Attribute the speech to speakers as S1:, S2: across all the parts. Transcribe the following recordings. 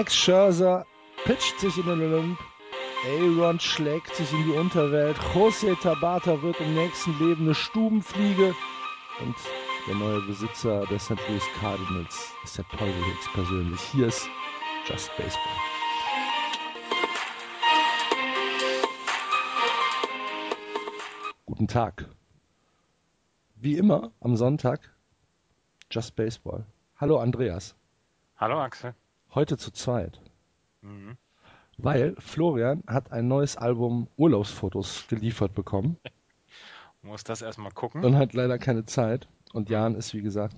S1: Max Scherzer pitcht sich in den Olymp. Aaron schlägt sich in die Unterwelt. José Tabata wird im nächsten Leben eine Stubenfliege. Und der neue Besitzer der St. Louis Cardinals ist der Teufel Hicks persönlich. Hier ist Just Baseball. Guten Tag. Wie immer am Sonntag Just Baseball. Hallo Andreas.
S2: Hallo Axel.
S1: Heute zu zweit.
S2: Mhm.
S1: Weil Florian hat ein neues Album Urlaubsfotos geliefert bekommen
S2: Muss das erstmal gucken.
S1: und hat leider keine Zeit. Und Jan ist, wie gesagt,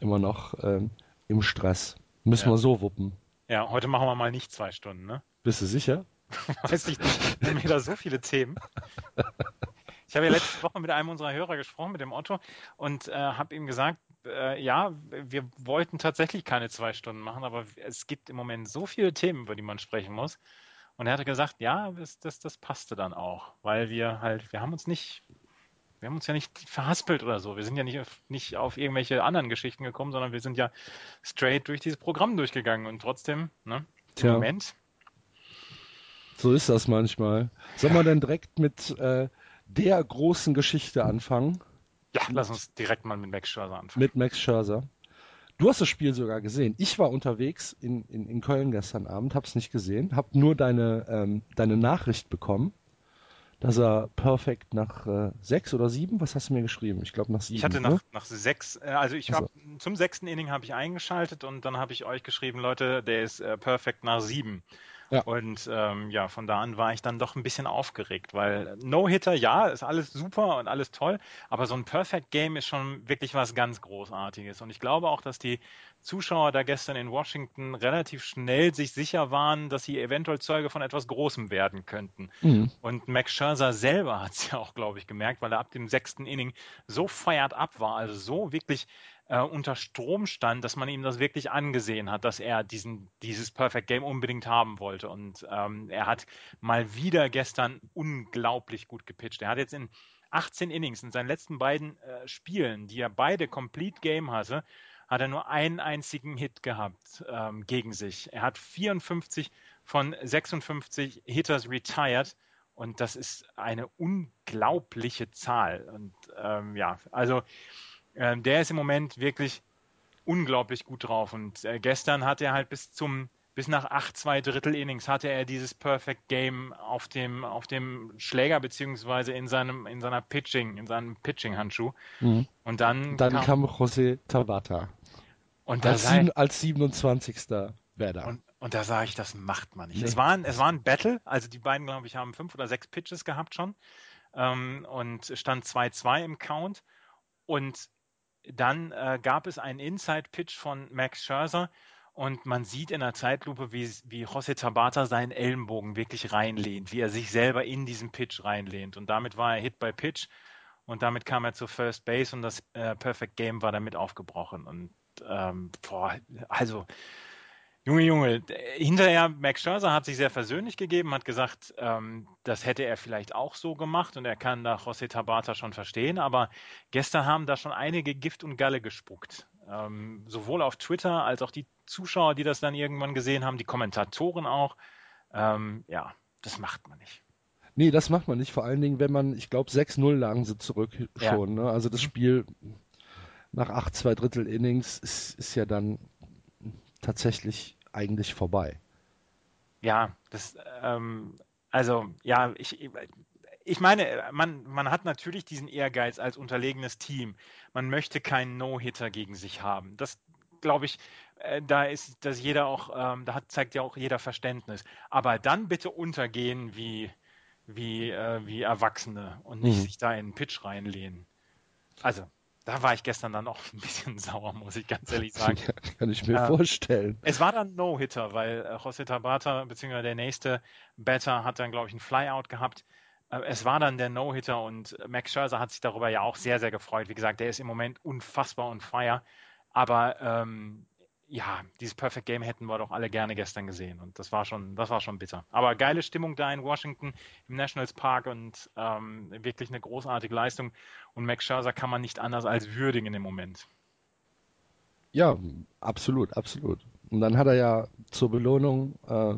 S1: immer noch ähm, im Stress. Müssen
S2: Ja.
S1: wir so wuppen.
S2: Ja, heute machen wir mal nicht zwei Stunden, ne?
S1: Bist du sicher?
S2: Weiß ich nicht. Wir haben wieder so viele Themen. Ich habe ja letzte Woche mit einem unserer Hörer gesprochen, mit dem Otto, und äh, habe ihm gesagt, äh, ja, wir wollten tatsächlich keine zwei Stunden machen, aber es gibt im Moment so viele Themen, über die man sprechen muss. Und er hatte gesagt, ja, das, das, das passte dann auch, weil wir halt, wir haben uns nicht, wir haben uns ja nicht verhaspelt oder so. Wir sind ja nicht auf, nicht auf irgendwelche anderen Geschichten gekommen, sondern wir sind ja straight durch dieses Programm durchgegangen und trotzdem, ne, im
S1: Tja.
S2: Moment,
S1: So ist das manchmal. Sollen wir denn direkt mit äh, der großen Geschichte anfangen?
S2: Ja, lass uns direkt mal mit Max Scherzer anfangen.
S1: Mit Max Scherzer. Du hast das Spiel sogar gesehen. Ich war unterwegs in, in, in Köln gestern Abend, hab's nicht gesehen, hab nur deine, ähm, deine Nachricht bekommen, dass er perfekt nach äh, sechs oder sieben, was hast du mir geschrieben? Ich glaube nach sieben.
S2: Ich hatte
S1: ne?
S2: nach, nach sechs, äh, also ich
S1: Also.
S2: habe zum sechsten Inning habe ich eingeschaltet und dann habe ich euch geschrieben, Leute, der ist äh, perfekt nach sieben.
S1: Ja.
S2: Und ähm, ja, von da an war ich dann doch ein bisschen aufgeregt, weil No-Hitter, ja, ist alles super und alles toll, aber so ein Perfect Game ist schon wirklich was ganz Großartiges. Und ich glaube auch, dass die Zuschauer da gestern in Washington relativ schnell sich sicher waren, dass sie eventuell Zeuge von etwas Großem werden könnten.
S1: Mhm.
S2: Und Max Scherzer selber hat es ja auch, glaube ich, gemerkt, weil er ab dem sechsten Inning so feiert ab war, also so wirklich äh, unter Strom stand, dass man ihm das wirklich angesehen hat, dass er diesen, dieses Perfect Game unbedingt haben wollte. Und ähm, er hat mal wieder gestern unglaublich gut gepitcht. Er hat jetzt in 18 Innings, in seinen letzten beiden äh, Spielen, die er beide Complete Game hatte, hat er nur einen einzigen Hit gehabt ähm, gegen sich. Er hat 54 von 56 Hitters retired. Und das ist eine unglaubliche Zahl. Und ähm, ja, also ähm, der ist im Moment wirklich unglaublich gut drauf. Und äh, gestern hat er halt bis zum bis nach acht zwei Drittel Innings hatte er dieses Perfect Game auf dem auf dem Schläger beziehungsweise in seinem in seiner Pitching in seinem Pitching Handschuh.
S1: Mhm.
S2: Und dann,
S1: Dann
S2: kam,
S1: kam José Tabata
S2: und da
S1: als,
S2: sah,
S1: sieben, als 27. Werder.
S2: Und, und da sage ich, das macht man nicht.
S1: Nee.
S2: Es, war ein, es war ein Battle, also die beiden, glaube ich, haben fünf oder sechs Pitches gehabt schon ähm, und stand 2-2 im Count. Und dann äh, gab es einen Inside-Pitch von Max Scherzer und man sieht in der Zeitlupe, wie, wie José Tabata seinen Ellenbogen wirklich reinlehnt, wie er sich selber in diesen Pitch reinlehnt. Und damit war er Hit by Pitch und damit kam er zur First Base und das äh, Perfect Game war damit aufgebrochen. Und ähm, boah, also Junge, Junge, hinterher, Max Scherzer hat sich sehr versöhnlich gegeben, hat gesagt, ähm, das hätte er vielleicht auch so gemacht und er kann da José Tabata schon verstehen, aber gestern haben da schon einige Gift und Galle gespuckt. Ähm, sowohl auf Twitter als auch die Zuschauer, die das dann irgendwann gesehen haben, die Kommentatoren auch. Ähm, ja, das macht man nicht.
S1: Nee, das macht man nicht. Vor allen Dingen, wenn man, ich glaube, 6-0 lagen sie zurück
S2: Ja.
S1: schon. Ne? Also das Spiel nach acht, zwei Drittel Innings ist, ist ja dann tatsächlich eigentlich vorbei.
S2: Ja, das, ähm, also, ja, ich, ich meine, man, man hat natürlich diesen Ehrgeiz als unterlegenes Team. Man möchte keinen No-Hitter gegen sich haben. Das, glaube ich, äh, da ist, dass jeder auch, ähm, da hat, zeigt ja auch jeder Verständnis. Aber dann bitte untergehen wie, wie, äh, wie Erwachsene und nicht
S1: Mhm.
S2: sich da in einen Pitch reinlehnen. Also, da war ich gestern dann auch ein bisschen sauer, muss ich ganz ehrlich sagen.
S1: Ja, kann ich mir
S2: Ja.
S1: vorstellen.
S2: Es war dann No-Hitter, weil äh, José Tabata, beziehungsweise der nächste Batter, hat dann, glaube ich, einen Flyout gehabt. Äh, es war dann der No-Hitter und Max Scherzer hat sich darüber ja auch sehr, sehr gefreut. Wie gesagt, der ist im Moment unfassbar on fire. Aber ähm, ja, dieses Perfect Game hätten wir doch alle gerne gestern gesehen. Und das war schon, das war schon bitter. Aber geile Stimmung da in Washington im Nationals Park und ähm, wirklich eine großartige Leistung. Und Max Scherzer kann man nicht anders als würdigen im Moment.
S1: Ja, absolut, absolut. Und dann hat er ja zur Belohnung äh,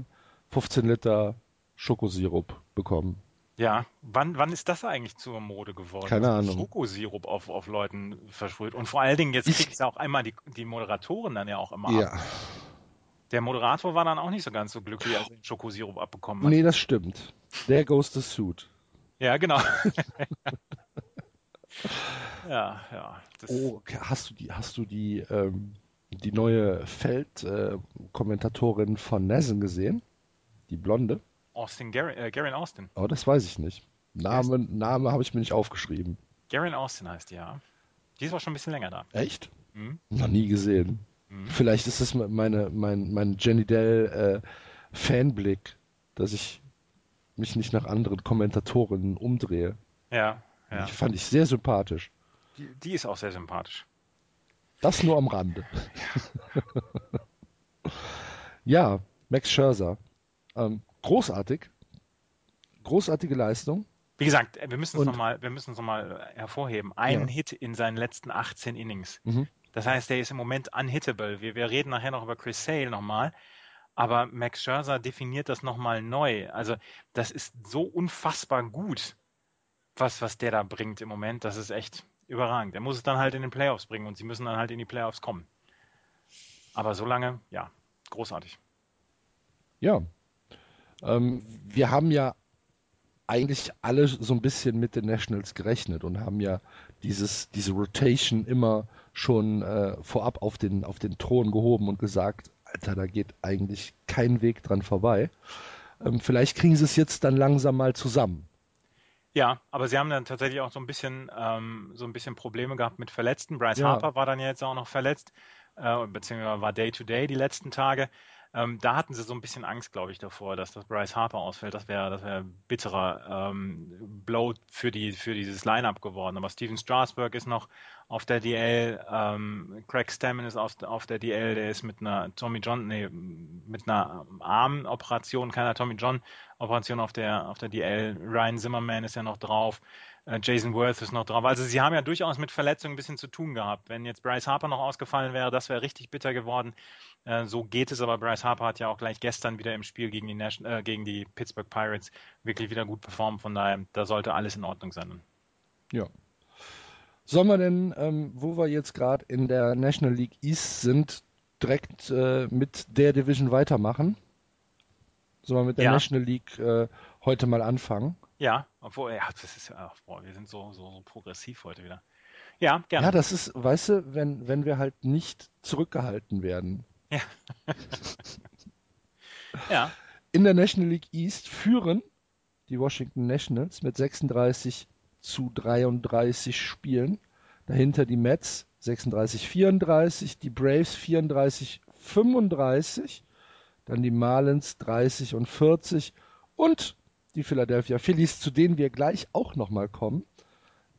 S1: 15 Liter Schokosirup bekommen.
S2: Ja, wann, wann ist das eigentlich zur Mode geworden?
S1: Keine Ahnung.
S2: Schokosirup auf, auf Leuten versprüht. Und vor allen Dingen, jetzt
S1: Ich-
S2: kriegt es auch einmal die, die Moderatoren dann ja auch immer
S1: Ja,
S2: ab. Der Moderator war dann auch nicht so ganz so glücklich, als er den Schokosirup abbekommen hat.
S1: nee, das stimmt. There goes the suit.
S2: Ja, genau. ja, ja.
S1: Oh, hast du die, hast du die, ähm, die neue Feld-Kommentatorin von Nessen gesehen? Die Blonde?
S2: Austin, Gar äh, Garen Austin.
S1: Oh, das weiß ich nicht. Name, Name habe ich mir nicht aufgeschrieben.
S2: Garen Austin heißt die, ja. Die ist auch schon ein bisschen länger da.
S1: Echt?
S2: Mhm.
S1: Noch nie gesehen.
S2: Mhm.
S1: Vielleicht ist das meine, mein, mein Jenny Dell äh, Fanblick, dass ich mich nicht nach anderen Kommentatorinnen umdrehe.
S2: Ja, ja.
S1: Die fand ich sehr sympathisch.
S2: Die, die ist auch sehr sympathisch.
S1: Das nur am Rande. ja, Max Scherzer. Ähm, großartig. Großartige Leistung.
S2: Wie gesagt, wir müssen es nochmal, wir müssen es nochmal hervorheben. Ein
S1: Ja.
S2: Hit in seinen letzten 18 Innings.
S1: Mhm.
S2: Das heißt, der ist im Moment unhittable. Wir, wir reden nachher noch über Chris Sale nochmal. Aber Max Scherzer definiert das nochmal neu. Also, das ist so unfassbar gut, was, was der da bringt im Moment. Das ist echt überragend. Er muss es dann halt in den Playoffs bringen und sie müssen dann halt in die Playoffs kommen. Aber so lange, ja, großartig.
S1: Ja. Ähm, wir haben ja eigentlich alle so ein bisschen mit den Nationals gerechnet und haben ja dieses, diese Rotation immer schon äh, vorab auf den, auf den Thron gehoben und gesagt, Alter, da geht eigentlich kein Weg dran vorbei. Ähm, vielleicht kriegen sie es jetzt dann langsam mal zusammen.
S2: Ja, aber sie haben dann tatsächlich auch so ein bisschen, ähm, so ein bisschen Probleme gehabt mit Verletzten. Bryce
S1: Ja.
S2: Harper war dann ja jetzt auch noch verletzt, äh, beziehungsweise war Day-to-Day die letzten Tage. Ähm, da hatten sie so ein bisschen Angst, glaube ich, davor, dass das Bryce Harper ausfällt. Das wäre, das wäre ein bitterer ähm, Blow für die, für dieses Line-Up geworden. Aber Steven Strasberg ist noch auf der DL, ähm, Craig Stammen ist auf, auf der DL, der ist mit einer Tommy John, nee, mit einer Armoperation, keiner Tommy John Operation auf der, auf der DL. Ryan Zimmerman ist ja noch drauf. Äh, Jason Worth ist noch drauf. Also sie haben ja durchaus mit Verletzungen ein bisschen zu tun gehabt. Wenn jetzt Bryce Harper noch ausgefallen wäre, das wäre richtig bitter geworden. Äh, so geht es, aber Bryce Harper hat ja auch gleich gestern wieder im Spiel gegen die, Nation äh, gegen die Pittsburgh Pirates wirklich wieder gut performt. Von daher, da sollte alles in Ordnung sein.
S1: Ja. Sollen wir denn, ähm, wo wir jetzt gerade in der National League East sind, direkt äh, mit der Division weitermachen? Sollen wir mit der
S2: Ja.
S1: National League äh, heute mal anfangen?
S2: Ja, obwohl, ja, das ist ja, boah, wir sind so, so, so progressiv heute wieder. Ja, gerne.
S1: Ja, das ist, weißt du, wenn, wenn wir halt nicht zurückgehalten werden.
S2: ja.
S1: In der National League East führen die Washington Nationals mit 36 zu 33 Spielen. Dahinter die Mets 36-34, die Braves 34-35, dann die Marlins 30 und 40 und die Philadelphia Phillies, zu denen wir gleich auch nochmal kommen,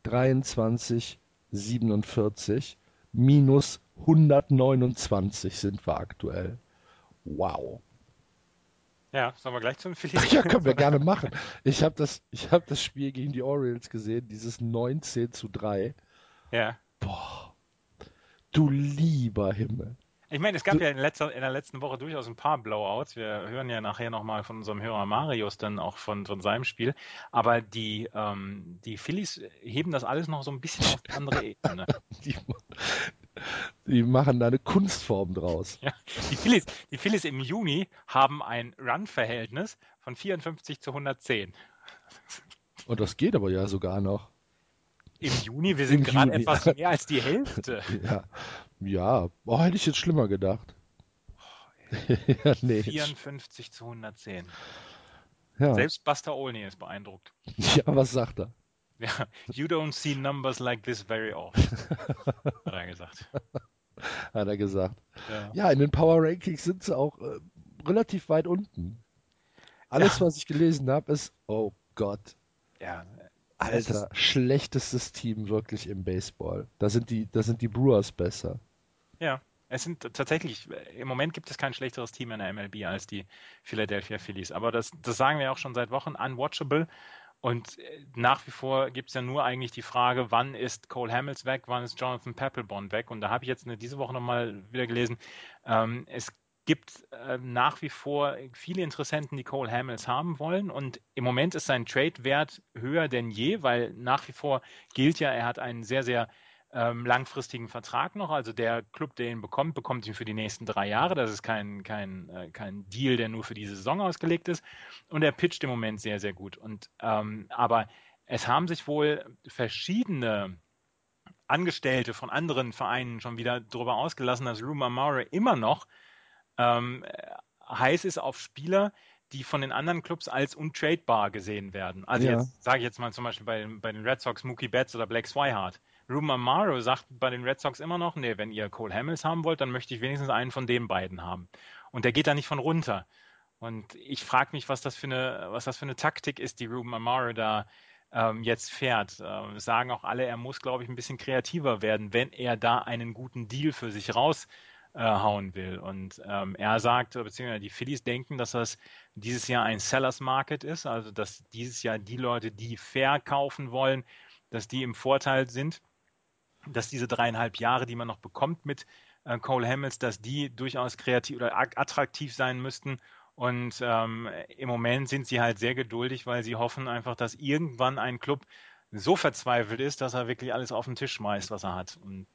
S1: 23 47 minus 129 sind wir aktuell. Wow.
S2: Ja, sollen wir gleich zum Phillies?
S1: Ja, können wir gerne machen. Ich habe das, ich hab das Spiel gegen die Orioles gesehen, dieses 19 zu 3.
S2: Ja.
S1: Boah, du lieber Himmel.
S2: Ich meine, es gab ja in, letzter, in, der letzten Woche durchaus ein paar Blowouts. Wir hören ja nachher nochmal von unserem Hörer Marius dann auch von, von seinem Spiel. Aber die, ähm, die Phillies heben das alles noch so ein bisschen auf die andere Ebene.
S1: die, die, machen da eine Kunstform draus.
S2: Ja, die, Phillies, die Phillies im Juni haben ein Run-Verhältnis von 54 zu 110.
S1: Und das geht aber ja sogar noch.
S2: Im Juni, wir sind gerade etwas mehr als die Hälfte.
S1: Ja, ja. Oh, hätte ich jetzt schlimmer gedacht.
S2: ja, nee. 54 zu 110. Ja. Selbst Buster Olney ist beeindruckt.
S1: Ja, was sagt er?
S2: Ja, you don't see numbers like this very often, hat er gesagt.
S1: Hat er gesagt. Ja, ja in den Power Rankings sind sie auch äh, relativ weit unten. Alles, ja. was ich gelesen habe, ist, oh Gott.
S2: Ja,
S1: Alter, schlechtestes Team wirklich im Baseball. Da sind die, da sind die Brewers besser.
S2: Ja, es sind tatsächlich, im Moment gibt es kein schlechteres Team in der MLB als die Philadelphia Phillies. Aber das, das sagen wir auch schon seit Wochen, unwatchable. Und äh, nach wie vor gibt es ja nur eigentlich die Frage, wann ist Cole Hamels weg, wann ist Jonathan Papelbon weg? Und da habe ich jetzt diese Woche nochmal wieder gelesen, ähm, es gibt äh, nach wie vor viele Interessenten, die Cole Hamels haben wollen. Und im Moment ist sein Trade-Wert höher denn je, weil nach wie vor gilt ja, er hat einen sehr, sehr ähm, langfristigen Vertrag noch. Also der Club, der ihn bekommt, bekommt ihn für die nächsten drei Jahre. Das ist kein, kein, äh, kein Deal, der nur für diese Saison ausgelegt ist. Und er pitcht im Moment sehr, sehr gut. Und ähm, aber es haben sich wohl verschiedene Angestellte von anderen Vereinen schon wieder darüber ausgelassen, dass Ruma Maurer immer noch ähm, heiß ist auf Spieler, die von den anderen Clubs als untradebar gesehen werden. Also ja. jetzt sage ich jetzt mal zum Beispiel bei, bei den Red Sox Mookie Betts oder Black Swihart. Ruben Amaro sagt bei den Red Sox immer noch, nee, wenn ihr Cole Hamels haben wollt, dann möchte ich wenigstens einen von den beiden haben. Und der geht da nicht von runter. Und ich frage mich, was das für eine, was das für eine Taktik ist, die Ruben Amaro da ähm, jetzt fährt. Ähm, sagen auch alle, er muss, glaube ich, ein bisschen kreativer werden, wenn er da einen guten Deal für sich raus äh, will. Und ähm, er sagt, beziehungsweise die Phillies denken, dass das dieses Jahr ein Sellers Market ist, also dass dieses Jahr die Leute, die verkaufen wollen, dass die im Vorteil sind, dass diese dreieinhalb Jahre, die man noch bekommt mit äh, Cole Hamels, dass die durchaus kreativ oder attraktiv sein müssten. Und ähm, im Moment sind sie halt sehr geduldig, weil sie hoffen einfach, dass irgendwann ein Club so verzweifelt ist, dass er wirklich alles auf den Tisch schmeißt, was er hat. Und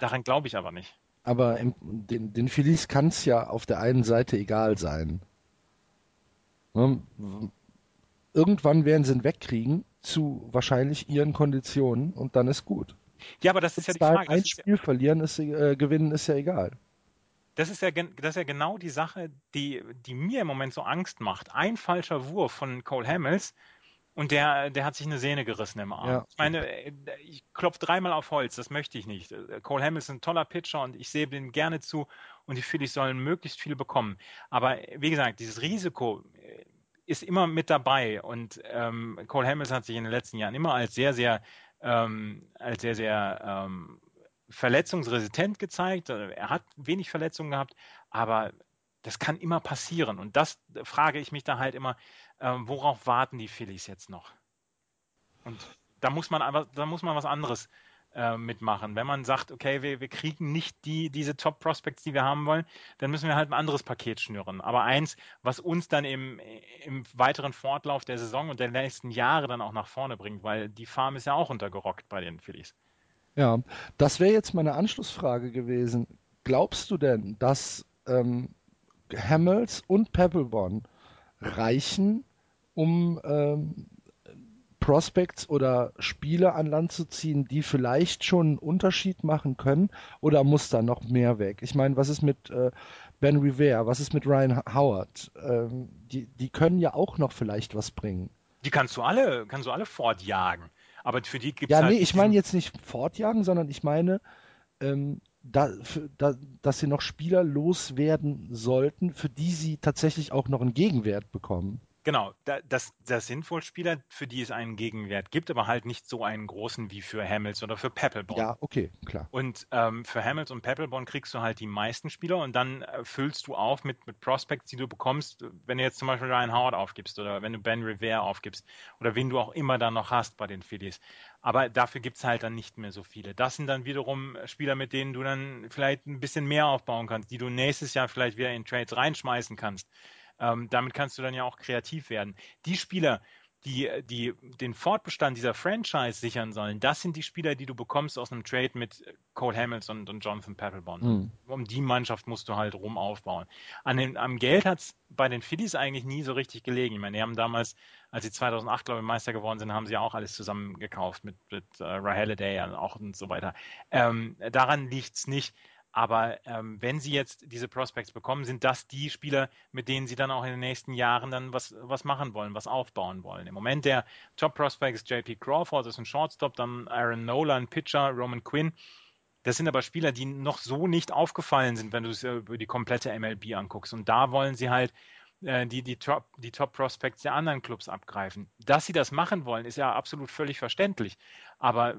S2: daran glaube ich aber nicht.
S1: Aber im, den, den Phillies kann es ja auf der einen Seite egal sein. Ne? Irgendwann werden sie ihn wegkriegen zu wahrscheinlich ihren Konditionen und dann ist gut.
S2: Ja, aber das ist ja die Frage.
S1: Ein Spiel ja, verlieren ist äh, gewinnen ist ja egal.
S2: Das ist ja, das ist ja genau die Sache, die, die mir im Moment so Angst macht. Ein falscher Wurf von Cole Hamels und der, der hat sich eine Sehne gerissen im Arm. Ja. Ich meine, äh, ich klopfe dreimal auf Holz, das möchte ich nicht. Cole Hamilton ist ein toller Pitcher und ich sehe dem gerne zu und die Phillies sollen möglichst viel bekommen. Aber wie gesagt, dieses Risiko äh, ist immer mit dabei und ähm, Cole Hamilton hat sich in den letzten Jahren immer als sehr, sehr, ähm, als sehr, sehr ähm, verletzungsresistent gezeigt. Er hat wenig Verletzungen gehabt, aber das kann immer passieren. Und das frage ich mich da halt immer, ähm, worauf warten die Phillies jetzt noch? Und da muss man einfach, da muss man was anderes äh, mitmachen. Wenn man sagt, okay, wir, wir kriegen nicht die, diese Top-Prospects, die wir haben wollen, dann müssen wir halt ein anderes Paket schnüren. Aber eins, was uns dann im, im weiteren Fortlauf der Saison und der nächsten Jahre dann auch nach vorne bringt, weil die Farm ist ja auch untergerockt bei den Phillies.
S1: Ja, das wäre jetzt meine Anschlussfrage gewesen. Glaubst du denn, dass ähm, Hamels und Pebblebon reichen, um ähm, Prospects oder Spiele an Land zu ziehen, die vielleicht schon einen Unterschied machen können? Oder muss da noch mehr weg? Ich meine, was ist mit äh, Ben Rivera? Was ist mit Ryan Howard? Ähm, die, die können ja auch noch vielleicht was bringen.
S2: Die kannst du alle, kannst du alle fortjagen. Aber für die gibt
S1: es.
S2: Ja,
S1: halt nee, ich meine jetzt nicht fortjagen, sondern ich meine, ähm, da, für, da, dass sie noch Spieler loswerden sollten, für die sie tatsächlich auch noch einen Gegenwert bekommen.
S2: Genau, da, das, das sind wohl Spieler, für die es einen Gegenwert gibt, aber halt nicht so einen großen wie für Hamels oder für Peppelborn.
S1: Ja, okay, klar.
S2: Und ähm, für Hamels und Peppelborn kriegst du halt die meisten Spieler und dann äh, füllst du auf mit, mit Prospects, die du bekommst, wenn du jetzt zum Beispiel Ryan Howard aufgibst oder wenn du Ben Rivera aufgibst oder wen du auch immer dann noch hast bei den Phillies. Aber dafür gibt es halt dann nicht mehr so viele. Das sind dann wiederum Spieler, mit denen du dann vielleicht ein bisschen mehr aufbauen kannst, die du nächstes Jahr vielleicht wieder in Trades reinschmeißen kannst. Ähm, damit kannst du dann ja auch kreativ werden. Die Spieler, die, die den Fortbestand dieser Franchise sichern sollen, das sind die Spieler, die du bekommst aus einem Trade mit Cole Hamels und, und Jonathan Papelbon. Mhm. Um die Mannschaft musst du halt rum aufbauen. An den, am Geld hat es bei den Phillies eigentlich nie so richtig gelegen. Ich meine, die haben damals, als sie 2008, glaube ich, Meister geworden sind, haben sie ja auch alles zusammen gekauft mit, mit Ray Halliday und auch und so weiter. Ähm, daran liegt es nicht. Aber ähm, wenn sie jetzt diese Prospects bekommen, sind das die Spieler, mit denen sie dann auch in den nächsten Jahren dann was, was machen wollen, was aufbauen wollen. Im Moment der Top Prospect ist JP Crawford, das ist ein Shortstop, dann Aaron Nolan, Pitcher, Roman Quinn. Das sind aber Spieler, die noch so nicht aufgefallen sind, wenn du es über die komplette MLB anguckst. Und da wollen sie halt äh, die, die, Top, die Top Prospects der anderen Clubs abgreifen. Dass sie das machen wollen, ist ja absolut völlig verständlich. Aber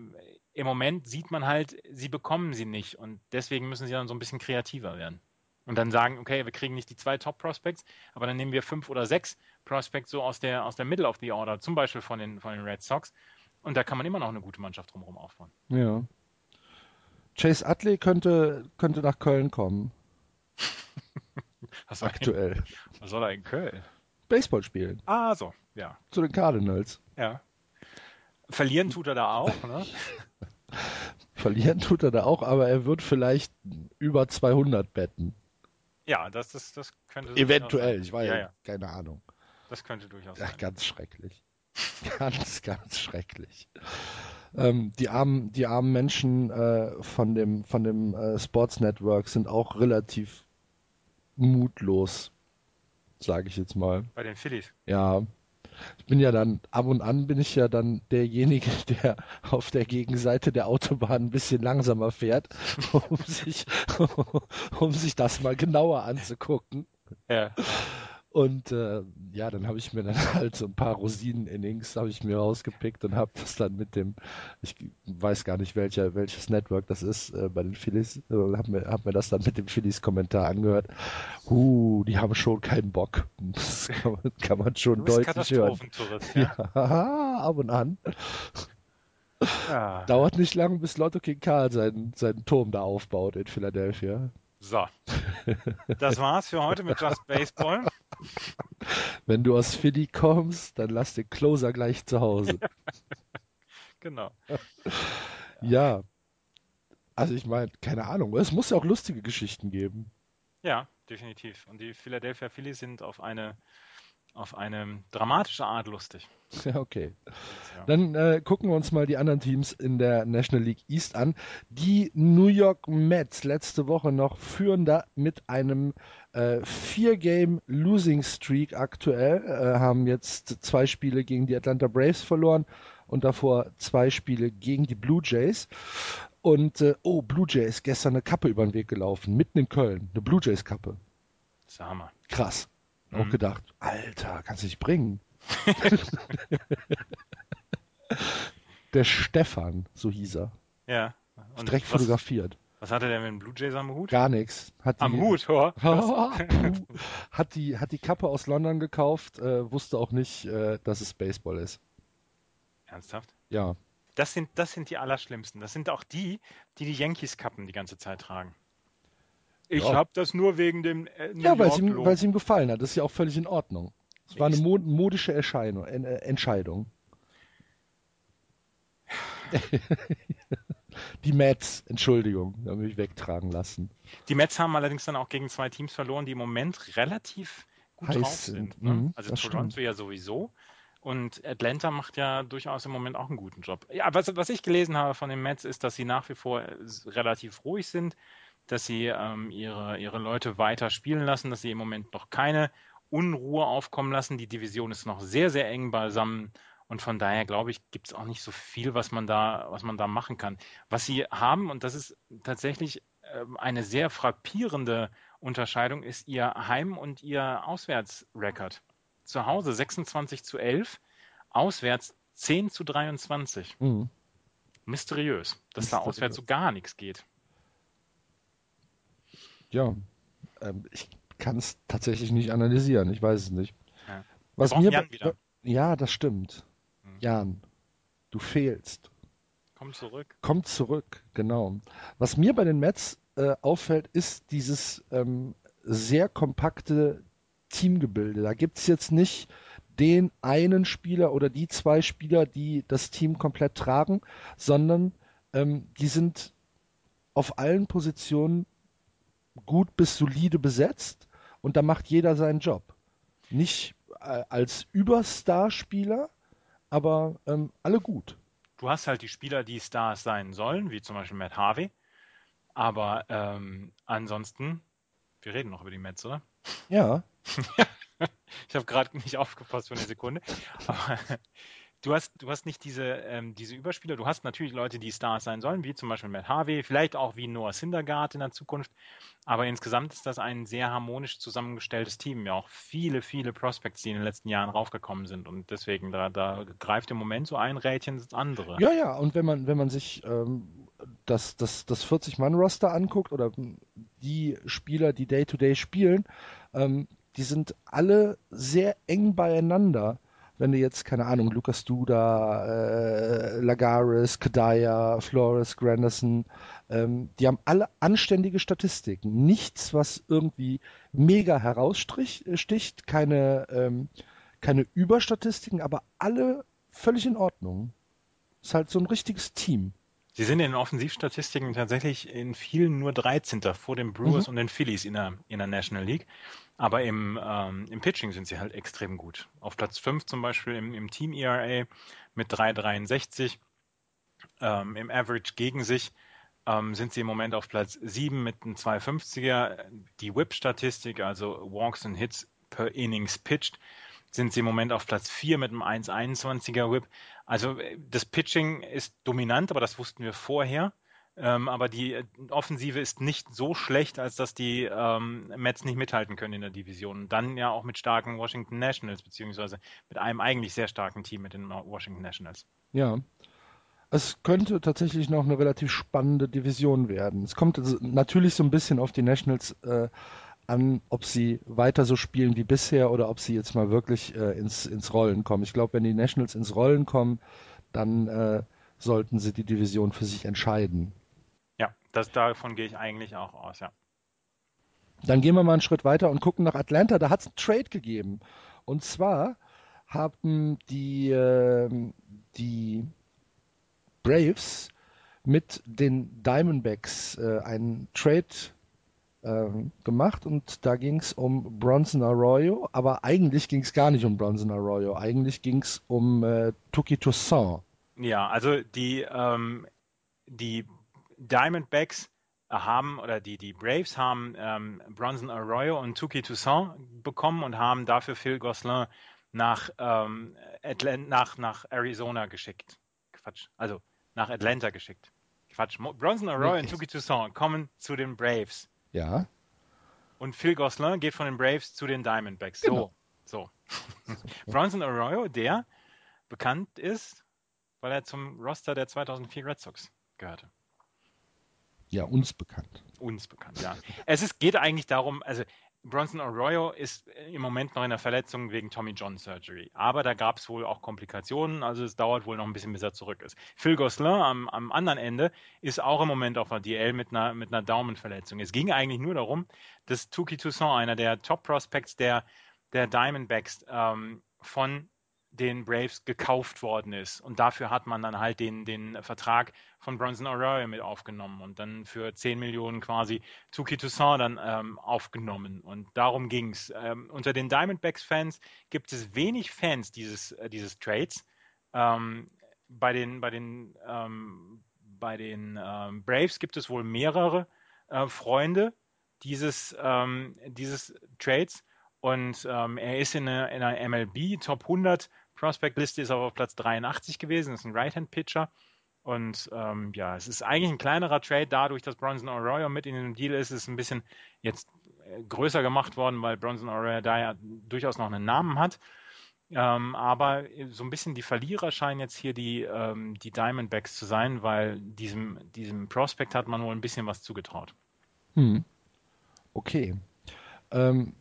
S2: im Moment sieht man halt, sie bekommen sie nicht und deswegen müssen sie dann so ein bisschen kreativer werden. Und dann sagen, okay, wir kriegen nicht die zwei Top Prospects, aber dann nehmen wir fünf oder sechs Prospects so aus der, aus der Middle of the Order, zum Beispiel von den, von den Red Sox. Und da kann man immer noch eine gute Mannschaft drumherum aufbauen.
S1: Ja. Chase Utley könnte, könnte nach Köln kommen.
S2: Was
S1: Aktuell.
S2: In, was soll er in Köln?
S1: Baseball spielen.
S2: Ah, so, ja.
S1: Zu den Cardinals.
S2: Ja. Verlieren tut er da auch, ne?
S1: Verlieren tut er da auch, aber er wird vielleicht über 200 betten.
S2: Ja, das, das, das könnte.
S1: Eventuell, ich weiß ja, ja, keine Ahnung.
S2: Das könnte durchaus
S1: ja,
S2: sein.
S1: Ganz schrecklich. ganz, ganz schrecklich. Ähm, die, armen, die armen Menschen äh, von dem, von dem äh, Sports Network sind auch relativ mutlos, sage ich jetzt mal.
S2: Bei den Phillies?
S1: Ja. Ich bin ja dann, ab und an bin ich ja dann derjenige, der auf der Gegenseite der Autobahn ein bisschen langsamer fährt, um sich, um sich das mal genauer anzugucken.
S2: Ja.
S1: Und äh, ja, dann habe ich mir dann halt so ein paar Rosinen-Innings habe ich mir rausgepickt und habe das dann mit dem, ich weiß gar nicht welcher, welches Network das ist, äh, bei den Phillies, äh, habe mir, hab mir das dann mit dem Phillies-Kommentar angehört. Uh, die haben schon keinen Bock. Das kann man, kann man schon deutlich hören.
S2: Ja.
S1: ja, ab und an. Ja. Dauert nicht lang, bis Lotto King Karl seinen, seinen Turm da aufbaut in Philadelphia.
S2: So. Das war's für heute mit Just Baseball.
S1: Wenn du aus Philly kommst, dann lass den Closer gleich zu Hause.
S2: genau.
S1: Ja. Also ich meine, keine Ahnung. Es muss ja auch lustige Geschichten geben.
S2: Ja, definitiv. Und die Philadelphia Phillies sind auf eine auf eine dramatische Art lustig.
S1: Ja, okay. Dann äh, gucken wir uns mal die anderen Teams in der National League East an. Die New York Mets letzte Woche noch führen da mit einem äh, Vier-Game-Losing-Streak aktuell, äh, haben jetzt zwei Spiele gegen die Atlanta Braves verloren und davor zwei Spiele gegen die Blue Jays. Und äh, oh, Blue Jays, gestern eine Kappe über den Weg gelaufen, mitten in Köln, eine Blue Jays Kappe.
S2: Hammer.
S1: Krass. Mhm. Auch gedacht, Alter, kannst du dich bringen. der Stefan, so hieß er.
S2: Ja.
S1: Und direkt was, fotografiert.
S2: Was hatte der mit dem Blue Jays am Hut?
S1: Gar nichts.
S2: am Hut, oh,
S1: hat, die, hat die Kappe aus London gekauft, äh, wusste auch nicht, äh, dass es Baseball ist.
S2: Ernsthaft?
S1: Ja.
S2: Das sind, das sind die Allerschlimmsten. Das sind auch die, die die Yankees-Kappen die ganze Zeit tragen. Ich ja. habe das nur wegen dem.
S1: Äh, ja, weil es, ihm, weil es ihm gefallen hat. Das ist ja auch völlig in Ordnung. Es war eine mod modische Erscheinung, äh, Entscheidung. die Mets, Entschuldigung, haben mich wegtragen lassen.
S2: Die Mets haben allerdings dann auch gegen zwei Teams verloren, die im Moment relativ gut Heiß drauf sind. Ne? Mhm, also Toronto stimmt. ja sowieso. Und Atlanta macht ja durchaus im Moment auch einen guten Job. Ja, was, was ich gelesen habe von den Mets ist, dass sie nach wie vor relativ ruhig sind dass sie ähm, ihre, ihre Leute weiter spielen lassen, dass sie im Moment noch keine Unruhe aufkommen lassen. Die Division ist noch sehr, sehr eng beisammen. Und von daher glaube ich, gibt es auch nicht so viel, was man da, was man da machen kann. Was sie haben, und das ist tatsächlich äh, eine sehr frappierende Unterscheidung, ist ihr Heim- und ihr Auswärtsrekord. zu Hause 26 zu 11, auswärts 10 zu 23.
S1: Mhm.
S2: Mysteriös, dass da auswärts so gar nichts geht.
S1: Ja, ähm, ich kann es tatsächlich nicht analysieren. Ich weiß es nicht.
S2: Ja.
S1: Was mir
S2: Jan wieder.
S1: Ja, das stimmt.
S2: Mhm.
S1: Jan, du fehlst.
S2: Komm zurück.
S1: Komm zurück, genau. Was mir bei den Mets äh, auffällt, ist dieses ähm, sehr kompakte Teamgebilde. Da gibt es jetzt nicht den einen Spieler oder die zwei Spieler, die das Team komplett tragen, sondern ähm, die sind auf allen Positionen gut bis solide besetzt und da macht jeder seinen Job. Nicht äh, als Überstar-Spieler, aber ähm, alle gut.
S2: Du hast halt die Spieler, die Stars sein sollen, wie zum Beispiel Matt Harvey. Aber ähm, ansonsten, wir reden noch über die Mets, oder?
S1: Ja.
S2: ich habe gerade nicht aufgepasst für eine Sekunde. Aber du hast, du hast nicht diese, ähm, diese Überspieler. Du hast natürlich Leute, die Stars sein sollen, wie zum Beispiel Matt Harvey, vielleicht auch wie Noah Syndergaard in der Zukunft. Aber insgesamt ist das ein sehr harmonisch zusammengestelltes Team. Ja, auch viele, viele Prospects, die in den letzten Jahren raufgekommen sind. Und deswegen, da, da greift im Moment so ein Rädchen ins andere.
S1: Ja, ja, und wenn man, wenn man sich ähm, das, das, das 40-Mann-Roster anguckt oder die Spieler, die Day-to-Day spielen, ähm, die sind alle sehr eng beieinander. Wenn du jetzt, keine Ahnung, Lucas Duda, äh, Lagares, Kadaya, Flores, Granderson, ähm, die haben alle anständige Statistiken. Nichts, was irgendwie mega heraussticht, keine, ähm, keine Überstatistiken, aber alle völlig in Ordnung. Ist halt so ein richtiges Team.
S2: Sie sind in den Offensivstatistiken tatsächlich in vielen nur 13. vor den Brewers
S1: Mhm.
S2: und den Phillies in der, in der National League. Aber im, ähm, im Pitching sind sie halt extrem gut. Auf Platz 5 zum Beispiel im, im Team ERA mit 3,63. Ähm, Im Average gegen sich ähm, sind sie im Moment auf Platz 7 mit einem 250er. Die Whip-Statistik, also Walks and Hits per Innings pitched, sind sie im Moment auf Platz 4 mit einem 1,21er Whip. Also äh, das Pitching ist dominant, aber das wussten wir vorher. Ähm, aber die äh, Offensive ist nicht so schlecht, als dass die ähm, Mets nicht mithalten können in der Division. Dann ja auch mit starken Washington Nationals, beziehungsweise mit einem eigentlich sehr starken Team mit den Washington Nationals.
S1: Ja. Es könnte tatsächlich noch eine relativ spannende Division werden. Es kommt also natürlich so ein bisschen auf die Nationals äh, an, ob sie weiter so spielen wie bisher oder ob sie jetzt mal wirklich äh, ins, ins Rollen kommen. Ich glaube, wenn die Nationals ins Rollen kommen, dann äh, sollten sie die Division für sich entscheiden.
S2: Ja, das, davon gehe ich eigentlich auch aus, ja.
S1: Dann gehen wir mal einen Schritt weiter und gucken nach Atlanta. Da hat es einen Trade gegeben. Und zwar haben die, äh, die Braves mit den Diamondbacks äh, einen Trade äh, gemacht und da ging es um Bronson Arroyo, aber eigentlich ging es gar nicht um Bronson Arroyo, eigentlich ging es um äh, Tuki Toussaint.
S2: Ja, also die, ähm, die Diamondbacks haben oder die, die Braves haben ähm, Bronson Arroyo und Tuki Toussaint bekommen und haben dafür Phil Gosselin nach, ähm, Atlant nach, nach Arizona geschickt. Quatsch, also nach Atlanta geschickt. Quatsch. Bronson Arroyo
S1: Nee,
S2: und Tuki Toussaint kommen zu den Braves.
S1: Ja.
S2: Und Phil Gosselin geht von den Braves zu den Diamondbacks.
S1: Genau.
S2: So, so. Bronson Arroyo, der bekannt ist, weil er zum Roster der 2004 Red Sox gehörte.
S1: Ja, uns bekannt.
S2: Uns bekannt, ja. Es ist, geht eigentlich darum, also Bronson Arroyo ist im Moment noch in der Verletzung wegen Tommy John Surgery. Aber da gab es wohl auch Komplikationen, also es dauert wohl noch ein bisschen, bis er zurück ist. Phil Gosselin am, am anderen Ende ist auch im Moment auf der DL mit einer, mit einer Daumenverletzung. Es ging eigentlich nur darum, dass Tuki Toussaint, einer der Top-Prospects der, der Diamondbacks, ähm, von den Braves gekauft worden ist. Und dafür hat man dann halt den, den Vertrag von Bronson Arroyo mit aufgenommen und dann für 10 Millionen quasi Tuki Toussaint dann ähm, aufgenommen. Und darum ging es. Ähm, unter den Diamondbacks-Fans gibt es wenig Fans dieses, äh, dieses Trades. Ähm, bei den, bei den, ähm, bei den ähm, Braves gibt es wohl mehrere äh, Freunde dieses, ähm, dieses Trades. Und ähm, er ist in einer, in einer MLB Top 100 Prospect-Liste, ist aber auf Platz 83 gewesen, ist ein Right-Hand-Pitcher. Und ähm, ja, es ist eigentlich ein kleinerer Trade, dadurch, dass Bronson Arroyo mit in dem Deal ist, ist ein bisschen jetzt größer gemacht worden, weil Bronson O'Reilly ja durchaus noch einen Namen hat. Ähm, aber so ein bisschen die Verlierer scheinen jetzt hier die, ähm, die Diamondbacks zu sein, weil diesem, diesem Prospect hat man wohl ein bisschen was zugetraut.
S1: Hm. Okay. Ähm,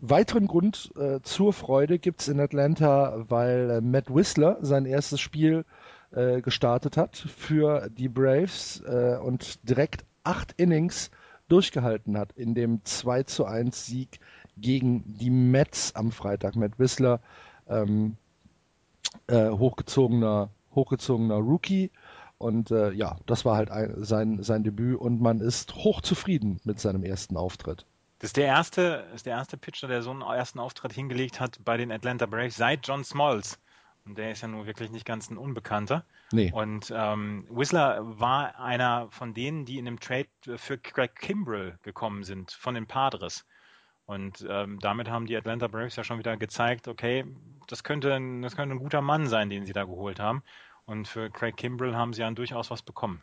S1: weiteren Grund äh, zur Freude gibt es in Atlanta, weil äh, Matt Whistler sein erstes Spiel äh, gestartet hat für die Braves äh, und direkt acht Innings durchgehalten hat in dem 2 zu 1 Sieg gegen die Mets am Freitag. Matt Whistler, ähm, äh, hochgezogener, hochgezogener Rookie. Und äh, ja, das war halt ein, sein, sein Debüt und man ist hochzufrieden mit seinem ersten Auftritt.
S2: Das ist der erste, ist der erste Pitcher, der so einen ersten Auftritt hingelegt hat bei den Atlanta Braves seit John Smalls. Und der ist ja nun wirklich nicht ganz ein Unbekannter.
S1: Nee.
S2: Und ähm, Whistler war einer von denen, die in dem Trade für Craig Kimbrell gekommen sind, von den Padres. Und ähm, damit haben die Atlanta Braves ja schon wieder gezeigt, okay, das könnte, das könnte ein guter Mann sein, den sie da geholt haben. Und für Craig Kimbrell haben sie ja durchaus was bekommen.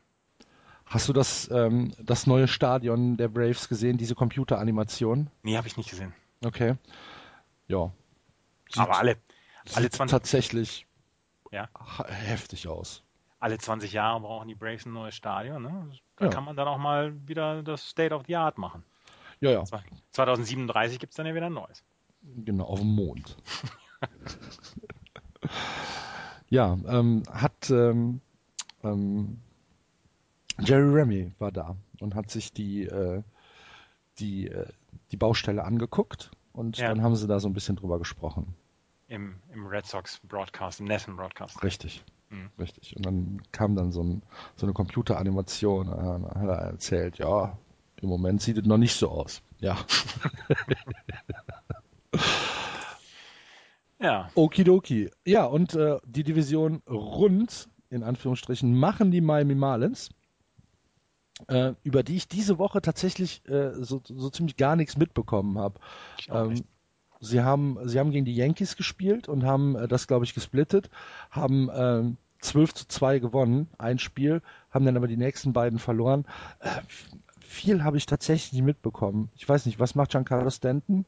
S1: Hast du das, ähm, das neue Stadion der Braves gesehen, diese Computeranimation?
S2: Nee, habe ich nicht gesehen.
S1: Okay. Ja.
S2: Sieht, Aber alle, alle
S1: sieht
S2: 20,
S1: tatsächlich
S2: Ja.
S1: heftig aus.
S2: alle 20 Jahre brauchen die Braves ein neues Stadion. Ne? Da
S1: Ja.
S2: kann man dann auch mal wieder das State of the Art machen.
S1: Ja, ja,
S2: 2037 gibt es dann ja wieder ein neues.
S1: genau, auf dem Mond. ja, ähm, hat ähm, ähm, Jerry Remy war da und hat sich die, äh, die, äh, die Baustelle angeguckt und
S2: Ja.
S1: dann haben sie da so ein bisschen drüber gesprochen.
S2: Im, im Red Sox Broadcast, im Nessen Broadcast.
S1: Richtig.
S2: Mhm.
S1: Richtig. Und dann kam dann so, ein, so eine Computeranimation. äh, hat er erzählt, ja, im Moment sieht es noch nicht so aus. Ja.
S2: Ja,
S1: Okidoki. Ja, und äh, die Division rund, in Anführungsstrichen, machen die Miami Marlins, äh, über die ich diese Woche tatsächlich äh, so, so ziemlich gar nichts mitbekommen habe. Ähm, sie haben, sie haben gegen die Yankees gespielt und haben äh, das, glaube ich, gesplittet, haben ähm, 12 zu 2 gewonnen, ein Spiel, haben dann aber die nächsten beiden verloren. Äh, viel habe ich tatsächlich nicht mitbekommen. Ich weiß nicht, was macht Giancarlo Stanton?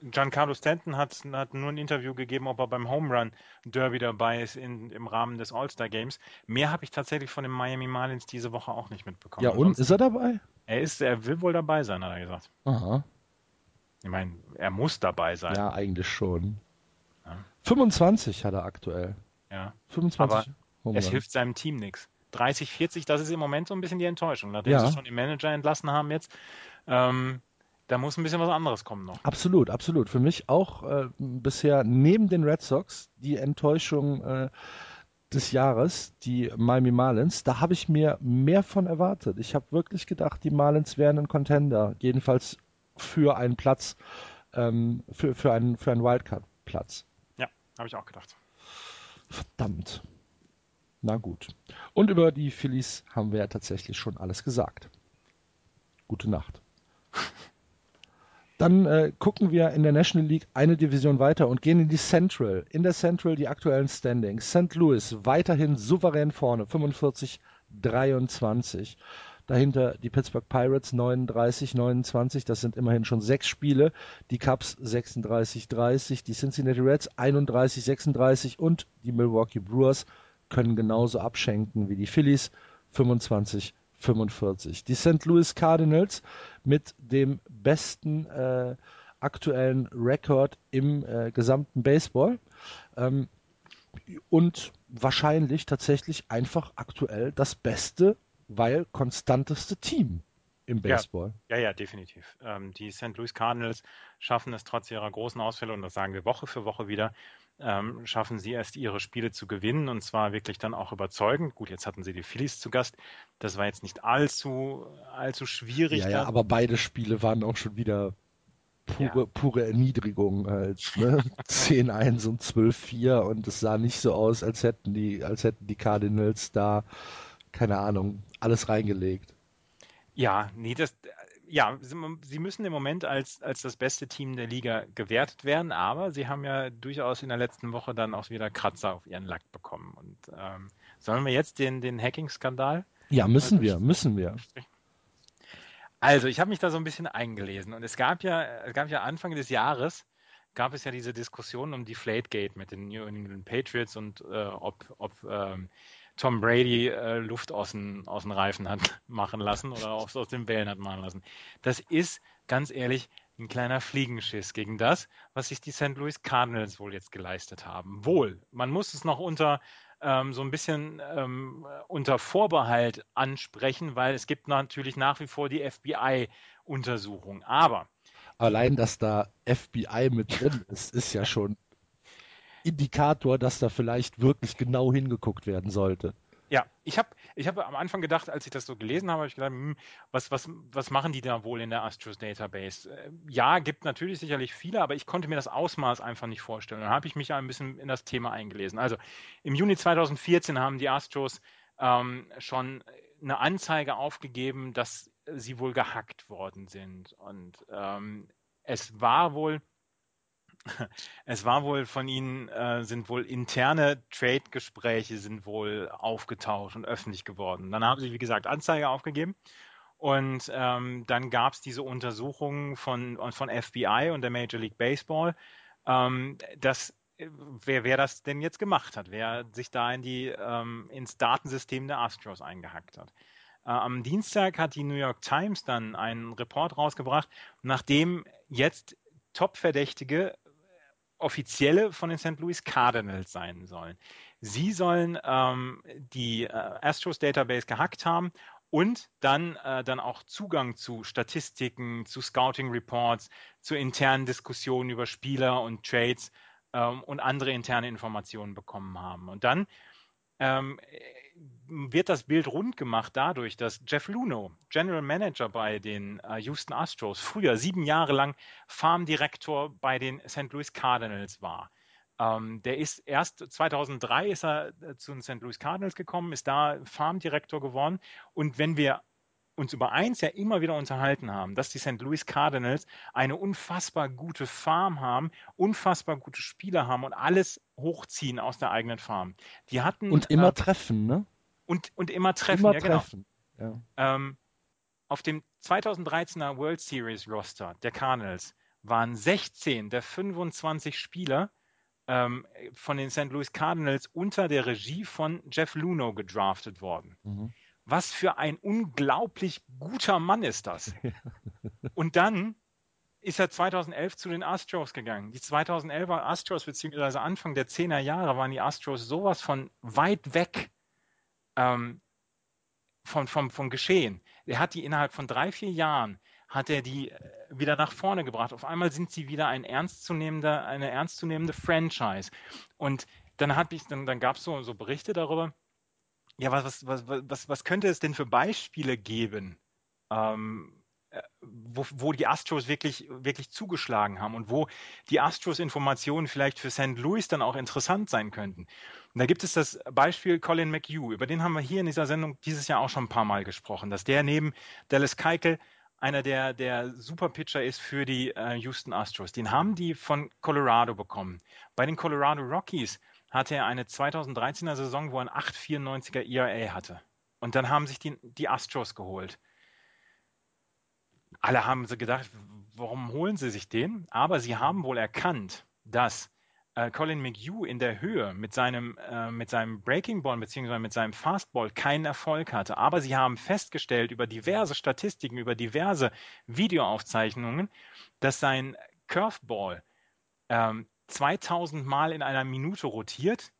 S2: Giancarlo Stanton hat, hat nur ein Interview gegeben, ob er beim Home Run Derby dabei ist in, im Rahmen des All-Star Games. Mehr habe ich tatsächlich von den Miami Marlins diese Woche auch nicht mitbekommen.
S1: Ja, und ist er dabei?
S2: er ist, er will wohl dabei sein, hat er gesagt.
S1: Aha.
S2: Ich meine, er muss dabei sein.
S1: Ja, eigentlich schon.
S2: Ja.
S1: 25 hat er aktuell.
S2: Ja.
S1: 25. Home
S2: Es hilft seinem Team nichts. 30, 40, das ist im Moment so ein bisschen die Enttäuschung. Nachdem
S1: Ja.
S2: sie schon den Manager entlassen haben jetzt, ähm, da muss ein bisschen was anderes kommen noch.
S1: Absolut, absolut. Für mich auch äh, bisher neben den Red Sox die Enttäuschung äh, des Jahres, die Miami Marlins. Da habe ich mir mehr von erwartet. Ich habe wirklich gedacht, die Marlins wären ein Contender, jedenfalls für einen Platz, ähm, für, für einen, für einen Wildcard-Platz.
S2: Ja, habe ich auch gedacht.
S1: Verdammt. Na gut. Und über die Phillies haben wir ja tatsächlich schon alles gesagt. Gute Nacht. Dann äh, gucken wir in der National League eine Division weiter und gehen in die Central. In der Central die aktuellen Standings. St. Louis weiterhin souverän vorne, 45, 23. Dahinter die Pittsburgh Pirates 39, 29. Das sind immerhin schon sechs Spiele. Die Cubs 36, 30. Die Cincinnati Reds 31, 36. Und die Milwaukee Brewers können genauso abschenken wie die Phillies 25, 45. Die St. Louis Cardinals mit dem besten äh, aktuellen Rekord im äh, gesamten Baseball ähm, und wahrscheinlich tatsächlich einfach aktuell das beste, weil konstanteste Team im
S2: Ja.
S1: Baseball.
S2: Ja, ja, definitiv. Ähm, die St. Louis Cardinals schaffen es trotz ihrer großen Ausfälle, und das sagen wir Woche für Woche wieder, ähm, schaffen sie erst ihre Spiele zu gewinnen und zwar wirklich dann auch überzeugend. Gut, jetzt hatten sie die Phillies zu Gast. Das war jetzt nicht allzu, allzu schwierig.
S1: Ja, ja, aber beide Spiele waren auch schon wieder pure, pure Erniedrigung. Halt, ne? 10-1 und 12-4 und es sah nicht so aus, als hätten die, als hätten die Cardinals da, keine Ahnung, alles reingelegt.
S2: Ja, nee, das, ja, sie, müssen im Moment als, als das beste Team der Liga gewertet werden, aber sie haben ja durchaus in der letzten Woche dann auch wieder Kratzer auf ihren Lack bekommen. Und ähm, sollen wir jetzt den, den Hacking-Skandal?
S1: Ja, müssen wir, müssen wir.
S2: Also, ich habe mich da so ein bisschen eingelesen und es gab ja, es gab ja Anfang des Jahres gab es ja diese Diskussion um die Flategate mit den New England Patriots und äh, ob, ob ähm, Tom Brady äh, Luft aus den, aus den Reifen hat machen lassen oder aus, aus den Wellen hat machen lassen. Das ist ganz ehrlich ein kleiner Fliegenschiss gegen das, was sich die St. Louis Cardinals wohl jetzt geleistet haben. Wohl, man muss es noch unter ähm, so ein bisschen ähm, unter Vorbehalt ansprechen, weil es gibt natürlich nach wie vor die FBI-Untersuchung. Aber
S1: Allein, dass da FBI mit drin ist, ist ja schon Indikator, dass da vielleicht wirklich genau hingeguckt werden sollte.
S2: Ja, ich habe ich hab am Anfang gedacht, als ich das so gelesen habe, habe ich gedacht, hm, was, was, was machen die da wohl in der Astros Database? Äh, ja, gibt natürlich sicherlich viele, aber ich konnte mir das Ausmaß einfach nicht vorstellen. Dann habe ich mich ein bisschen in das Thema eingelesen. Also im Juni 2014 haben die Astros ähm, schon eine Anzeige aufgegeben, dass sie wohl gehackt worden sind. Und ähm, es war wohl es war wohl von ihnen, äh, sind wohl interne Trade-Gespräche sind wohl aufgetaucht und öffentlich geworden. Dann haben sie, wie gesagt, Anzeige aufgegeben. Und ähm, dann gab es diese Untersuchungen von, von FBI und der Major League Baseball, ähm, dass wer, wer das denn jetzt gemacht hat, wer sich da in die, ähm, ins Datensystem der Astros eingehackt hat. Äh, am Dienstag hat die New York Times dann einen Report rausgebracht, nachdem jetzt Top-Verdächtige Offizielle von den St. Louis Cardinals sein sollen. Sie sollen ähm, die äh, Astros Database gehackt haben und dann, äh, dann auch Zugang zu Statistiken, zu Scouting Reports, zu internen Diskussionen über Spieler und Trades ähm, und andere interne Informationen bekommen haben. Und dann ähm, wird das Bild rund gemacht dadurch, dass Jeff Luno, General Manager bei den äh, Houston Astros, früher sieben Jahre lang Farmdirektor bei den St. Louis Cardinals war. Ähm, der ist erst 2003 ist er äh, zu den St. Louis Cardinals gekommen, ist da Farmdirektor geworden. Und wenn wir uns über eins ja immer wieder unterhalten haben, dass die St. Louis Cardinals eine unfassbar gute Farm haben, unfassbar gute Spieler haben und alles hochziehen aus der eigenen Farm. Die hatten
S1: und immer äh, treffen, ne?
S2: Und, und immer treffen,
S1: immer
S2: ja
S1: treffen.
S2: genau. Ja. Ähm, auf dem 2013er World Series Roster der Cardinals waren 16 der 25 Spieler ähm, von den St. Louis Cardinals unter der Regie von Jeff Luno gedraftet worden. Mhm. Was für ein unglaublich guter Mann ist das. Und dann ist er 2011 zu den Astros gegangen. Die 2011er Astros, beziehungsweise Anfang der 10er Jahre, waren die Astros sowas von weit weg ähm, vom, vom, vom Geschehen. Er hat die innerhalb von drei, vier Jahren hat er die äh, wieder nach vorne gebracht. Auf einmal sind sie wieder ein ernstzunehmender, eine ernstzunehmende Franchise. Und dann, dann, dann gab es so, so Berichte darüber, ja, was, was, was, was könnte es denn für Beispiele geben, ähm, äh, wo, wo, die Astros wirklich, wirklich zugeschlagen haben und wo die Astros-Informationen vielleicht für St. Louis dann auch interessant sein könnten. Und da gibt es das Beispiel Colin McHugh, über den haben wir hier in dieser Sendung dieses Jahr auch schon ein paar Mal gesprochen, dass der neben Dallas Keuchel einer der, der Superpitcher ist für die äh, Houston Astros. Den haben die von Colorado bekommen. Bei den Colorado Rockies hatte er eine 2013er Saison, wo er ein 8,94er ERA hatte. Und dann haben sich die, die Astros geholt. Alle haben so gedacht, warum holen sie sich den? Aber sie haben wohl erkannt, dass äh, Colin McHugh in der Höhe mit seinem, äh, mit seinem Breaking Ball bzw. mit seinem Fastball keinen Erfolg hatte. Aber sie haben festgestellt über diverse Statistiken, über diverse Videoaufzeichnungen, dass sein Curveball ähm, 2000 Mal in einer Minute rotiert,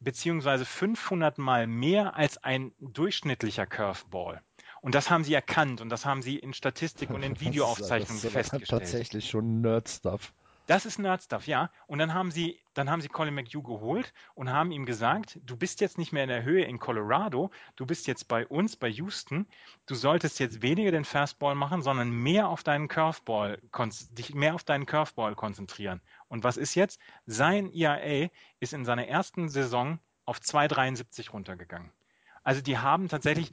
S2: beziehungsweise 500 Mal mehr als ein durchschnittlicher Curveball. Und das haben sie erkannt und das haben sie in Statistik und in Videoaufzeichnungen das ist, das ist festgestellt.
S1: Tatsächlich schon Nerd-Stuff.
S2: Das ist Nerd-Stuff, ja. Und dann haben sie, dann haben sie Colin McHugh geholt und haben ihm gesagt, du bist jetzt nicht mehr in der Höhe in Colorado, du bist jetzt bei uns, bei Houston. Du solltest jetzt weniger den Fastball machen, sondern mehr auf deinen Curveball, dich mehr auf deinen Curveball konzentrieren. Und was ist jetzt? Sein ERA ist in seiner ersten Saison auf 2,73 runtergegangen. Also die haben tatsächlich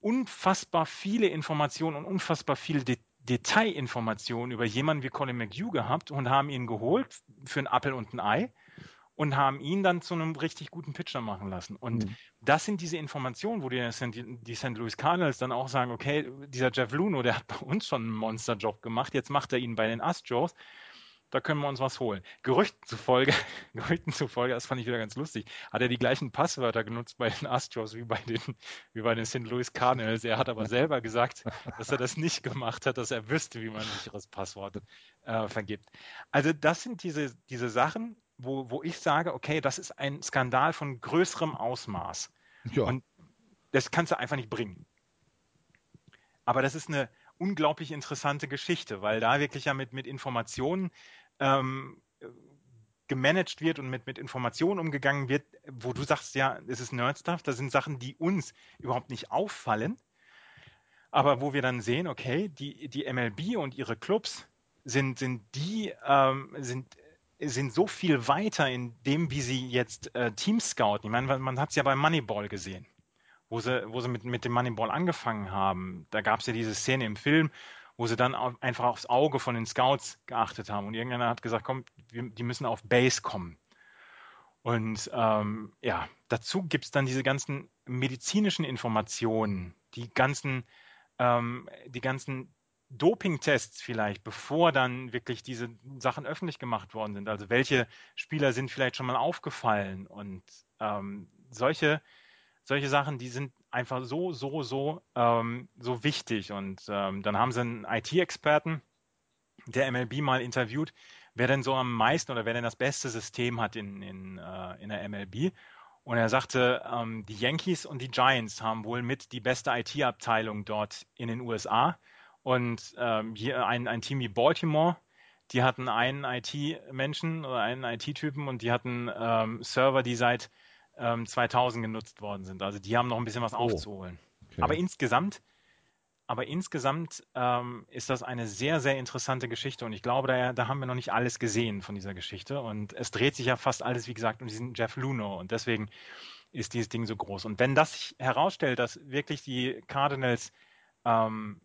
S2: unfassbar viele Informationen und unfassbar viele Details Detailinformationen über jemanden wie Colin McHugh gehabt und haben ihn geholt für ein Appel und ein Ei und haben ihn dann zu einem richtig guten Pitcher machen lassen. Und mhm. das sind diese Informationen, wo die, die St. Louis Cardinals dann auch sagen, okay, dieser Jeff Luno, der hat bei uns schon einen Monsterjob gemacht, jetzt macht er ihn bei den Astros da können wir uns was holen. Gerüchten zufolge, Gerüchten zufolge, das fand ich wieder ganz lustig, hat er die gleichen Passwörter genutzt bei den Astros wie bei den, wie bei den St. Louis Cardinals. Er hat aber selber gesagt, dass er das nicht gemacht hat, dass er wüsste, wie man ein sicheres Passwort äh, vergibt. Also das sind diese, diese Sachen, wo, wo ich sage, okay, das ist ein Skandal von größerem Ausmaß. Ja. Und das kannst du einfach nicht bringen. Aber das ist eine unglaublich interessante Geschichte, weil da wirklich ja mit, mit Informationen ähm, gemanagt wird und mit, mit Informationen umgegangen wird, wo du sagst, ja, es ist Nerd-Stuff, das sind Sachen, die uns überhaupt nicht auffallen, aber wo wir dann sehen, okay, die, die MLB und ihre Clubs sind, sind die, ähm, sind, sind so viel weiter in dem, wie sie jetzt äh, Teams scouten. Ich meine, man hat es ja beim Moneyball gesehen, wo sie, wo sie mit, mit dem Moneyball angefangen haben. Da gab es ja diese Szene im Film, wo sie dann einfach aufs Auge von den Scouts geachtet haben. Und irgendeiner hat gesagt, komm, wir, die müssen auf Base kommen. Und ähm, ja, dazu gibt es dann diese ganzen medizinischen Informationen, die ganzen, ähm, die ganzen Doping-Tests vielleicht, bevor dann wirklich diese Sachen öffentlich gemacht worden sind. Also welche Spieler sind vielleicht schon mal aufgefallen und ähm, solche, solche Sachen, die sind einfach so, so, so, ähm, so wichtig. Und ähm, dann haben sie einen IT-Experten, der MLB mal interviewt, wer denn so am meisten oder wer denn das beste System hat in, in, äh, in der MLB. Und er sagte, ähm, die Yankees und die Giants haben wohl mit die beste IT-Abteilung dort in den USA. Und ähm, hier ein, ein Team wie Baltimore, die hatten einen IT-Menschen oder einen IT-Typen und die hatten ähm, Server, die seit 2000 ähm, genutzt worden sind. Also die haben noch ein bisschen was oh. aufzuholen. Okay. Aber insgesamt, aber insgesamt ähm, ist das eine sehr, sehr interessante Geschichte und ich glaube, da, da haben wir noch nicht alles gesehen von dieser Geschichte und es dreht sich ja fast alles, wie gesagt, um diesen Jeff Luno und deswegen ist dieses Ding so groß. Und wenn das sich herausstellt, dass wirklich die Cardinals ähm,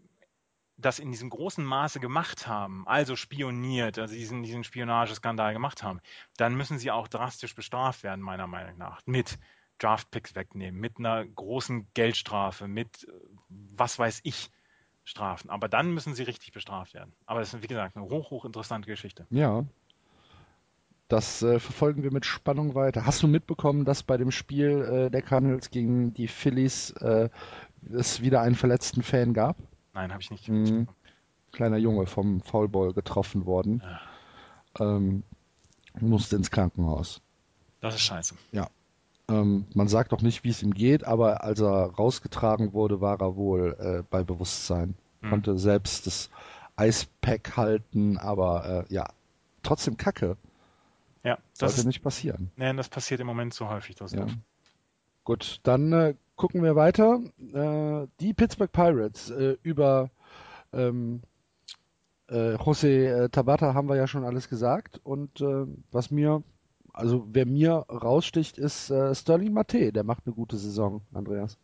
S2: das in diesem großen Maße gemacht haben, also spioniert, also diesen, diesen Spionageskandal gemacht haben, dann müssen sie auch drastisch bestraft werden, meiner Meinung nach. Mit Draftpicks wegnehmen, mit einer großen Geldstrafe, mit was weiß ich Strafen. Aber dann müssen sie richtig bestraft werden. Aber das ist, wie gesagt, eine hoch, hoch interessante Geschichte.
S1: Ja. Das äh, verfolgen wir mit Spannung weiter. Hast du mitbekommen, dass bei dem Spiel äh, der Cardinals gegen die Phillies äh, es wieder einen verletzten Fan gab?
S2: Nein, habe ich nicht. Mhm.
S1: Kleiner Junge vom Foulball getroffen worden. Ja. Ähm, musste ins Krankenhaus.
S2: Das ist scheiße.
S1: Ja. Ähm, man sagt auch nicht, wie es ihm geht, aber als er rausgetragen wurde, war er wohl äh, bei Bewusstsein. Mhm. Konnte selbst das Eispack halten, aber äh, ja, trotzdem Kacke.
S2: Ja, das
S1: sollte ist, nicht passieren.
S2: Nein, das passiert im Moment so häufig. Das
S1: ja. Gut, dann äh, gucken wir weiter. Äh, die Pittsburgh Pirates äh, über ähm, äh, José äh, Tabata haben wir ja schon alles gesagt. Und äh, was mir, also wer mir raussticht, ist äh, Sterling Mate. Der macht eine gute Saison, Andreas.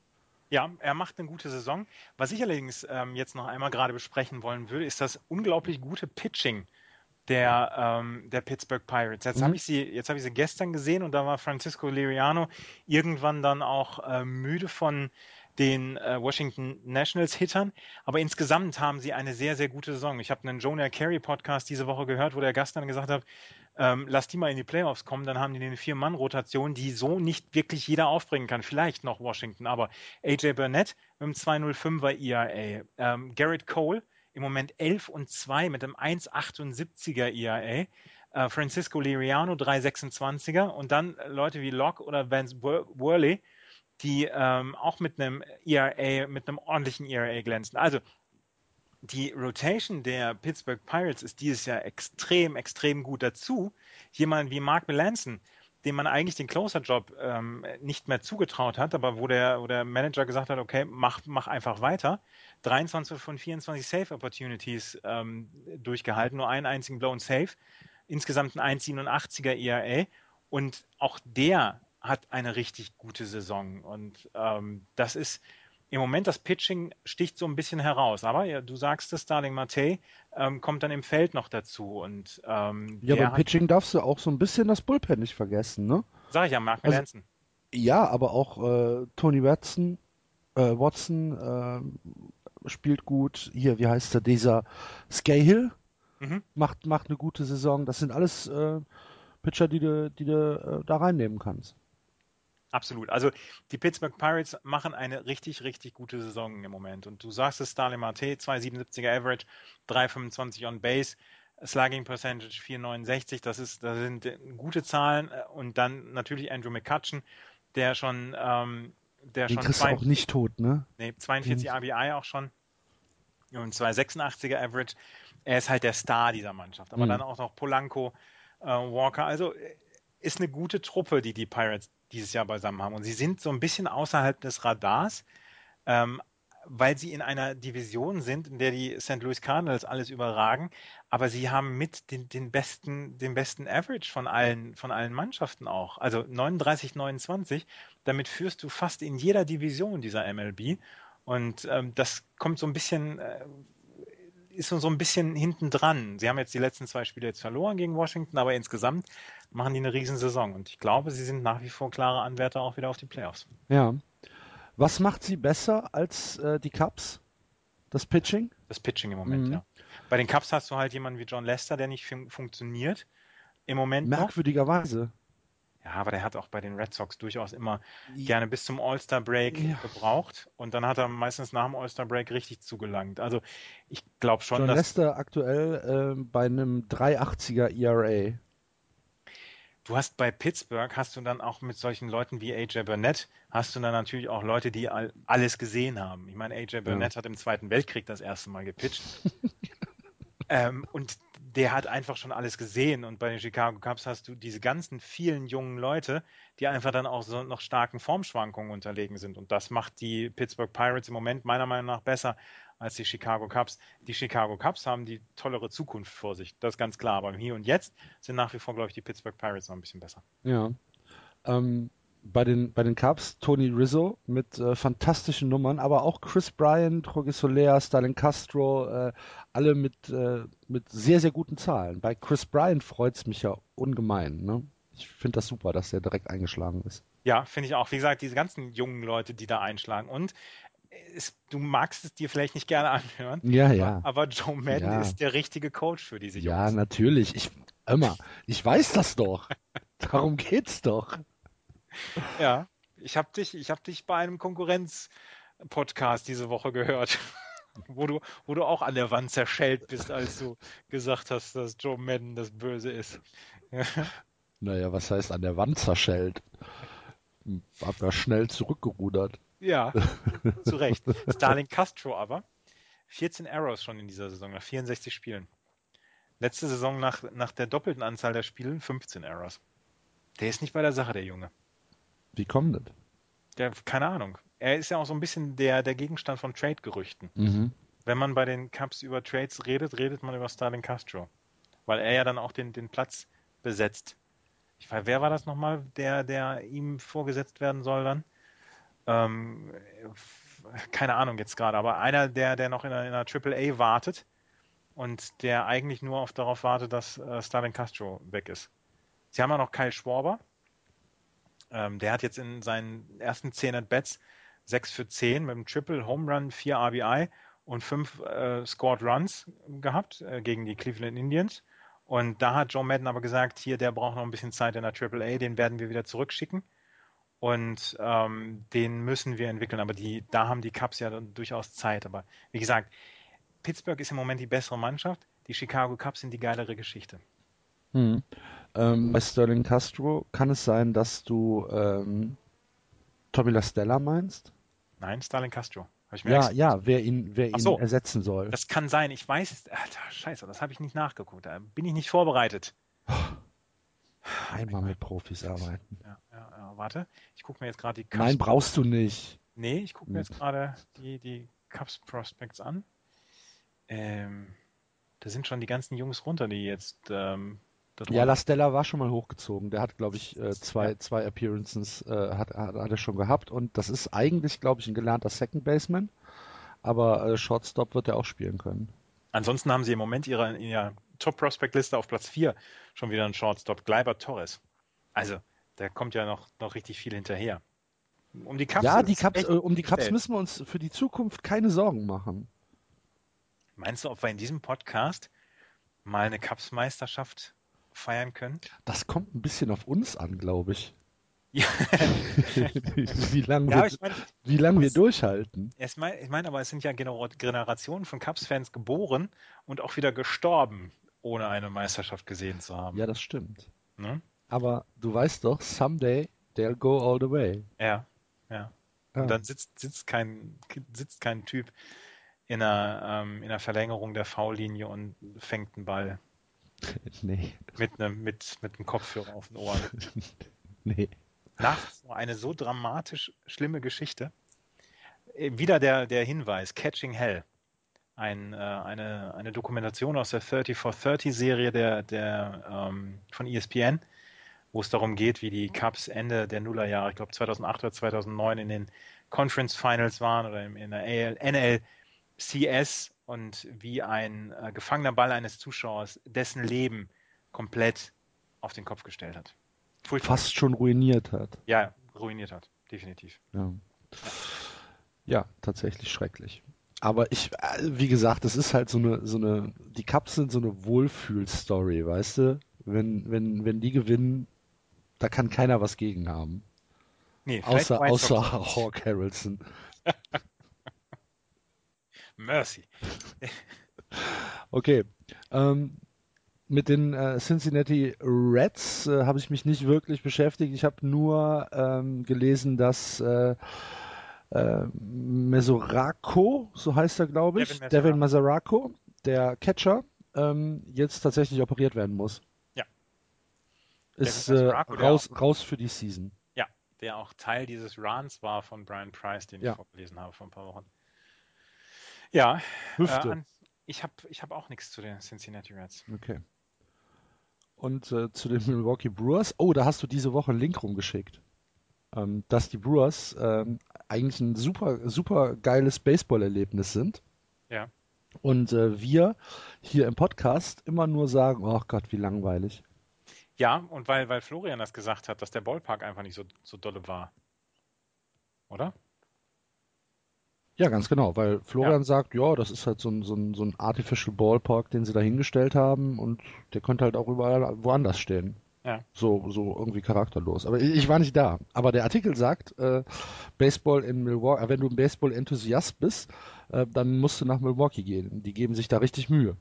S2: Ja, er macht eine gute Saison. Was ich allerdings ähm, jetzt noch einmal gerade besprechen wollen würde, ist das unglaublich gute Pitching der, ähm, der Pittsburgh Pirates. Jetzt mhm. habe ich sie, jetzt habe ich sie gestern gesehen und da war Francisco Liriano irgendwann dann auch äh, müde von den äh, Washington Nationals Hittern, aber insgesamt haben sie eine sehr, sehr gute Saison. Ich habe einen Jonah Carey Podcast diese Woche gehört, wo der Gast dann gesagt hat, ähm, lass die mal in die Playoffs kommen, dann haben die eine Vier-Mann-Rotation, die so nicht wirklich jeder aufbringen kann. Vielleicht noch Washington, aber AJ Burnett mit einem 205er ERA, ähm, Garrett Cole im Moment 11 und 2 mit einem 1,78er ERA. Äh, Francisco Liriano 3,26er und dann Leute wie Locke oder Vance Worley, die ähm, auch mit einem ERA, mit einem ordentlichen ERA glänzen. Also die Rotation der Pittsburgh Pirates ist dieses Jahr extrem, extrem gut dazu. Jemand wie Mark Melanson, dem man eigentlich den Closer-Job ähm, nicht mehr zugetraut hat, aber wo der, wo der Manager gesagt hat, okay, mach, mach einfach weiter. 23 von 24 Safe Opportunities ähm, durchgehalten, nur einen einzigen Blown Safe, insgesamt ein 1,87er ERA und auch der hat eine richtig gute Saison und ähm, das ist im Moment das Pitching sticht so ein bisschen heraus. Aber ja, du sagst es, Starling Mate ähm, kommt dann im Feld noch dazu. Und, ähm,
S1: Ja, beim Pitching darfst du auch so ein bisschen das Bullpen nicht vergessen, ne?
S2: Sag ich ja, Mark
S1: Also-
S2: Melanson.
S1: Ja, aber auch äh, Tony Watson, äh, Watson äh, spielt gut. Hier, wie heißt er? Dieser Scahill
S2: Mhm.
S1: macht, macht eine gute Saison. Das sind alles äh, Pitcher, die du, die du äh, da reinnehmen kannst.
S2: Absolut. Also die Pittsburgh Pirates machen eine richtig, richtig gute Saison im Moment. Und du sagst es, Starling Marte, 2,77er Average, 3,25 on Base, Slugging Percentage 4,69. Das, ist, das sind gute Zahlen. Und dann natürlich Andrew McCutcheon, der schon, ähm, der
S1: Den
S2: schon
S1: kriegst
S2: zwei-
S1: auch nicht tot, ne?
S2: nee, 42 RBI auch schon und 286er Average. Er ist halt der Star dieser Mannschaft. Aber
S1: Mhm.
S2: dann auch noch Polanco, äh, Walker. Also äh, ist eine gute Truppe, die die Pirates dieses Jahr beisammen haben. Und sie sind so ein bisschen außerhalb des Radars, ähm, weil sie in einer Division sind, in der die St. Louis Cardinals alles überragen. Aber sie haben mit den, den besten, den besten Average von allen, von allen Mannschaften auch. Also 39, 29. Damit führst du fast in jeder Division dieser MLB. Und ähm, das kommt so ein bisschen, äh, ist so ein bisschen hinten dran. Sie haben jetzt die letzten zwei Spiele jetzt verloren gegen Washington, aber insgesamt machen die eine Riesensaison. Und ich glaube, sie sind nach wie vor klare Anwärter auch wieder auf die Playoffs.
S1: Ja. Was macht sie besser als äh, die Cubs? Das Pitching?
S2: Das Pitching im Moment,
S1: Mhm.
S2: ja. Bei den Cubs hast du halt jemanden wie John Lester, der nicht fun funktioniert. Im Moment noch. Ja, aber der hat auch bei den Red Sox durchaus immer gerne bis zum All-Star-Break
S1: Ja.
S2: gebraucht. Und dann hat er meistens nach dem All-Star-Break richtig zugelangt. Also ich glaube schon,
S1: John
S2: dass
S1: Lester aktuell äh, bei einem 380er ERA.
S2: du hast bei Pittsburgh, hast du dann auch mit solchen Leuten wie AJ Burnett, hast du dann natürlich auch Leute, die all, alles gesehen haben. Ich meine, AJ Burnett hat im Zweiten Weltkrieg das erste Mal gepitcht. ähm, und der hat einfach schon alles gesehen. Und bei den Chicago Cubs hast du diese ganzen vielen jungen Leute, die einfach dann auch so noch starken Formschwankungen unterlegen sind. Und das macht die Pittsburgh Pirates im Moment meiner Meinung nach besser als die Chicago Cubs. Die Chicago Cubs haben die tollere Zukunft vor sich, das ist ganz klar. Aber im Hier und Jetzt sind nach wie vor, glaube ich, die Pittsburgh Pirates noch ein bisschen besser.
S1: Ja. Ähm, bei den, bei den Cubs Tony Rizzo mit äh, fantastischen Nummern, aber auch Chris Bryant, Jorge Soler, Stalin Castro, äh, alle mit, äh, mit sehr, sehr guten Zahlen. Bei Chris Bryant freut es mich ja ungemein. Ne? Ich finde das super, dass der direkt eingeschlagen ist.
S2: Ja, finde ich auch. Wie gesagt, diese ganzen jungen Leute, die da einschlagen. Und es, du magst es dir vielleicht nicht gerne anhören,
S1: Ja, ja.
S2: aber Joe Madden
S1: Ja.
S2: ist der richtige Coach für diese Jungs.
S1: Ja, natürlich. Ich, immer, ich weiß das doch. Darum geht's doch.
S2: Ja, ich habe dich, ich habe dich bei einem Konkurrenz-Podcast diese Woche gehört, wo du, wo du auch an der Wand zerschellt bist, als du gesagt hast, dass Joe Madden das Böse ist.
S1: Naja, was heißt an der Wand zerschellt? Hab ja schnell zurückgerudert.
S2: Ja, zu Recht. Starling Castro aber 14 Arrows schon in dieser Saison nach 64 Spielen. Letzte Saison nach, nach der doppelten Anzahl der Spielen 15 Arrows. Der ist nicht bei der Sache, der Junge.
S1: Wie kommt das?
S2: Der, keine Ahnung. Er ist ja auch so ein bisschen der, der Gegenstand von Trade-Gerüchten.
S1: Mhm.
S2: Wenn man bei den Cubs über Trades redet, redet man über Starling Castro. Weil er ja dann auch den, den Platz besetzt. Ich weiß, wer war das nochmal, der, der ihm vorgesetzt werden soll dann? Ähm, keine Ahnung jetzt gerade, aber einer, der, der noch in einer, in einer AAA wartet und der eigentlich nur auf, darauf wartet, dass äh, Starling Castro weg ist. Sie haben ja noch Kyle Schwarber. Ähm, der hat jetzt in seinen ersten 10 At-Bats 6 für 10 mit einem Triple, Home Run, 4 RBI und 5 äh, Scored Runs gehabt äh, gegen die Cleveland Indians. Und da hat Joe Madden aber gesagt, hier, der braucht noch ein bisschen Zeit in der AAA, den werden wir wieder zurückschicken. Und ähm, den müssen wir entwickeln. Aber die, da haben die Cubs ja durchaus Zeit. Aber wie gesagt, Pittsburgh ist im Moment die bessere Mannschaft. Die Chicago Cubs sind die geilere Geschichte.
S1: Hm. Ähm, bei Sterling Castro kann es sein, dass du ähm, Tommy La Stella meinst?
S2: Nein, Starling Castro.
S1: Ja,
S2: extra-
S1: ja, wer ihn, wer ihn
S2: so.
S1: ersetzen soll.
S2: Das kann sein. Ich weiß es. Alter, scheiße, das habe ich nicht nachgeguckt. Da bin ich nicht vorbereitet.
S1: Einmal mit Profis arbeiten.
S2: Ja, ja, ja, warte. Ich gucke mir jetzt gerade die
S1: Nein, brauchst du nicht.
S2: Nee, ich gucke mir jetzt gerade die, die Cubs Prospects an. Ähm, da sind schon die ganzen Jungs runter, die jetzt ähm,
S1: Ja, La Stella war schon mal hochgezogen. Der hat, glaube ich, äh, zwei,
S2: Ja.
S1: zwei Appearances äh, hat, hat, hat er schon gehabt und das ist eigentlich, glaube ich, ein gelernter Second Baseman. Aber äh, Shortstop wird er auch spielen können.
S2: Ansonsten haben sie im Moment ihre, in ihrer Top-Prospect-Liste auf Platz 4 schon wieder einen Shortstop, Gleiber Torres. Also, da kommt ja noch, noch richtig viel hinterher. Um die Cups
S1: ja, die Cups, äh, um die Cups müssen wir uns für die Zukunft keine Sorgen machen.
S2: Meinst du, ob wir in diesem Podcast mal eine Cups-Meisterschaft feiern können?
S1: Das kommt ein bisschen auf uns an, glaube ich.
S2: Ja,
S1: wie lange
S2: ja
S1: wir,
S2: ich meine,
S1: wie lang wir durchhalten.
S2: ich meine, ich mein, aber es sind ja Gener- Generationen von Cups-Fans geboren und auch wieder gestorben, ohne eine Meisterschaft gesehen zu haben.
S1: Ja, das stimmt.
S2: Ne?
S1: Aber du weißt doch, someday they'll go all the way.
S2: Ja, ja.
S1: Ja.
S2: Und dann sitzt, sitzt, kein, sitzt kein Typ in einer, ähm, in einer Verlängerung der V-Linie und fängt einen Ball
S1: nee,
S2: mit einem, mit, mit einem Kopfhörer auf den Ohren.
S1: nee.
S2: Nach so eine so dramatisch schlimme Geschichte. Äh, Wieder der, der Hinweis, Catching Hell. Ein, äh, eine, eine Dokumentation aus der 30 for 30 Serie der, der, ähm, von ESPN, wo es darum geht, wie die Cubs Ende der Nullerjahre, ich glaube 2008 oder 2009 in den Conference Finals waren oder in der NLCS und wie ein äh, gefangener Ball eines Zuschauers dessen Leben komplett auf den Kopf gestellt hat. Furchtbar.
S1: Fast schon ruiniert hat.
S2: Ja, ruiniert hat, definitiv.
S1: Ja. ja, tatsächlich schrecklich. Aber ich, äh, wie gesagt, es ist halt so eine, so eine, die Cups sind so eine Wohlfühl-Story, weißt du? Wenn, wenn, wenn die gewinnen, da kann keiner was gegen haben.
S2: Nee,
S1: Außer, außer. Hawk Harrelson.
S2: Mercy.
S1: Okay. Ähm, mit den äh, Cincinnati Reds äh, habe ich mich nicht wirklich beschäftigt. Ich habe nur ähm, gelesen, dass äh, äh, Mesoraco, so heißt er, glaube ich,
S2: Devin
S1: Devin Mesoraco, der Catcher, ähm, jetzt tatsächlich operiert werden muss.
S2: Ja.
S1: Ist äh, raus, raus für die Season.
S2: Ja, der auch Teil dieses Runs war von Brian Price, den
S1: Ja.
S2: ich vorgelesen habe vor ein paar Wochen. Ja, äh,
S1: Hüfte.
S2: an, ich habe ich hab auch nichts zu den Cincinnati Reds.
S1: Okay. Und äh, zu den Milwaukee Brewers. Oh, da hast du diese Woche einen Link rumgeschickt. Ähm, dass die Brewers ähm, eigentlich ein super, super geiles Baseball-Erlebnis sind.
S2: Ja.
S1: Und äh, wir hier im Podcast immer nur sagen, oh Gott, wie langweilig.
S2: Ja, und weil, weil Florian das gesagt hat, dass der Ballpark einfach nicht so, so dolle war. Oder?
S1: Ja, ganz genau, weil Florian sagt, ja, das ist halt so ein, so ein, so ein Artificial Ballpark, den sie da hingestellt haben und der könnte halt auch überall woanders stehen.
S2: Ja.
S1: So, so irgendwie charakterlos. Aber ich, ich war nicht da. Aber der Artikel sagt, äh, Baseball in Milwaukee, äh, wenn du ein Baseball-Enthusiast bist, äh, dann musst du nach Milwaukee gehen. Die geben sich da richtig Mühe.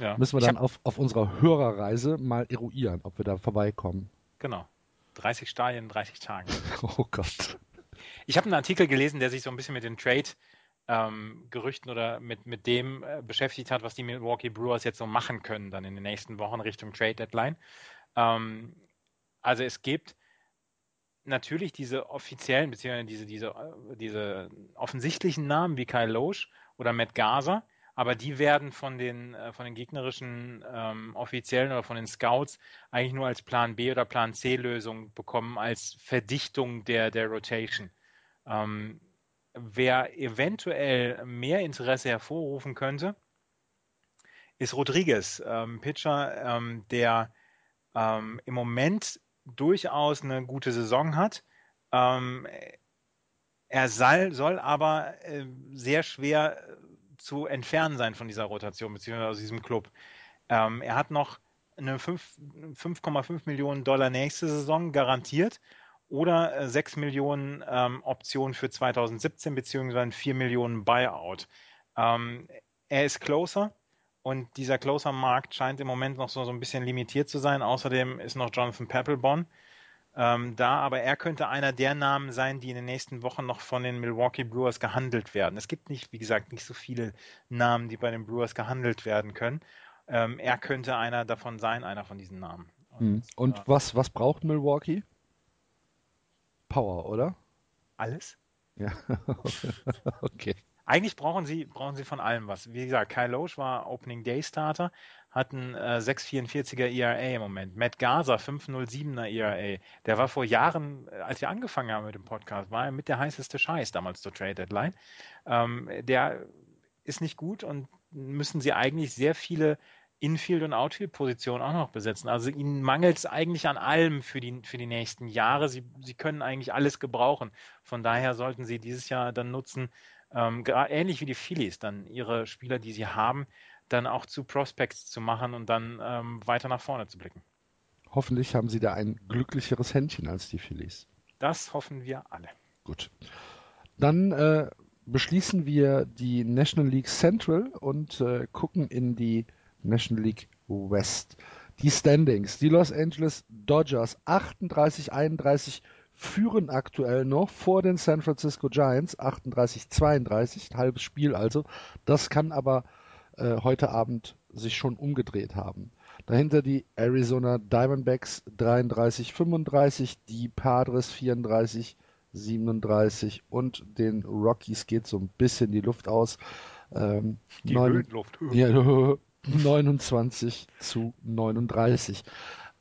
S2: Ja.
S1: Müssen wir
S2: Ich
S1: dann auf, auf unserer Hörerreise mal eruieren, ob wir da vorbeikommen.
S2: Genau. 30 Stadien in 30 Tagen.
S1: Oh Gott.
S2: Ich habe einen Artikel gelesen, der sich so ein bisschen mit den Trade-Gerüchten oder mit, mit dem äh, beschäftigt hat, was die Milwaukee Brewers jetzt so machen können dann in den nächsten Wochen Richtung Trade-Deadline. Ähm, also es gibt natürlich diese offiziellen, beziehungsweise diese, diese, äh, diese offensichtlichen Namen wie Kyle Loesch oder Matt Gaza, aber die werden von den, äh, von den gegnerischen ähm, Offiziellen oder von den Scouts eigentlich nur als Plan B oder Plan C Lösung bekommen, als Verdichtung der, der Rotation. Ähm, wer eventuell mehr Interesse hervorrufen könnte, ist Rodriguez, ähm, Pitcher, ähm, der ähm, im Moment durchaus eine gute Saison hat. Ähm, er soll, soll aber äh, sehr schwer äh, zu entfernen sein von dieser Rotation, beziehungsweise aus diesem Club. Ähm, er hat noch eine fünf- 5,5 Millionen Dollar nächste Saison garantiert oder äh, 6 Millionen ähm, Option für 2017 beziehungsweise ein 4 Millionen Buyout. Ähm, er ist closer und dieser Closer-Markt scheint im Moment noch so, so ein bisschen limitiert zu sein. Außerdem ist noch Jonathan Papelbon ähm, da, aber er könnte einer der Namen sein, die in den nächsten Wochen noch von den Milwaukee Brewers gehandelt werden. Es gibt nicht, wie gesagt, nicht so viele Namen, die bei den Brewers gehandelt werden können. Ähm, er könnte einer davon sein, einer von diesen Namen.
S1: Hm. Und
S2: äh,
S1: was, was braucht Milwaukee? Power, oder?
S2: alles?
S1: Ja. okay.
S2: Eigentlich brauchen sie, brauchen sie von allem was. Wie gesagt, Kyle Loesch war Opening Day Starter, hat einen äh, 6,44er ERA im Moment. Matt Gaza 5,07er ERA. Der war vor Jahren, äh, als wir angefangen haben mit dem Podcast, war er mit der heißeste Scheiß damals zur Trade Deadline. Ähm, der ist nicht gut und müssen sie eigentlich sehr viele Infield- und Outfield-Positionen auch noch besetzen. Also ihnen mangelt es eigentlich an allem für die, für die nächsten Jahre. Sie, sie können eigentlich alles gebrauchen. Von daher sollten sie dieses Jahr dann nutzen, ähm, ähnlich wie die Phillies, dann ihre Spieler, die sie haben, dann auch zu Prospects zu machen und dann ähm, weiter nach vorne zu blicken.
S1: Hoffentlich haben sie da ein glücklicheres Händchen als die Phillies.
S2: Das hoffen wir alle.
S1: Gut. Dann äh, beschließen wir die National League Central und äh, gucken in die National League West. Die Standings. Die Los Angeles Dodgers 38-31 führen aktuell noch vor den San Francisco Giants 38-32, halbes Spiel also. Das kann aber äh, heute Abend sich schon umgedreht haben. Dahinter die Arizona Diamondbacks 33-35, die Padres 34 37 und den Rockies geht so ein bisschen die Luft aus. Ähm,
S2: die
S1: 9,
S2: Höhenluft.
S1: ja, 29 zu 39.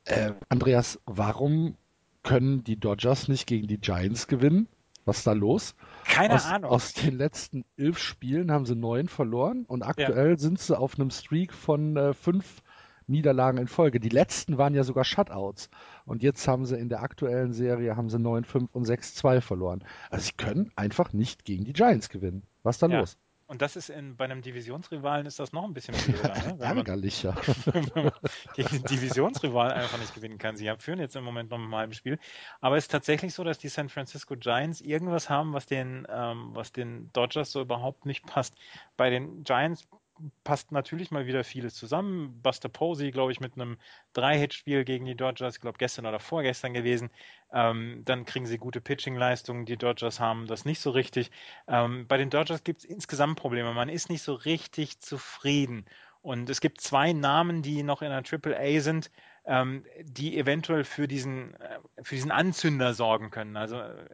S1: Äh, Andreas, warum können die Dodgers nicht gegen die Giants gewinnen? Was ist da los?
S2: Keine
S1: aus,
S2: Ahnung.
S1: Aus den letzten elf Spielen haben sie neun verloren und aktuell ja. sind sie auf einem Streak von äh, fünf Niederlagen in Folge. Die letzten waren ja sogar Shutouts. Und jetzt haben sie in der aktuellen Serie haben sie 9-5 und 6-2 verloren. Also sie können einfach nicht gegen die Giants gewinnen. Was ist da
S2: ja.
S1: los?
S2: Und das ist in, bei einem Divisionsrivalen ist das noch ein bisschen blöder. Ne? Wenn
S1: Ärgerlicher.
S2: man gegen den Divisionsrivalen einfach nicht gewinnen kann. Sie führen jetzt im Moment noch mal im Spiel. Aber es ist tatsächlich so, dass die San Francisco Giants irgendwas haben, was den, ähm, was den Dodgers so überhaupt nicht passt. Bei den Giants passt natürlich mal wieder vieles zusammen. Buster Posey, glaube ich, mit einem Drei-Hit-Spiel gegen die Dodgers, ich glaube gestern oder vorgestern gewesen. Ähm, dann kriegen sie gute Pitching-Leistungen. Die Dodgers haben das nicht so richtig. Ähm, bei den Dodgers gibt es insgesamt Probleme. Man ist nicht so richtig zufrieden. Und es gibt zwei Namen, die noch in der Triple A sind, ähm, die eventuell für diesen, äh, für diesen Anzünder sorgen können. Also äh,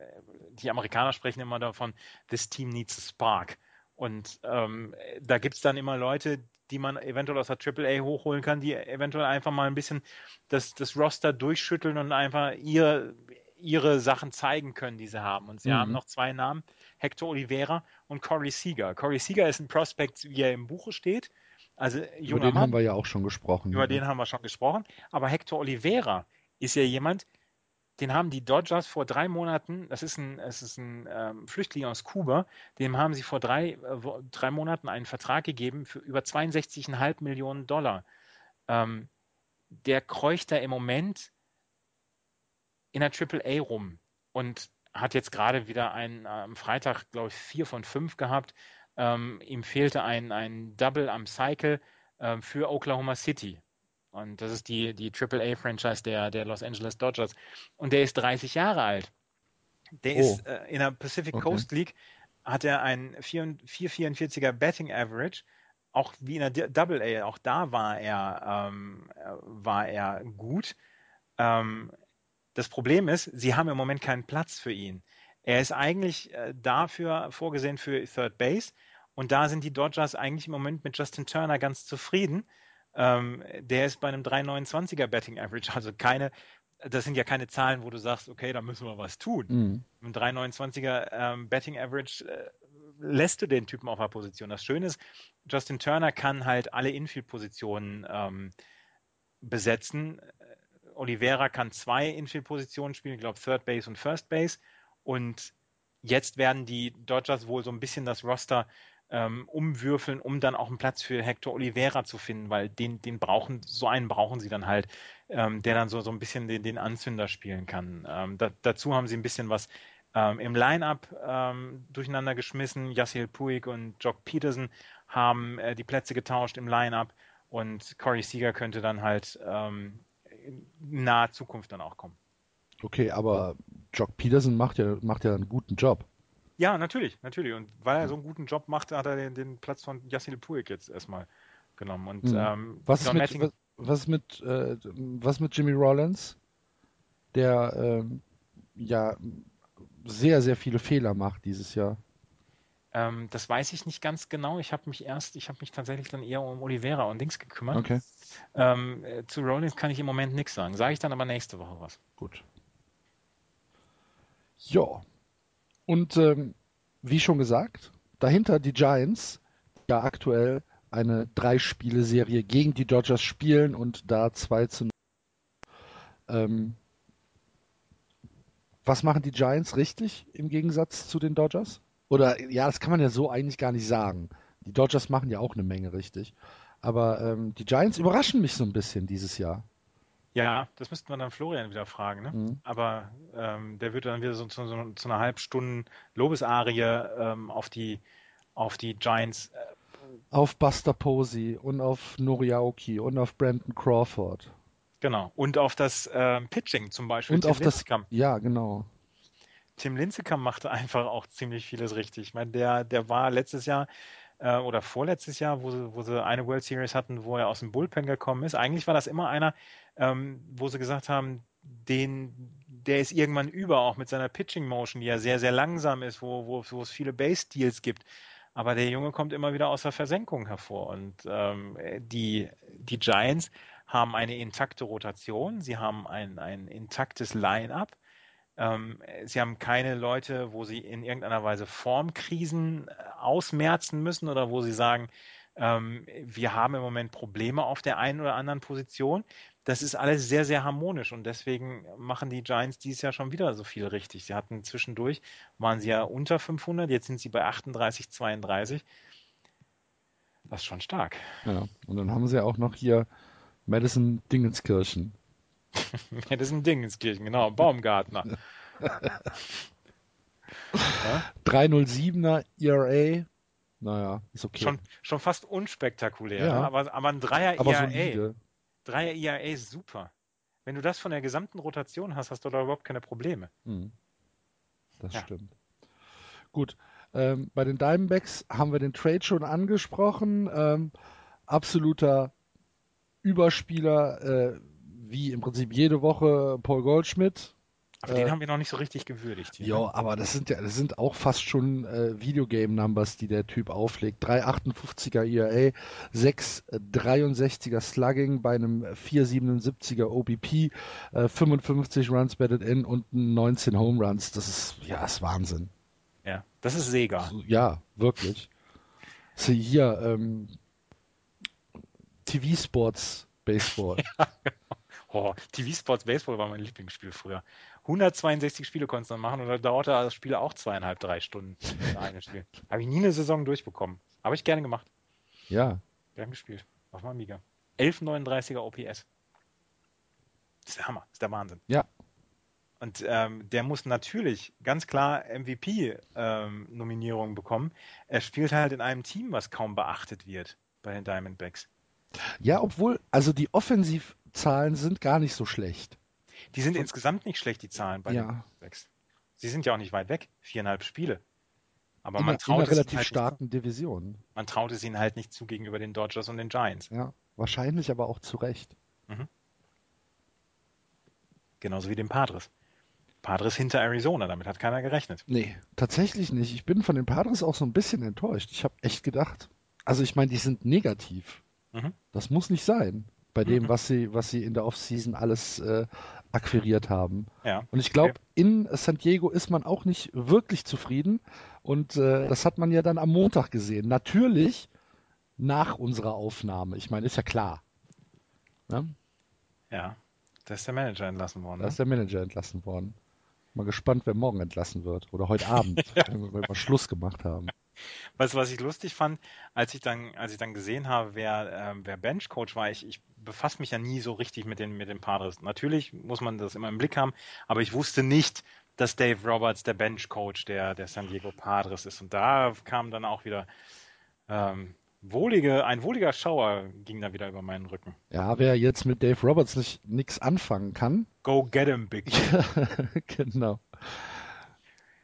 S2: die Amerikaner sprechen immer davon, this team needs a spark. Und ähm, da gibt es dann immer Leute, die man eventuell aus der AAA hochholen kann, die eventuell einfach mal ein bisschen das, das Roster durchschütteln und einfach ihr, ihre Sachen zeigen können, die sie haben. Und sie
S1: Mhm.
S2: haben noch zwei Namen, Hector Oliveira und Corey Seager. Corey Seager ist ein Prospect, wie er im Buche steht. Also
S1: Über den
S2: Mann,
S1: haben wir ja auch schon gesprochen.
S2: über den haben wir schon gesprochen. Aber Hector Oliveira ist ja jemand, den haben die Dodgers vor drei Monaten, das ist ein, es ist ein ähm, Flüchtling aus Kuba, dem haben sie vor drei, äh, drei Monaten einen Vertrag gegeben für über 62,5 Millionen Dollar. Ähm, der kreucht da im Moment in der Triple A rum und hat jetzt gerade wieder einen, äh, am Freitag, glaube ich, vier von fünf gehabt. Ähm, ihm fehlte ein, ein Double am Cycle ähm, für Oklahoma City. Und das ist die, die AAA-Franchise der, der Los Angeles Dodgers. Und der ist 30 Jahre alt. Der
S1: Oh.
S2: ist äh, in der Pacific
S1: Okay.
S2: Coast League, hat er ein 4 444er Betting Average. Auch wie in der Double A, auch da war er, ähm, äh, war er gut. Ähm, das Problem ist, sie haben im Moment keinen Platz für ihn. Er ist eigentlich äh, dafür vorgesehen für Third Base und da sind die Dodgers eigentlich im Moment mit Justin Turner ganz zufrieden. Ähm, der ist bei einem 3,29er Betting Average, also keine, das sind ja keine Zahlen, wo du sagst, okay, da müssen wir was tun.
S1: Mhm.
S2: Mit einem 3,29er ähm, Betting Average äh, lässt du den Typen auf der Position. Das Schöne ist, Justin Turner kann halt alle Infield-Positionen ähm, besetzen. Oliveira kann zwei Infield-Positionen spielen, ich glaube Third Base und First Base. Und jetzt werden die Dodgers wohl so ein bisschen das Roster ähm, umwürfeln, um dann auch einen Platz für Hector Oliveira zu finden, weil den, den brauchen, so einen brauchen sie dann halt, ähm, der dann so, so ein bisschen den, den Anzünder spielen kann. Ähm, da, dazu haben sie ein bisschen was ähm, im Line-Up ähm, durcheinander geschmissen. Yasiel Puig und Jock Peterson haben äh, die Plätze getauscht im Line-Up und Corey Seager könnte dann halt ähm, in naher Zukunft dann auch kommen.
S1: Okay, aber Jock Peterson macht ja, macht ja einen guten Job.
S2: Ja, natürlich, natürlich. Und weil er so einen guten Job macht, hat er den, den Platz von Yasiel Puig jetzt erstmal genommen. Und
S1: Mhm.
S2: ähm,
S1: Was ist mit, was, was mit, äh, was mit Jimmy Rollins, der ähm, ja sehr, sehr viele Fehler macht dieses Jahr?
S2: Ähm, das weiß ich nicht ganz genau. Ich habe mich erst, ich habe mich tatsächlich dann eher um Oliveira und Dings gekümmert.
S1: Okay,
S2: Ähm, äh, zu Rollins kann ich im Moment nichts sagen. Sage ich dann aber nächste Woche was.
S1: gut. Ja. Und ähm, wie schon gesagt, dahinter die Giants, ja aktuell eine Drei-Spiele-Serie gegen die Dodgers spielen und da 2 zu 0. Ähm, was machen die Giants richtig im Gegensatz zu den Dodgers? Oder ja, das kann man ja so eigentlich gar nicht sagen. Die Dodgers machen ja auch eine Menge richtig. Aber ähm, die Giants überraschen mich so ein bisschen dieses Jahr.
S2: Ja, das müssten wir dann Florian wieder fragen. Ne?
S1: Mhm.
S2: Aber ähm, der würde dann wieder so zu, so, zu einer halbstunden Lobesarie ähm, auf die auf die Giants. Äh,
S1: Auf Buster Posey und auf Noriaoki und auf Brandon Crawford.
S2: genau. Und auf das ähm, Pitching zum Beispiel.
S1: Und
S2: Tim
S1: auf das.
S2: Lincecum.
S1: Ja, genau.
S2: Tim Lincecum machte einfach auch ziemlich vieles richtig. Ich meine, der, der war letztes Jahr äh, oder vorletztes Jahr, wo sie, wo sie eine World Series hatten, wo er aus dem Bullpen gekommen ist. Eigentlich war das immer einer, ähm, wo sie gesagt haben, den, der ist irgendwann über, auch mit seiner Pitching Motion, die ja sehr, sehr langsam ist, wo, wo, wo es viele Base-Deals gibt. Aber der Junge kommt immer wieder aus der Versenkung hervor. Und ähm, die, die Giants haben eine intakte Rotation, sie haben ein, ein intaktes Line-up. Ähm, sie haben keine Leute, wo sie in irgendeiner Weise Formkrisen äh, ausmerzen müssen oder wo sie sagen, ähm, wir haben im Moment Probleme auf der einen oder anderen Position. Das ist alles sehr, sehr harmonisch und deswegen machen die Giants dieses Jahr schon wieder so viel richtig. Sie hatten zwischendurch, waren sie ja unter 500, jetzt sind sie bei 38, 32. Das ist schon stark.
S1: Ja. Und dann haben sie ja auch noch hier Madison Dingenskirchen.
S2: Ja, das ist ein Ding ins Kirchen, genau. Baumgartner. ja,
S1: 307er ERA. Naja, ist okay.
S2: schon, schon fast unspektakulär,
S1: Ja.
S2: ne? aber, aber ein Dreier
S1: aber
S2: ERA.
S1: solide.
S2: Dreier ERA ist super. Wenn du das von der gesamten Rotation hast, hast du da überhaupt keine Probleme.
S1: Hm. Das
S2: Ja.
S1: stimmt. Gut. Ähm, bei den Diamondbacks haben wir den Trade schon angesprochen. Ähm, absoluter Überspieler, äh, wie im Prinzip jede Woche Paul Goldschmidt.
S2: Aber
S1: Äh,
S2: den haben wir noch nicht so richtig gewürdigt. hier, ne?
S1: Ja, aber das sind ja, das sind auch fast schon äh, Videogame-Numbers, die der Typ auflegt. 3,58er ERA, 6,63er Slugging bei einem 4,77er OBP, äh, 55 Runs batted in und 19 Home Runs. Das ist, ja, ist Wahnsinn.
S2: Ja, das ist Sega.
S1: Ja, wirklich. So, hier, ähm, TV Sports Baseball.
S2: Oh, TV Sports Baseball war mein Lieblingsspiel früher. 162 Spiele konntest du dann machen und da dauerte das Spiel auch zweieinhalb, drei Stunden. Das eine Spiel. Habe ich nie eine Saison durchbekommen. Habe ich gerne gemacht.
S1: ja,
S2: Gern gespielt. Auf meinem Amiga. 1139er OPS. Das ist der Hammer. Das ist der Wahnsinn.
S1: Ja.
S2: Und ähm, der muss natürlich ganz klar MVP-Nominierungen bekommen. Er spielt halt in einem Team, was kaum beachtet wird bei den Diamondbacks.
S1: ja, obwohl, also die Offensivzahlen sind gar nicht so schlecht.
S2: Die sind insgesamt nicht schlecht, die Zahlen bei
S1: Ja.
S2: den Diamondbacks. Sie sind ja auch nicht weit weg. Viereinhalb Spiele. Aber
S1: in,
S2: man
S1: einer- in
S2: traut,
S1: einer relativ
S2: halt
S1: starken Division.
S2: Nicht, man traut es ihnen halt nicht zu gegenüber den Dodgers und den Giants.
S1: Ja, wahrscheinlich aber auch zu Recht.
S2: Genauso wie den Padres. Padres hinter Arizona, damit hat keiner gerechnet.
S1: Nee, tatsächlich nicht. Ich bin von den Padres auch so ein bisschen enttäuscht. Ich habe echt gedacht, also ich meine, die sind negativ.
S2: Mhm.
S1: Das muss nicht sein bei dem,
S2: Mhm.
S1: was sie, was sie in der Offseason alles äh, akquiriert haben.
S2: Ja.
S1: Und ich glaube,
S2: Okay.
S1: in San Diego ist man auch nicht wirklich zufrieden. Und äh, das hat man ja dann am Montag gesehen. Natürlich nach unserer Aufnahme. Ich meine, ist ja klar. Ne?
S2: Ja. Da ist der Manager entlassen worden.
S1: Da
S2: Ne?
S1: ist der Manager entlassen worden. Mal gespannt, wer morgen entlassen wird. Oder heute Abend, wenn wir mal Schluss gemacht haben.
S2: Weißt du, was ich lustig fand, als ich dann, als ich dann gesehen habe, wer, ähm, wer Benchcoach war, ich, ich befasse mich ja nie so richtig mit den, mit den Padres. Natürlich muss man das immer im Blick haben, aber ich wusste nicht, dass Dave Roberts der Benchcoach der, der San Diego Padres ist. Und da kam dann auch wieder ähm, wohlige, ein wohliger Schauer ging da wieder über meinen Rücken.
S1: Ja, wer jetzt mit Dave Roberts nicht nichts anfangen kann,
S2: Go get him, Big.
S1: genau.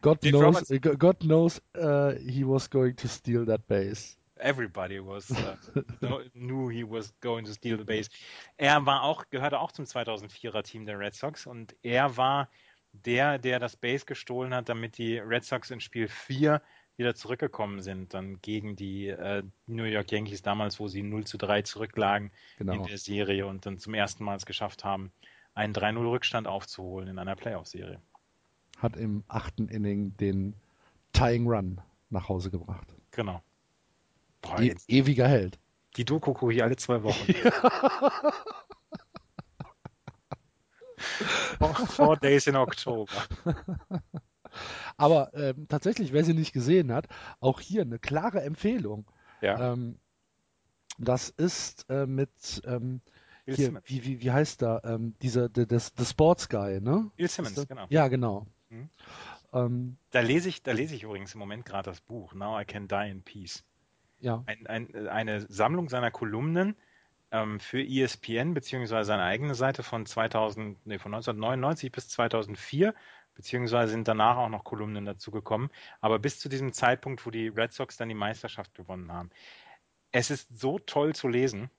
S1: God
S2: Dave
S1: knows,
S2: Roberts-
S1: äh, God knows uh, he was going to steal that base.
S2: Everybody was uh, knew he was going to steal the base. Er war auch gehörte auch zum 2004er Team der Red Sox und er war der, der das Base gestohlen hat, damit die Red Sox in Spiel 4 wieder zurückgekommen sind, dann gegen die äh, New York Yankees damals, wo sie 0 zu 3 zurücklagen
S1: Genau.
S2: in der Serie und dann zum ersten Mal es geschafft haben, einen 3-0-Rückstand aufzuholen in einer Playoff-Serie.
S1: Hat im achten Inning den Tying Run nach Hause gebracht.
S2: Genau. Boah,
S1: E
S2: jetzt,
S1: ewiger Held.
S2: die Doku gucke ich alle zwei Wochen. Four, four Days in October.
S1: Aber ähm, tatsächlich, wer sie nicht gesehen hat, auch hier eine klare Empfehlung.
S2: Ja,
S1: Ähm, das ist äh, mit ähm, hier, wie, wie, wie heißt da? Ähm, dieser, der, das, The Sports Guy, ne?
S2: Bill Simmons, genau.
S1: Ja, genau.
S2: Mhm.
S1: Ähm,
S2: Da lese ich, da lese ich übrigens im Moment gerade das Buch Now I Can Die in Peace.
S1: ja,
S2: Ein, ein, eine Sammlung seiner Kolumnen ähm, für ESPN beziehungsweise seine eigene Seite von 2000, nee, von 1999 bis 2004 beziehungsweise sind danach auch noch Kolumnen dazugekommen. Aber bis zu diesem Zeitpunkt, wo die Red Sox dann die Meisterschaft gewonnen haben. Es ist so toll zu lesen.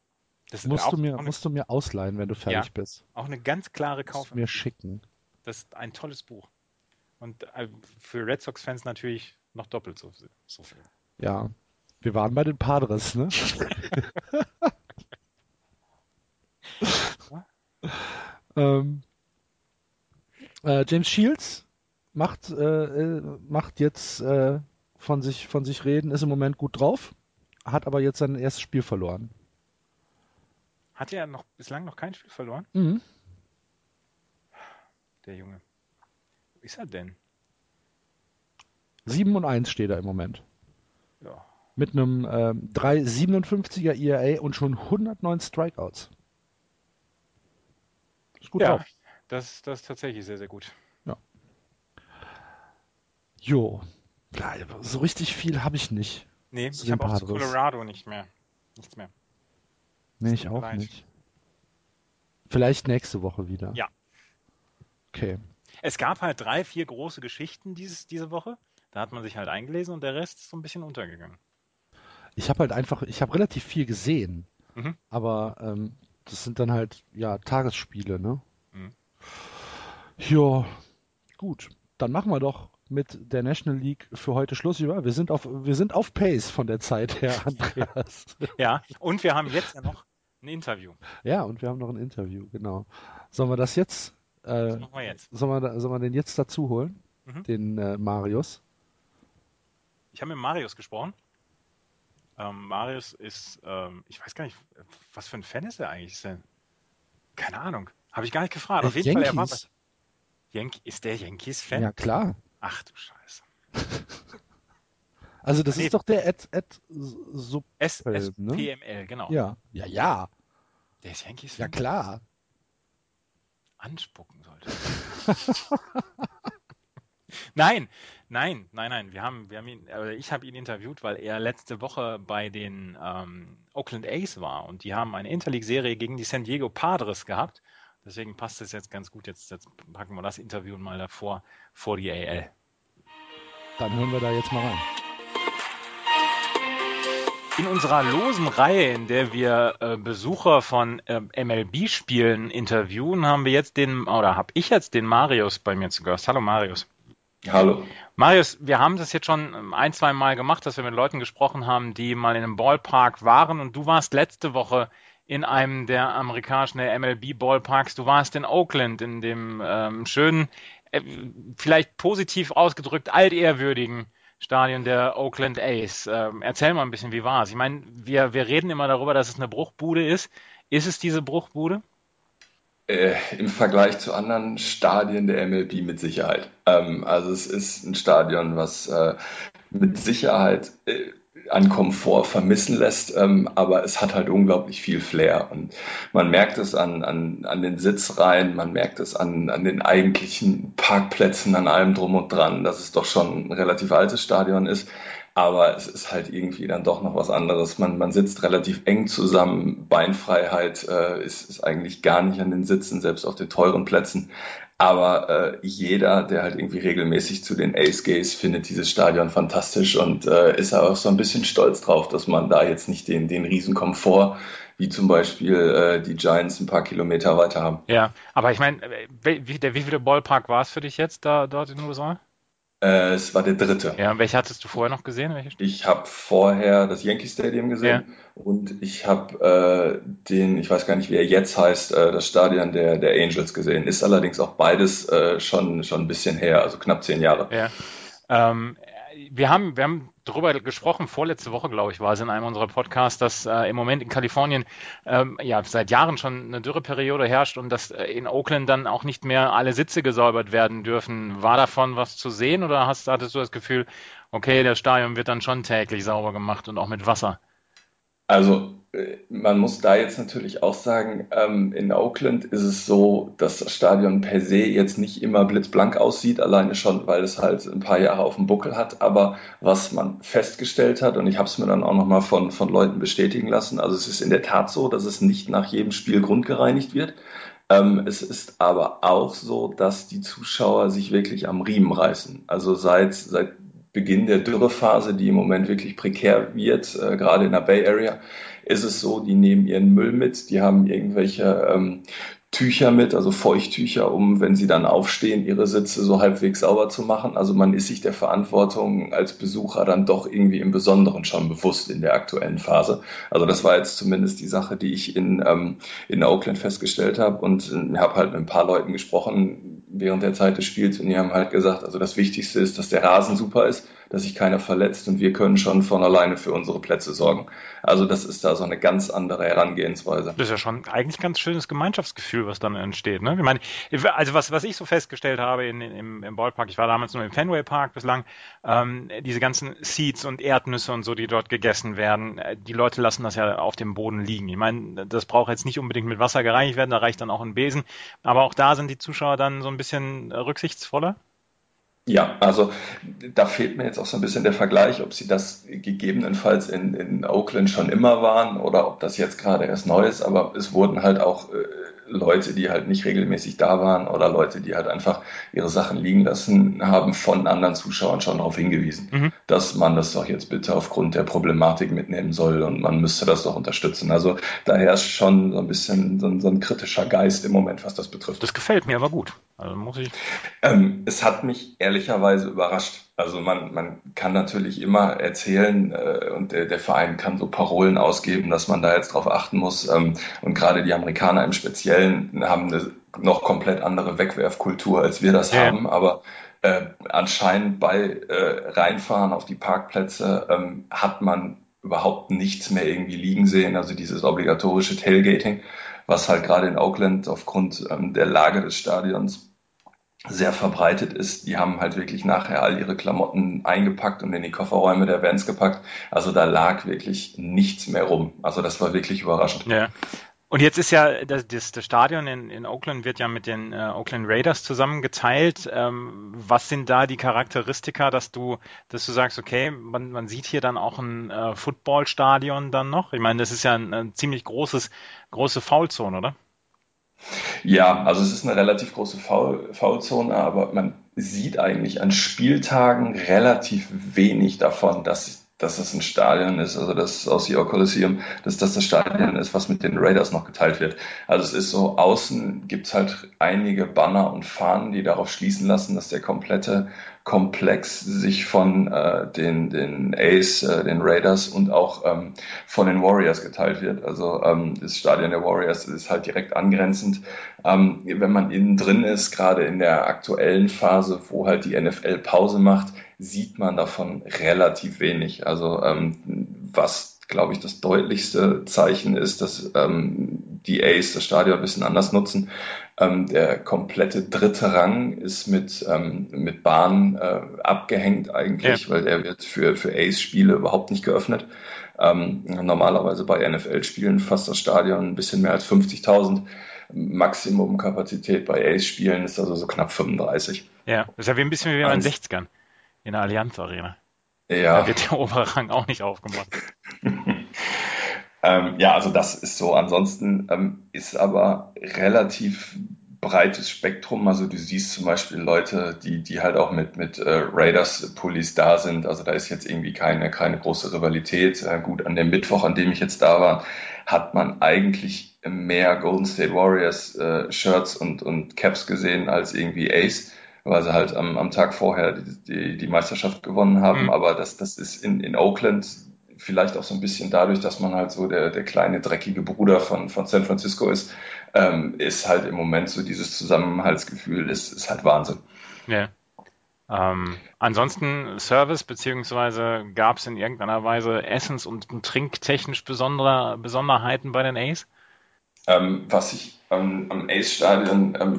S2: Das
S1: musst, du mir,
S2: eine,
S1: musst du mir ausleihen, wenn du fertig
S2: Ja.
S1: bist.
S2: auch eine ganz klare Kauf.
S1: mir schicken.
S2: Das ist ein tolles Buch. Und äh, für Red Sox-Fans natürlich noch doppelt so, so viel.
S1: Ja, wir waren bei den Padres, ne? ähm, äh, James Shields macht, äh, äh, macht jetzt äh, von sich, von sich reden, ist im Moment gut drauf, hat aber jetzt sein erstes Spiel verloren.
S2: Hat er noch bislang noch kein Spiel verloren?
S1: Mhm.
S2: Der Junge. Wo ist er denn?
S1: 7 und 1 steht er im Moment.
S2: Ja.
S1: Mit einem ähm, 3,57er ERA und schon 109 Strikeouts. Ist gut
S2: ja,
S1: drauf.
S2: Das, das ist tatsächlich sehr, sehr gut.
S1: Jo. Ja, so richtig viel habe ich nicht.
S2: Nee, ich habe auch zu. Colorado nicht mehr. Nichts mehr.
S1: Nee, ich auch
S2: leid.
S1: nicht. Vielleicht nächste Woche wieder.
S2: Ja.
S1: Okay.
S2: Es gab halt drei, vier große Geschichten dieses, diese Woche. Da hat man sich halt eingelesen und der Rest ist so ein bisschen untergegangen.
S1: Ich habe halt einfach, ich habe relativ viel gesehen.
S2: Mhm.
S1: Aber ähm, das sind dann halt, ja, Tagesspiele, ne?
S2: Mhm.
S1: Ja, gut. Dann machen wir doch mit der National League für heute Schluss. Wir sind auf, wir sind auf Pace von der Zeit her, Andreas.
S2: Ja, und wir haben jetzt ja noch ein Interview.
S1: ja, und wir haben noch ein Interview, genau. Sollen wir das jetzt, äh,
S2: Das wir jetzt.
S1: sollen wir, sollen wir den jetzt dazu holen?
S2: Mhm.
S1: Den äh, Marius?
S2: Ich habe mit Marius gesprochen. Ähm, Marius ist, ähm, ich weiß gar nicht, was für ein Fan ist er eigentlich? Ist er, keine Ahnung. Habe ich gar nicht gefragt. Auf
S1: Äh,
S2: jeden Fall, er war
S1: Yankees.
S2: Yank ist der Yankees-Fan?
S1: Ja, klar.
S2: Ach du Scheiße.
S1: Also das
S2: Nee.
S1: ist doch der Ed, Ed Sub.
S2: S
S1: Ähm, ne?
S2: SPML, genau.
S1: Ja. Ja, ja.
S2: Der ist
S1: Ja,
S2: Yankees-Fan.
S1: klar.
S2: anspucken sollte. nein, nein, nein, nein. Wir haben, wir haben ihn, äh, ich habe ihn interviewt, weil er letzte Woche bei den ähm, Oakland A's war und die haben eine Interleague-Serie gegen die San Diego Padres gehabt. Deswegen passt es jetzt ganz gut. Jetzt, jetzt packen wir das Interview mal davor vor die AL.
S1: Dann hören wir da jetzt mal rein.
S2: In unserer losen Reihe, in der wir äh, Besucher von äh, MLB-Spielen interviewen, haben wir jetzt den, oder habe ich jetzt den Marius bei mir zu Gast. Hallo Marius.
S3: Hallo.
S2: Marius, wir haben das jetzt schon ähm, ein, zwei Mal gemacht, dass wir mit Leuten gesprochen haben, die mal in einem Ballpark waren. Und du warst letzte Woche in einem der amerikanischen MLB-Ballparks. Du warst in Oakland, in dem ähm, schönen, äh, vielleicht positiv ausgedrückt, altehrwürdigen Stadion der Oakland A's. Ähm, erzähl mal ein bisschen, wie war es? Ich meine, wir, wir reden immer darüber, dass es eine Bruchbude ist. Ist es diese Bruchbude?
S3: Äh, Im Vergleich zu anderen Stadien der MLB mit Sicherheit. Ähm, also es ist ein Stadion, was äh, mit Sicherheit äh, an Komfort vermissen lässt, ähm, aber es hat halt unglaublich viel Flair und man merkt es an, an, an den Sitzreihen, man merkt es an, an den eigentlichen Parkplätzen, an allem drum und dran, dass es doch schon ein relativ altes Stadion ist. Aber es ist halt irgendwie dann doch noch was anderes. Man, man sitzt relativ eng zusammen. Beinfreiheit äh, ist, ist eigentlich gar nicht an den Sitzen, selbst auf den teuren Plätzen. Aber äh, jeder, der halt irgendwie regelmäßig zu den Ace Gays findet dieses Stadion fantastisch und äh, ist auch so ein bisschen stolz drauf, dass man da jetzt nicht den, den Riesenkomfort wie zum Beispiel äh, die Giants ein paar Kilometer weiter haben.
S2: Ja, aber ich meine, wie, der, wie viele Ballpark war es für dich jetzt da dort in den USA?
S3: Äh, es war der dritte.
S2: Ja, und welche hattest du vorher noch gesehen?
S3: Ich habe vorher das Yankee Stadium gesehen ja. und ich habe äh, den, ich weiß gar nicht, wie er jetzt heißt, äh, das Stadion der, der Angels gesehen. Ist allerdings auch beides äh, schon, schon ein bisschen her, also knapp zehn Jahre.
S2: Ja. Ähm, wir haben, wir haben darüber gesprochen, vorletzte Woche, glaube ich, war es in einem unserer Podcasts, dass äh, im Moment in Kalifornien ähm, ja seit Jahren schon eine Dürreperiode herrscht und dass äh, in Oakland dann auch nicht mehr alle Sitze gesäubert werden dürfen. War davon was zu sehen oder hast, hattest du das Gefühl, okay, der Stadion wird dann schon täglich sauber gemacht und auch mit Wasser?
S3: Also man muss da jetzt natürlich auch sagen, ähm, in Oakland ist es so, dass das Stadion per se jetzt nicht immer blitzblank aussieht, alleine schon, weil es halt ein paar Jahre auf dem Buckel hat. Aber was man festgestellt hat, und ich habe es mir dann auch nochmal von, von Leuten bestätigen lassen, also es ist in der Tat so, dass es nicht nach jedem Spiel grundgereinigt wird. Ähm, es ist aber auch so, dass die Zuschauer sich wirklich am Riemen reißen. Also seit, seit Beginn der Dürrephase, die im Moment wirklich prekär wird, äh, gerade in der Bay Area, ist es so, die nehmen ihren Müll mit, die haben irgendwelche ähm, Tücher mit, also Feuchttücher, um, wenn sie dann aufstehen, ihre Sitze so halbwegs sauber zu machen. Also man ist sich der Verantwortung als Besucher dann doch irgendwie im Besonderen schon bewusst in der aktuellen Phase. Also das war jetzt zumindest die Sache, die ich in, ähm, in Oakland festgestellt habe und äh, habe halt mit ein paar Leuten gesprochen während der Zeit des Spiels und die haben halt gesagt, also das Wichtigste ist, dass der Rasen super ist dass sich keiner verletzt und wir können schon von alleine für unsere Plätze sorgen. Also das ist da so eine ganz andere Herangehensweise.
S2: Das ist ja schon eigentlich ganz schönes Gemeinschaftsgefühl, was dann entsteht. Ne? Ich meine, also was, was ich so festgestellt habe in, in, im, im Ballpark, ich war damals nur im Fenway Park bislang, ähm, diese ganzen Seeds und Erdnüsse und so, die dort gegessen werden, äh, die Leute lassen das ja auf dem Boden liegen. Ich meine, das braucht jetzt nicht unbedingt mit Wasser gereinigt werden, da reicht dann auch ein Besen. Aber auch da sind die Zuschauer dann so ein bisschen rücksichtsvoller.
S3: Ja, also da fehlt mir jetzt auch so ein bisschen der Vergleich, ob sie das gegebenenfalls in, in Oakland schon immer waren oder ob das jetzt gerade erst neu ist, aber es wurden halt auch äh, Leute, die halt nicht regelmäßig da waren oder Leute, die halt einfach ihre Sachen liegen lassen, haben von anderen Zuschauern schon darauf hingewiesen, mhm. dass man das doch jetzt bitte aufgrund der Problematik mitnehmen soll und man müsste das doch unterstützen. Also da herrscht schon so ein bisschen so ein, so ein kritischer Geist im Moment, was das betrifft.
S2: Das gefällt mir aber gut. Also muss ich.
S3: Ähm, es hat mich ehrlicherweise überrascht. Also man, man kann natürlich immer erzählen äh, und der, der Verein kann so Parolen ausgeben, dass man da jetzt drauf achten muss. Ähm, und gerade die Amerikaner im Speziellen haben eine noch komplett andere Wegwerfkultur, als wir das ja. haben. Aber äh, anscheinend bei äh, Reinfahren auf die Parkplätze ähm, hat man überhaupt nichts mehr irgendwie liegen sehen. Also dieses obligatorische Tailgating, was halt gerade in Oakland aufgrund ähm, der Lage des Stadions sehr verbreitet ist. Die haben halt wirklich nachher all ihre Klamotten eingepackt und in die Kofferräume der Vans gepackt. Also da lag wirklich nichts mehr rum. Also das war wirklich überraschend.
S2: Ja. Und jetzt ist ja das, das, das Stadion in, in Oakland wird ja mit den äh, Oakland Raiders zusammengeteilt. Ähm, was sind da die Charakteristika, dass du, dass du sagst, okay, man, man sieht hier dann auch ein äh, Footballstadion dann noch? Ich meine, das ist ja ein, ein ziemlich großes, große Foulzone, oder?
S3: Ja, also es ist eine relativ große Foulzone, aber man sieht eigentlich an Spieltagen relativ wenig davon, dass, dass es ein Stadion ist, also das aus York Coliseum, dass das das Stadion ist, was mit den Raiders noch geteilt wird. Also es ist so, außen gibt's halt einige Banner und Fahnen, die darauf schließen lassen, dass der komplette Komplex sich von äh, den, den Ace, äh, den Raiders und auch ähm, von den Warriors geteilt wird. Also ähm, das Stadion der Warriors ist halt direkt angrenzend. Ähm, wenn man innen drin ist, gerade in der aktuellen Phase, wo halt die NFL Pause macht, sieht man davon relativ wenig. Also ähm, was glaube ich, das deutlichste Zeichen ist, dass ähm, die Ace das Stadion ein bisschen anders nutzen. Ähm, der komplette dritte Rang ist mit, ähm, mit Bahn äh, abgehängt eigentlich, ja. weil der wird für, für Ace-Spiele überhaupt nicht geöffnet. Ähm, normalerweise bei NFL-Spielen fasst das Stadion ein bisschen mehr als 50.000. Maximumkapazität bei Ace-Spielen ist also so knapp 35.
S2: Ja, das ist ja wie ein bisschen wie bei den 60ern in der Allianz Arena. Ja. Da wird der obere Rang auch nicht aufgemacht.
S3: ähm, ja, also das ist so. Ansonsten ähm, ist aber relativ breites Spektrum. Also du siehst zum Beispiel Leute, die, die halt auch mit, mit äh, Raiders-Pullis da sind. Also da ist jetzt irgendwie keine, keine große Rivalität. Äh, gut, an dem Mittwoch, an dem ich jetzt da war, hat man eigentlich mehr Golden State Warriors äh, Shirts und, und Caps gesehen als irgendwie Ace. Weil sie halt am, am Tag vorher die, die, die Meisterschaft gewonnen haben. Mhm. Aber das, das ist in, in Oakland vielleicht auch so ein bisschen dadurch, dass man halt so der, der kleine dreckige Bruder von, von San Francisco ist, ähm, ist halt im Moment so dieses Zusammenhaltsgefühl, ist, ist halt Wahnsinn.
S2: Ja. Ähm, ansonsten Service, beziehungsweise gab es in irgendeiner Weise essens- und trinktechnisch besondere Besonderheiten bei den Ace?
S3: Ähm, was ich am, am Ace-Stadion ähm,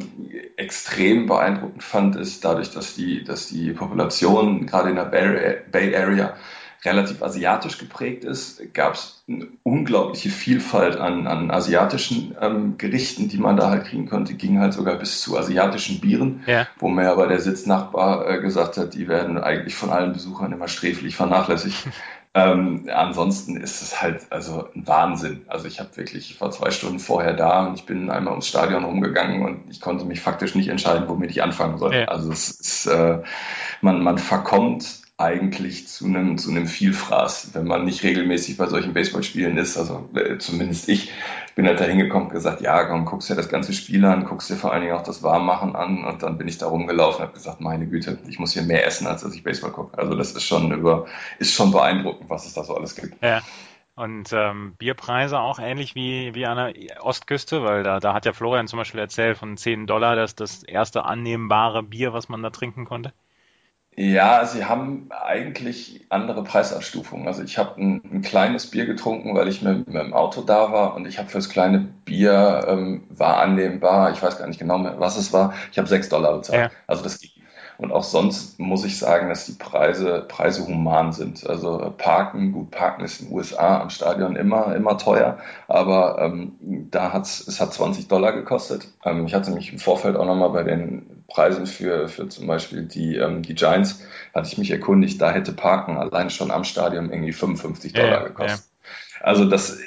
S3: extrem beeindruckend fand, ist dadurch, dass die, dass die Population gerade in der Bay Area relativ asiatisch geprägt ist, gab es eine unglaubliche Vielfalt an, an asiatischen ähm, Gerichten, die man da halt kriegen konnte. Ging halt sogar bis zu asiatischen Bieren, ja. wo mir aber der Sitznachbar äh, gesagt hat, die werden eigentlich von allen Besuchern immer sträflich vernachlässigt. Ähm, ansonsten ist es halt also ein Wahnsinn. Also ich habe wirklich, ich war zwei Stunden vorher da und ich bin einmal ums Stadion rumgegangen und ich konnte mich faktisch nicht entscheiden, womit ich anfangen soll. Ja. Also es ist, äh, man, man verkommt eigentlich zu einem, zu einem Vielfraß, wenn man nicht regelmäßig bei solchen Baseballspielen ist. Also äh, zumindest ich bin halt da hingekommen und gesagt, ja, komm, guckst dir das ganze Spiel an, guckst dir vor allen Dingen auch das Warmmachen an und dann bin ich da rumgelaufen und habe gesagt, meine Güte, ich muss hier mehr essen, als dass ich Baseball gucke. Also das ist schon über, ist schon beeindruckend, was es da so alles gibt.
S2: Ja. Und ähm, Bierpreise auch ähnlich wie, wie an der Ostküste, weil da, da hat ja Florian zum Beispiel erzählt von 10 Dollar, das das erste annehmbare Bier, was man da trinken konnte.
S3: Ja, sie haben eigentlich andere Preisabstufungen. Also ich habe ein, ein, kleines Bier getrunken, weil ich mit, mit dem Auto da war und ich habe fürs kleine Bier ähm, war annehmbar, ich weiß gar nicht genau mehr, was es war. Ich habe sechs Dollar bezahlt. Ja. Also das. Und auch sonst muss ich sagen, dass die Preise, Preise human sind. Also Parken, gut, Parken ist in den USA am Stadion immer, immer teuer, aber ähm, da hat's, es hat 20 Dollar gekostet. Ähm, ich hatte mich im Vorfeld auch nochmal bei den Preisen für, für zum Beispiel die, ähm, die Giants, hatte ich mich erkundigt, da hätte Parken allein schon am Stadion irgendwie 55 Dollar ja, gekostet. Also das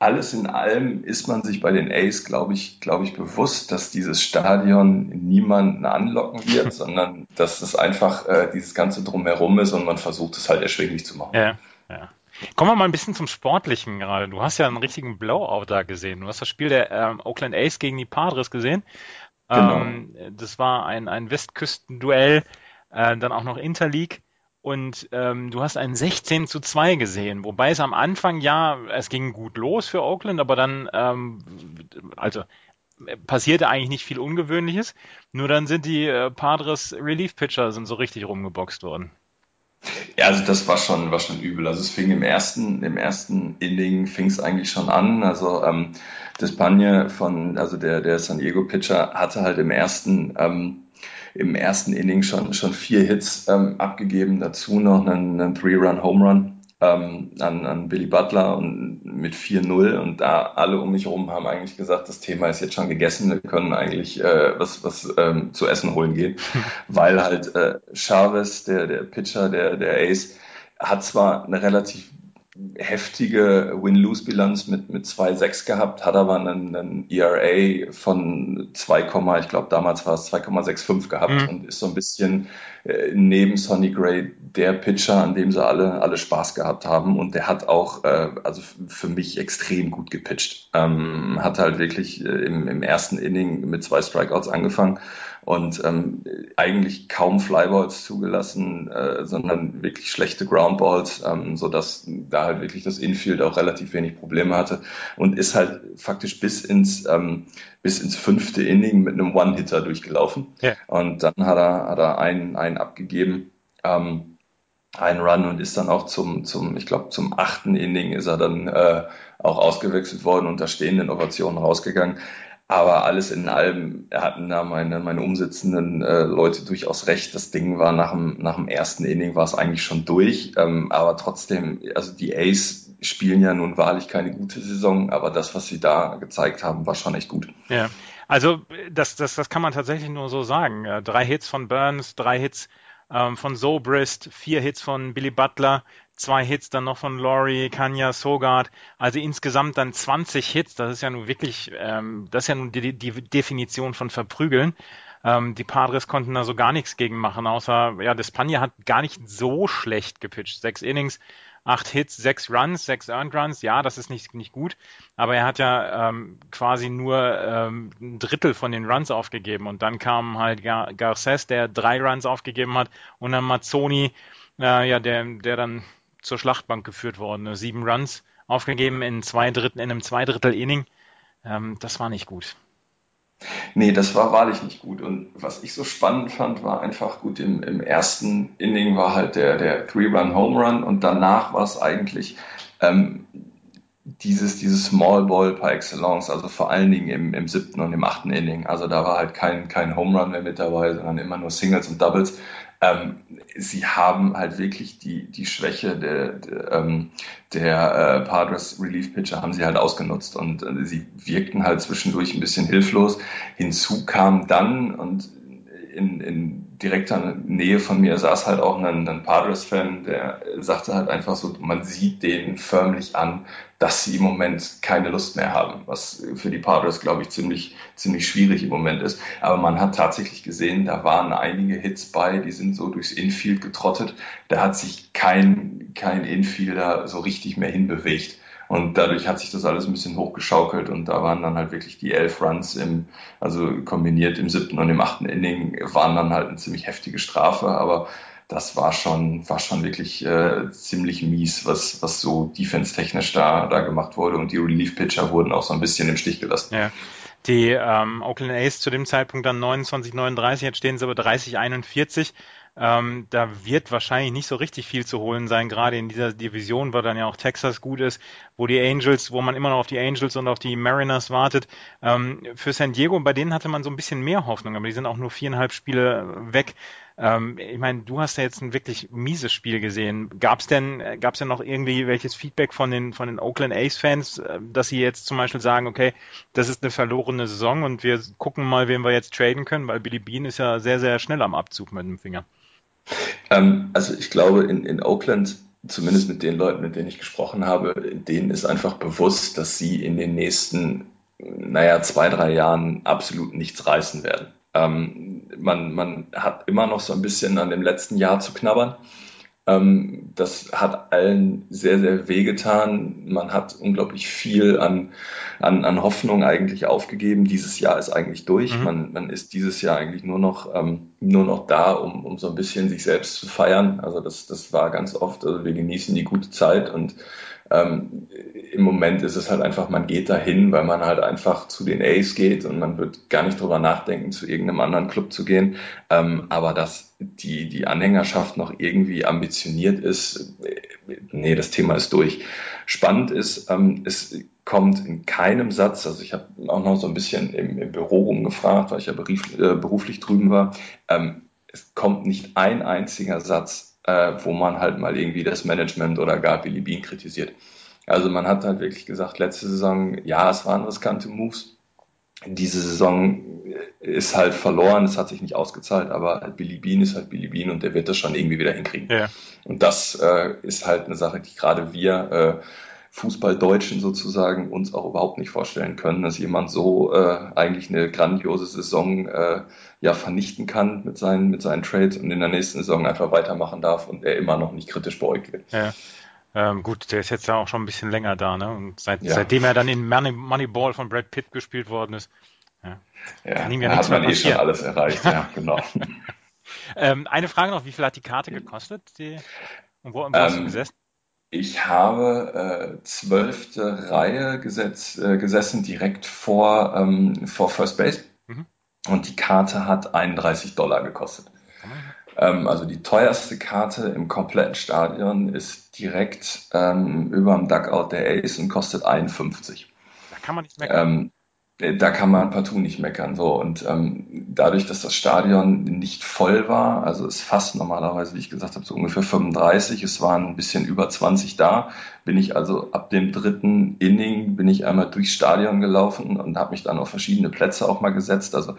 S3: alles in allem ist man sich bei den A's, glaube ich, glaube ich, bewusst, dass dieses Stadion niemanden anlocken wird, sondern dass es einfach äh, dieses ganze drumherum ist und man versucht es halt erschwinglich zu machen.
S2: Ja, ja. Kommen wir mal ein bisschen zum Sportlichen gerade. Du hast ja einen richtigen Blowout da gesehen. Du hast das Spiel der ähm, Oakland A's gegen die Padres gesehen. Genau. Ähm, das war ein, ein Westküstenduell, äh, dann auch noch Interleague und ähm, du hast ein 16 zu 2 gesehen, wobei es am Anfang ja, es ging gut los für Oakland, aber dann, ähm, also passierte eigentlich nicht viel Ungewöhnliches, nur dann sind die äh, Padres Relief Pitcher sind so richtig rumgeboxt worden.
S3: Ja, also das war schon, war schon übel. Also es fing im ersten, im ersten Inning fing es eigentlich schon an. Also ähm, Despagne von, also der, der San Diego Pitcher hatte halt im ersten ähm, im ersten Inning schon, schon vier Hits ähm, abgegeben, dazu noch einen, einen Three-Run-Home-Run ähm, an, an Billy Butler und mit 4-0 und da alle um mich herum haben eigentlich gesagt, das Thema ist jetzt schon gegessen, wir können eigentlich äh, was, was ähm, zu essen holen gehen, weil halt äh, Chavez, der, der Pitcher, der, der Ace, hat zwar eine relativ heftige Win-Lose-Bilanz mit, mit 2,6 gehabt, hat aber einen, einen ERA von 2, ich glaube damals war es 2,65 gehabt mhm. und ist so ein bisschen äh, neben Sonny Gray der Pitcher, an dem sie alle, alle Spaß gehabt haben und der hat auch, äh, also für mich extrem gut gepitcht. Ähm, hat halt wirklich äh, im, im ersten Inning mit zwei Strikeouts angefangen und ähm, eigentlich kaum Flyballs zugelassen, äh, sondern wirklich schlechte Groundballs, ähm, so dass da halt wirklich das Infield auch relativ wenig Probleme hatte und ist halt faktisch bis ins ähm, bis ins fünfte Inning mit einem One-Hitter durchgelaufen ja. und dann hat er hat er einen einen abgegeben. Ähm, einen Run und ist dann auch zum, zum ich glaube, zum achten Inning ist er dann äh, auch ausgewechselt worden und da stehenden Ovationen rausgegangen. Aber alles in allem hatten da meine, meine umsitzenden äh, Leute durchaus recht. Das Ding war nach dem, nach dem ersten Inning war es eigentlich schon durch. Ähm, aber trotzdem, also die Ace spielen ja nun wahrlich keine gute Saison, aber das, was sie da gezeigt haben, war schon echt gut.
S2: Ja, also das, das, das kann man tatsächlich nur so sagen. Drei Hits von Burns, drei Hits ähm, von Zobrist, vier Hits von Billy Butler, zwei Hits dann noch von Laurie, Kanya, Sogard, also insgesamt dann 20 Hits, das ist ja nun wirklich, ähm, das ist ja nun die, die Definition von verprügeln. Ähm, die Padres konnten da so gar nichts gegen machen, außer, ja, Despania hat gar nicht so schlecht gepitcht. Sechs Innings, acht Hits, sechs Runs, sechs Earned Runs. Ja, das ist nicht, nicht gut, aber er hat ja ähm, quasi nur ähm, ein Drittel von den Runs aufgegeben und dann kam halt Gar Garces, der drei Runs aufgegeben hat und dann Mazzoni, äh, ja, der, der dann zur Schlachtbank geführt worden. Sieben Runs aufgegeben in zwei Drittel, in einem Zweidrittel Inning. Ähm, das war nicht gut.
S3: Nee, das war wahrlich nicht gut. Und was ich so spannend fand, war einfach gut, im, im ersten Inning war halt der, der Three-Run-Home-Run und danach war es eigentlich ähm, dieses, dieses Small Ball par excellence, also vor allen Dingen im, im siebten und im achten Inning. Also da war halt kein, kein Home Run mehr mit dabei, sondern immer nur Singles und Doubles. Ähm, sie haben halt wirklich die, die Schwäche der, der, ähm, der äh, Padres Relief Pitcher haben sie halt ausgenutzt und äh, sie wirkten halt zwischendurch ein bisschen hilflos. Hinzu kam dann und in, in direkter Nähe von mir saß halt auch ein, ein Padres-Fan, der sagte halt einfach so, man sieht denen förmlich an, dass sie im Moment keine Lust mehr haben, was für die Padres, glaube ich, ziemlich, ziemlich schwierig im Moment ist. Aber man hat tatsächlich gesehen, da waren einige Hits bei, die sind so durchs Infield getrottet. Da hat sich kein, kein Infielder so richtig mehr hinbewegt. Und dadurch hat sich das alles ein bisschen hochgeschaukelt und da waren dann halt wirklich die elf Runs im, also kombiniert im siebten und im achten Inning, waren dann halt eine ziemlich heftige Strafe, aber das war schon, war schon wirklich äh, ziemlich mies, was, was so defense-technisch da, da gemacht wurde. Und die Relief-Pitcher wurden auch so ein bisschen im Stich gelassen.
S2: Ja. Die ähm, Oakland A's zu dem Zeitpunkt dann 29, 39, jetzt stehen sie aber 30, 41. Ähm, da wird wahrscheinlich nicht so richtig viel zu holen sein, gerade in dieser Division, weil dann ja auch Texas gut ist, wo die Angels, wo man immer noch auf die Angels und auf die Mariners wartet. Ähm, für San Diego, bei denen hatte man so ein bisschen mehr Hoffnung, aber die sind auch nur viereinhalb Spiele weg. Ähm, ich meine, du hast ja jetzt ein wirklich mieses Spiel gesehen. Gab es denn, gab's denn noch irgendwie welches Feedback von den, von den Oakland Ace-Fans, äh, dass sie jetzt zum Beispiel sagen, okay, das ist eine verlorene Saison und wir gucken mal, wen wir jetzt traden können, weil Billy Bean ist ja sehr, sehr schnell am Abzug mit dem Finger.
S3: Ähm, also ich glaube, in, in Oakland zumindest mit den Leuten, mit denen ich gesprochen habe, denen ist einfach bewusst, dass sie in den nächsten, naja, zwei, drei Jahren absolut nichts reißen werden. Ähm, man, man hat immer noch so ein bisschen an dem letzten Jahr zu knabbern. Ähm, das hat allen sehr, sehr wehgetan. Man hat unglaublich viel an, an, an Hoffnung eigentlich aufgegeben. Dieses Jahr ist eigentlich durch. Mhm. Man, man ist dieses Jahr eigentlich nur noch, ähm, nur noch da, um, um so ein bisschen sich selbst zu feiern. Also das, das war ganz oft, also wir genießen die gute Zeit und ähm, Im Moment ist es halt einfach, man geht dahin, weil man halt einfach zu den A's geht und man wird gar nicht drüber nachdenken, zu irgendeinem anderen Club zu gehen. Ähm, aber dass die, die Anhängerschaft noch irgendwie ambitioniert ist, nee, das Thema ist durch. Spannend ist, ähm, es kommt in keinem Satz, also ich habe auch noch so ein bisschen im, im Büro rumgefragt, weil ich ja beruf, äh, beruflich drüben war, ähm, es kommt nicht ein einziger Satz äh, wo man halt mal irgendwie das Management oder gar Billy Bean kritisiert. Also man hat halt wirklich gesagt, letzte Saison, ja, es waren riskante Moves. Diese Saison ist halt verloren, es hat sich nicht ausgezahlt, aber Billy Bean ist halt Billy Bean und der wird das schon irgendwie wieder hinkriegen. Ja. Und das äh, ist halt eine Sache, die gerade wir äh, Fußballdeutschen sozusagen uns auch überhaupt nicht vorstellen können, dass jemand so äh, eigentlich eine grandiose Saison äh, ja vernichten kann mit seinen, mit seinen Trades und in der nächsten Saison einfach weitermachen darf und er immer noch nicht kritisch beäugt wird.
S2: Ja. Ähm, gut, der ist jetzt ja auch schon ein bisschen länger da, ne? Und seit, ja. seitdem er dann in Money, Moneyball von Brad Pitt gespielt worden ist,
S3: ja, ja kann ihm ja nichts hat man eh schon alles erreicht, ja, genau.
S2: ähm, eine Frage noch, wie viel hat die Karte gekostet? Die, und wo, wo ähm, hast du ähm, gesessen?
S3: Ich habe äh, zwölfte Reihe gesetz, äh, gesessen, direkt vor, ähm, vor First Base. Mhm. Und die Karte hat 31 Dollar gekostet. Ähm, also die teuerste Karte im kompletten Stadion ist direkt ähm, über dem Duckout der Ace und kostet 51.
S2: Da kann man nicht meckern. Ähm,
S3: da kann man partout nicht meckern. So und ähm, dadurch, dass das Stadion nicht voll war, also es fast normalerweise, wie ich gesagt habe, so ungefähr 35, es waren ein bisschen über 20 da, bin ich also ab dem dritten Inning bin ich einmal durchs Stadion gelaufen und habe mich dann auf verschiedene Plätze auch mal gesetzt. Also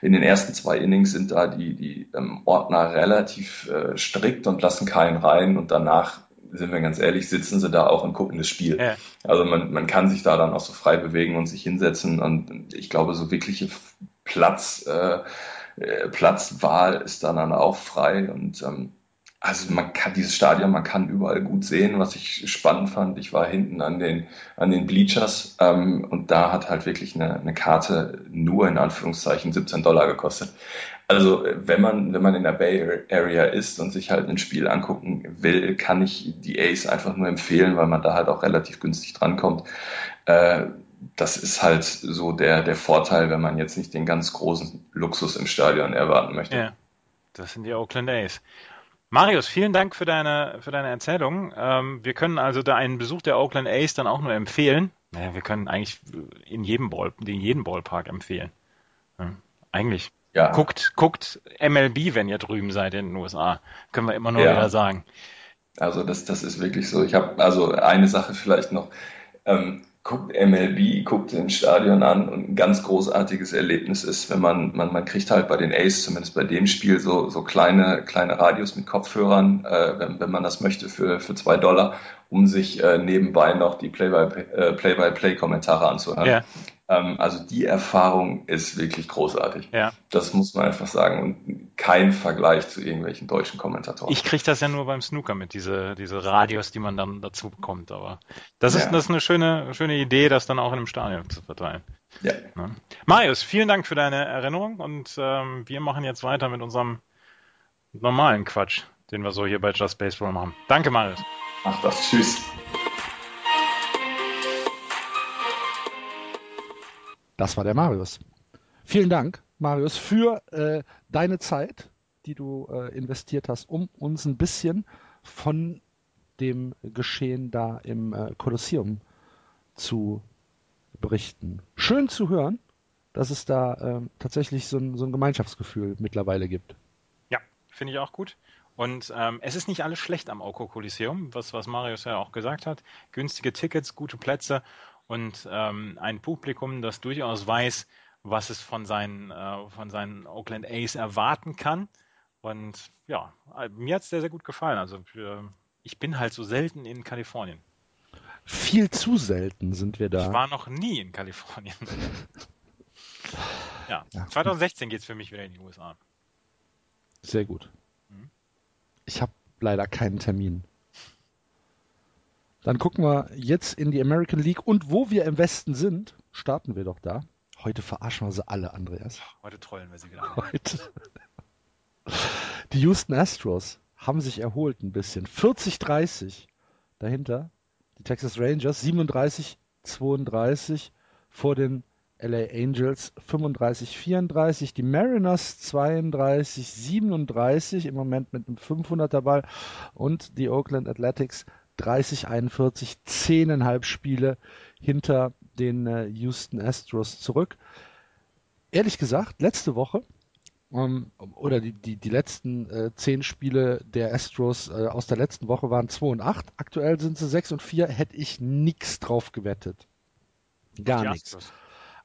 S3: in den ersten zwei Innings sind da die die ähm, Ordner relativ äh, strikt und lassen keinen rein und danach sind wir ganz ehrlich, sitzen sie da auch und gucken das Spiel. Ja. Also man, man kann sich da dann auch so frei bewegen und sich hinsetzen und ich glaube, so wirkliche Platz, äh, äh, Platzwahl ist dann, dann auch frei und ähm, also man kann dieses Stadion, man kann überall gut sehen, was ich spannend fand. Ich war hinten an den, an den Bleachers ähm, und da hat halt wirklich eine, eine Karte nur in Anführungszeichen 17 Dollar gekostet. Also wenn man, wenn man in der Bay Area ist und sich halt ein Spiel angucken will, kann ich die Ace einfach nur empfehlen, weil man da halt auch relativ günstig drankommt. Äh, das ist halt so der, der Vorteil, wenn man jetzt nicht den ganz großen Luxus im Stadion erwarten möchte. Ja,
S2: das sind die Oakland A's. Marius, vielen Dank für deine, für deine Erzählung. Ähm, wir können also da einen Besuch der Oakland A's dann auch nur empfehlen. Naja, wir können eigentlich in jedem, Ball, in jedem Ballpark empfehlen. Ja, eigentlich. Ja. Guckt, guckt MLB, wenn ihr drüben seid in den USA. Können wir immer nur ja. wieder sagen.
S3: Also das, das ist wirklich so. Ich habe also eine Sache vielleicht noch. Ähm, guckt MLB, guckt den Stadion an und ein ganz großartiges Erlebnis ist, wenn man, man, man kriegt halt bei den Ace, zumindest bei dem Spiel, so, so kleine, kleine Radios mit Kopfhörern, äh, wenn, wenn man das möchte, für, für zwei Dollar, um sich äh, nebenbei noch die Play-by-Play-Kommentare äh, anzuhören. Ja. Ähm, also die Erfahrung ist wirklich großartig. Ja. Das muss man einfach sagen und kein Vergleich zu irgendwelchen deutschen Kommentatoren.
S2: Ich kriege das ja nur beim Snooker mit, diese, diese Radios, die man dann dazu bekommt. Aber das ist, ja. das ist eine schöne, schöne Idee, das dann auch in einem Stadion zu verteilen. Ja. ja. Marius, vielen Dank für deine Erinnerung und ähm, wir machen jetzt weiter mit unserem normalen Quatsch, den wir so hier bei Just Baseball machen. Danke, Marius.
S3: Ach das, tschüss.
S1: Das war der Marius. Vielen Dank, Marius, für äh, deine Zeit, die du äh, investiert hast, um uns ein bisschen von dem Geschehen da im äh, Kolosseum zu berichten. Schön zu hören, dass es da ähm, tatsächlich so ein, so ein Gemeinschaftsgefühl mittlerweile gibt.
S2: Ja, finde ich auch gut. Und ähm, es ist nicht alles schlecht am Auko Coliseum, was, was Marius ja auch gesagt hat. Günstige Tickets, gute Plätze und ähm, ein Publikum, das durchaus weiß, was es von seinen, äh, von seinen Oakland A's erwarten kann. Und ja, mir hat es sehr, sehr gut gefallen. Also für, ich bin halt so selten in Kalifornien.
S1: Viel zu selten sind wir da.
S2: Ich war noch nie in Kalifornien. ja, ja, 2016 geht es für mich wieder in die USA.
S1: Sehr gut. Ich habe leider keinen Termin. Dann gucken wir jetzt in die American League und wo wir im Westen sind, starten wir doch da. Heute verarschen wir sie alle, Andreas.
S2: Heute trollen wir sie
S1: wieder. Heute. Die Houston Astros haben sich erholt ein bisschen. 40-30 dahinter. Die Texas Rangers 37-32 vor den LA Angels 35-34. Die Mariners 32-37 im Moment mit einem 500er Ball. Und die Oakland Athletics 30, 41, 10,5 Spiele hinter den äh, Houston Astros zurück. Ehrlich gesagt, letzte Woche ähm, oder die, die, die letzten äh, zehn Spiele der Astros äh, aus der letzten Woche waren 2 und 8. Aktuell sind sie 6 und 4. Hätte ich nichts drauf gewettet. Gar nichts.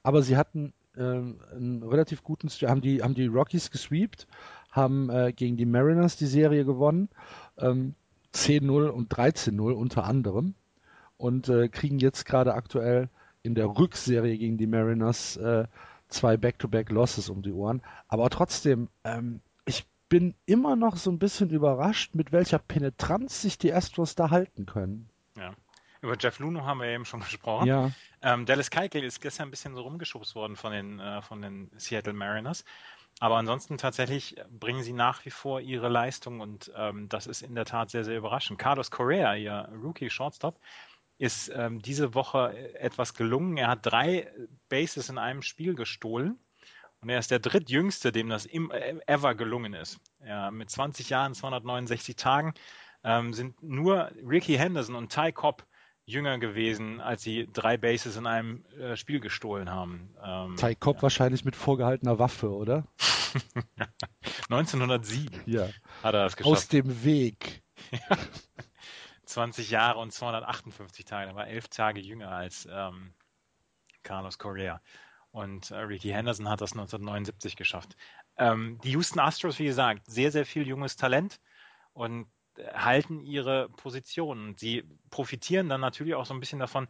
S1: Aber sie hatten äh, einen relativ guten, haben die, haben die Rockies gesweept, haben äh, gegen die Mariners die Serie gewonnen. Ähm, 10-0 und 13-0 unter anderem und äh, kriegen jetzt gerade aktuell in der Rückserie gegen die Mariners äh, zwei Back-to-Back-Losses um die Ohren. Aber trotzdem, ähm, ich bin immer noch so ein bisschen überrascht, mit welcher Penetranz sich die Astros da halten können.
S2: Über Jeff Luno haben wir eben schon gesprochen. Ja. Ähm, Dallas Keuchel ist gestern ein bisschen so rumgeschubst worden von den, äh, von den Seattle Mariners. Aber ansonsten tatsächlich bringen sie nach wie vor ihre Leistung und ähm, das ist in der Tat sehr, sehr überraschend. Carlos Correa, ihr Rookie Shortstop, ist ähm, diese Woche etwas gelungen. Er hat drei Bases in einem Spiel gestohlen und er ist der drittjüngste, dem das im, äh, ever gelungen ist. Ja, mit 20 Jahren, 269 Tagen ähm, sind nur Ricky Henderson und Ty Cobb jünger gewesen, als sie drei Bases in einem äh, Spiel gestohlen haben.
S1: Ähm, Ty Cobb ja. wahrscheinlich mit vorgehaltener Waffe, oder?
S2: 1907
S1: ja.
S2: hat er das geschafft.
S1: Aus dem Weg.
S2: 20 Jahre und 258 Tage. Er war elf Tage jünger als ähm, Carlos Correa. Und äh, Ricky Henderson hat das 1979 geschafft. Ähm, die Houston Astros, wie gesagt, sehr, sehr viel junges Talent. Und halten ihre Positionen. Sie profitieren dann natürlich auch so ein bisschen davon,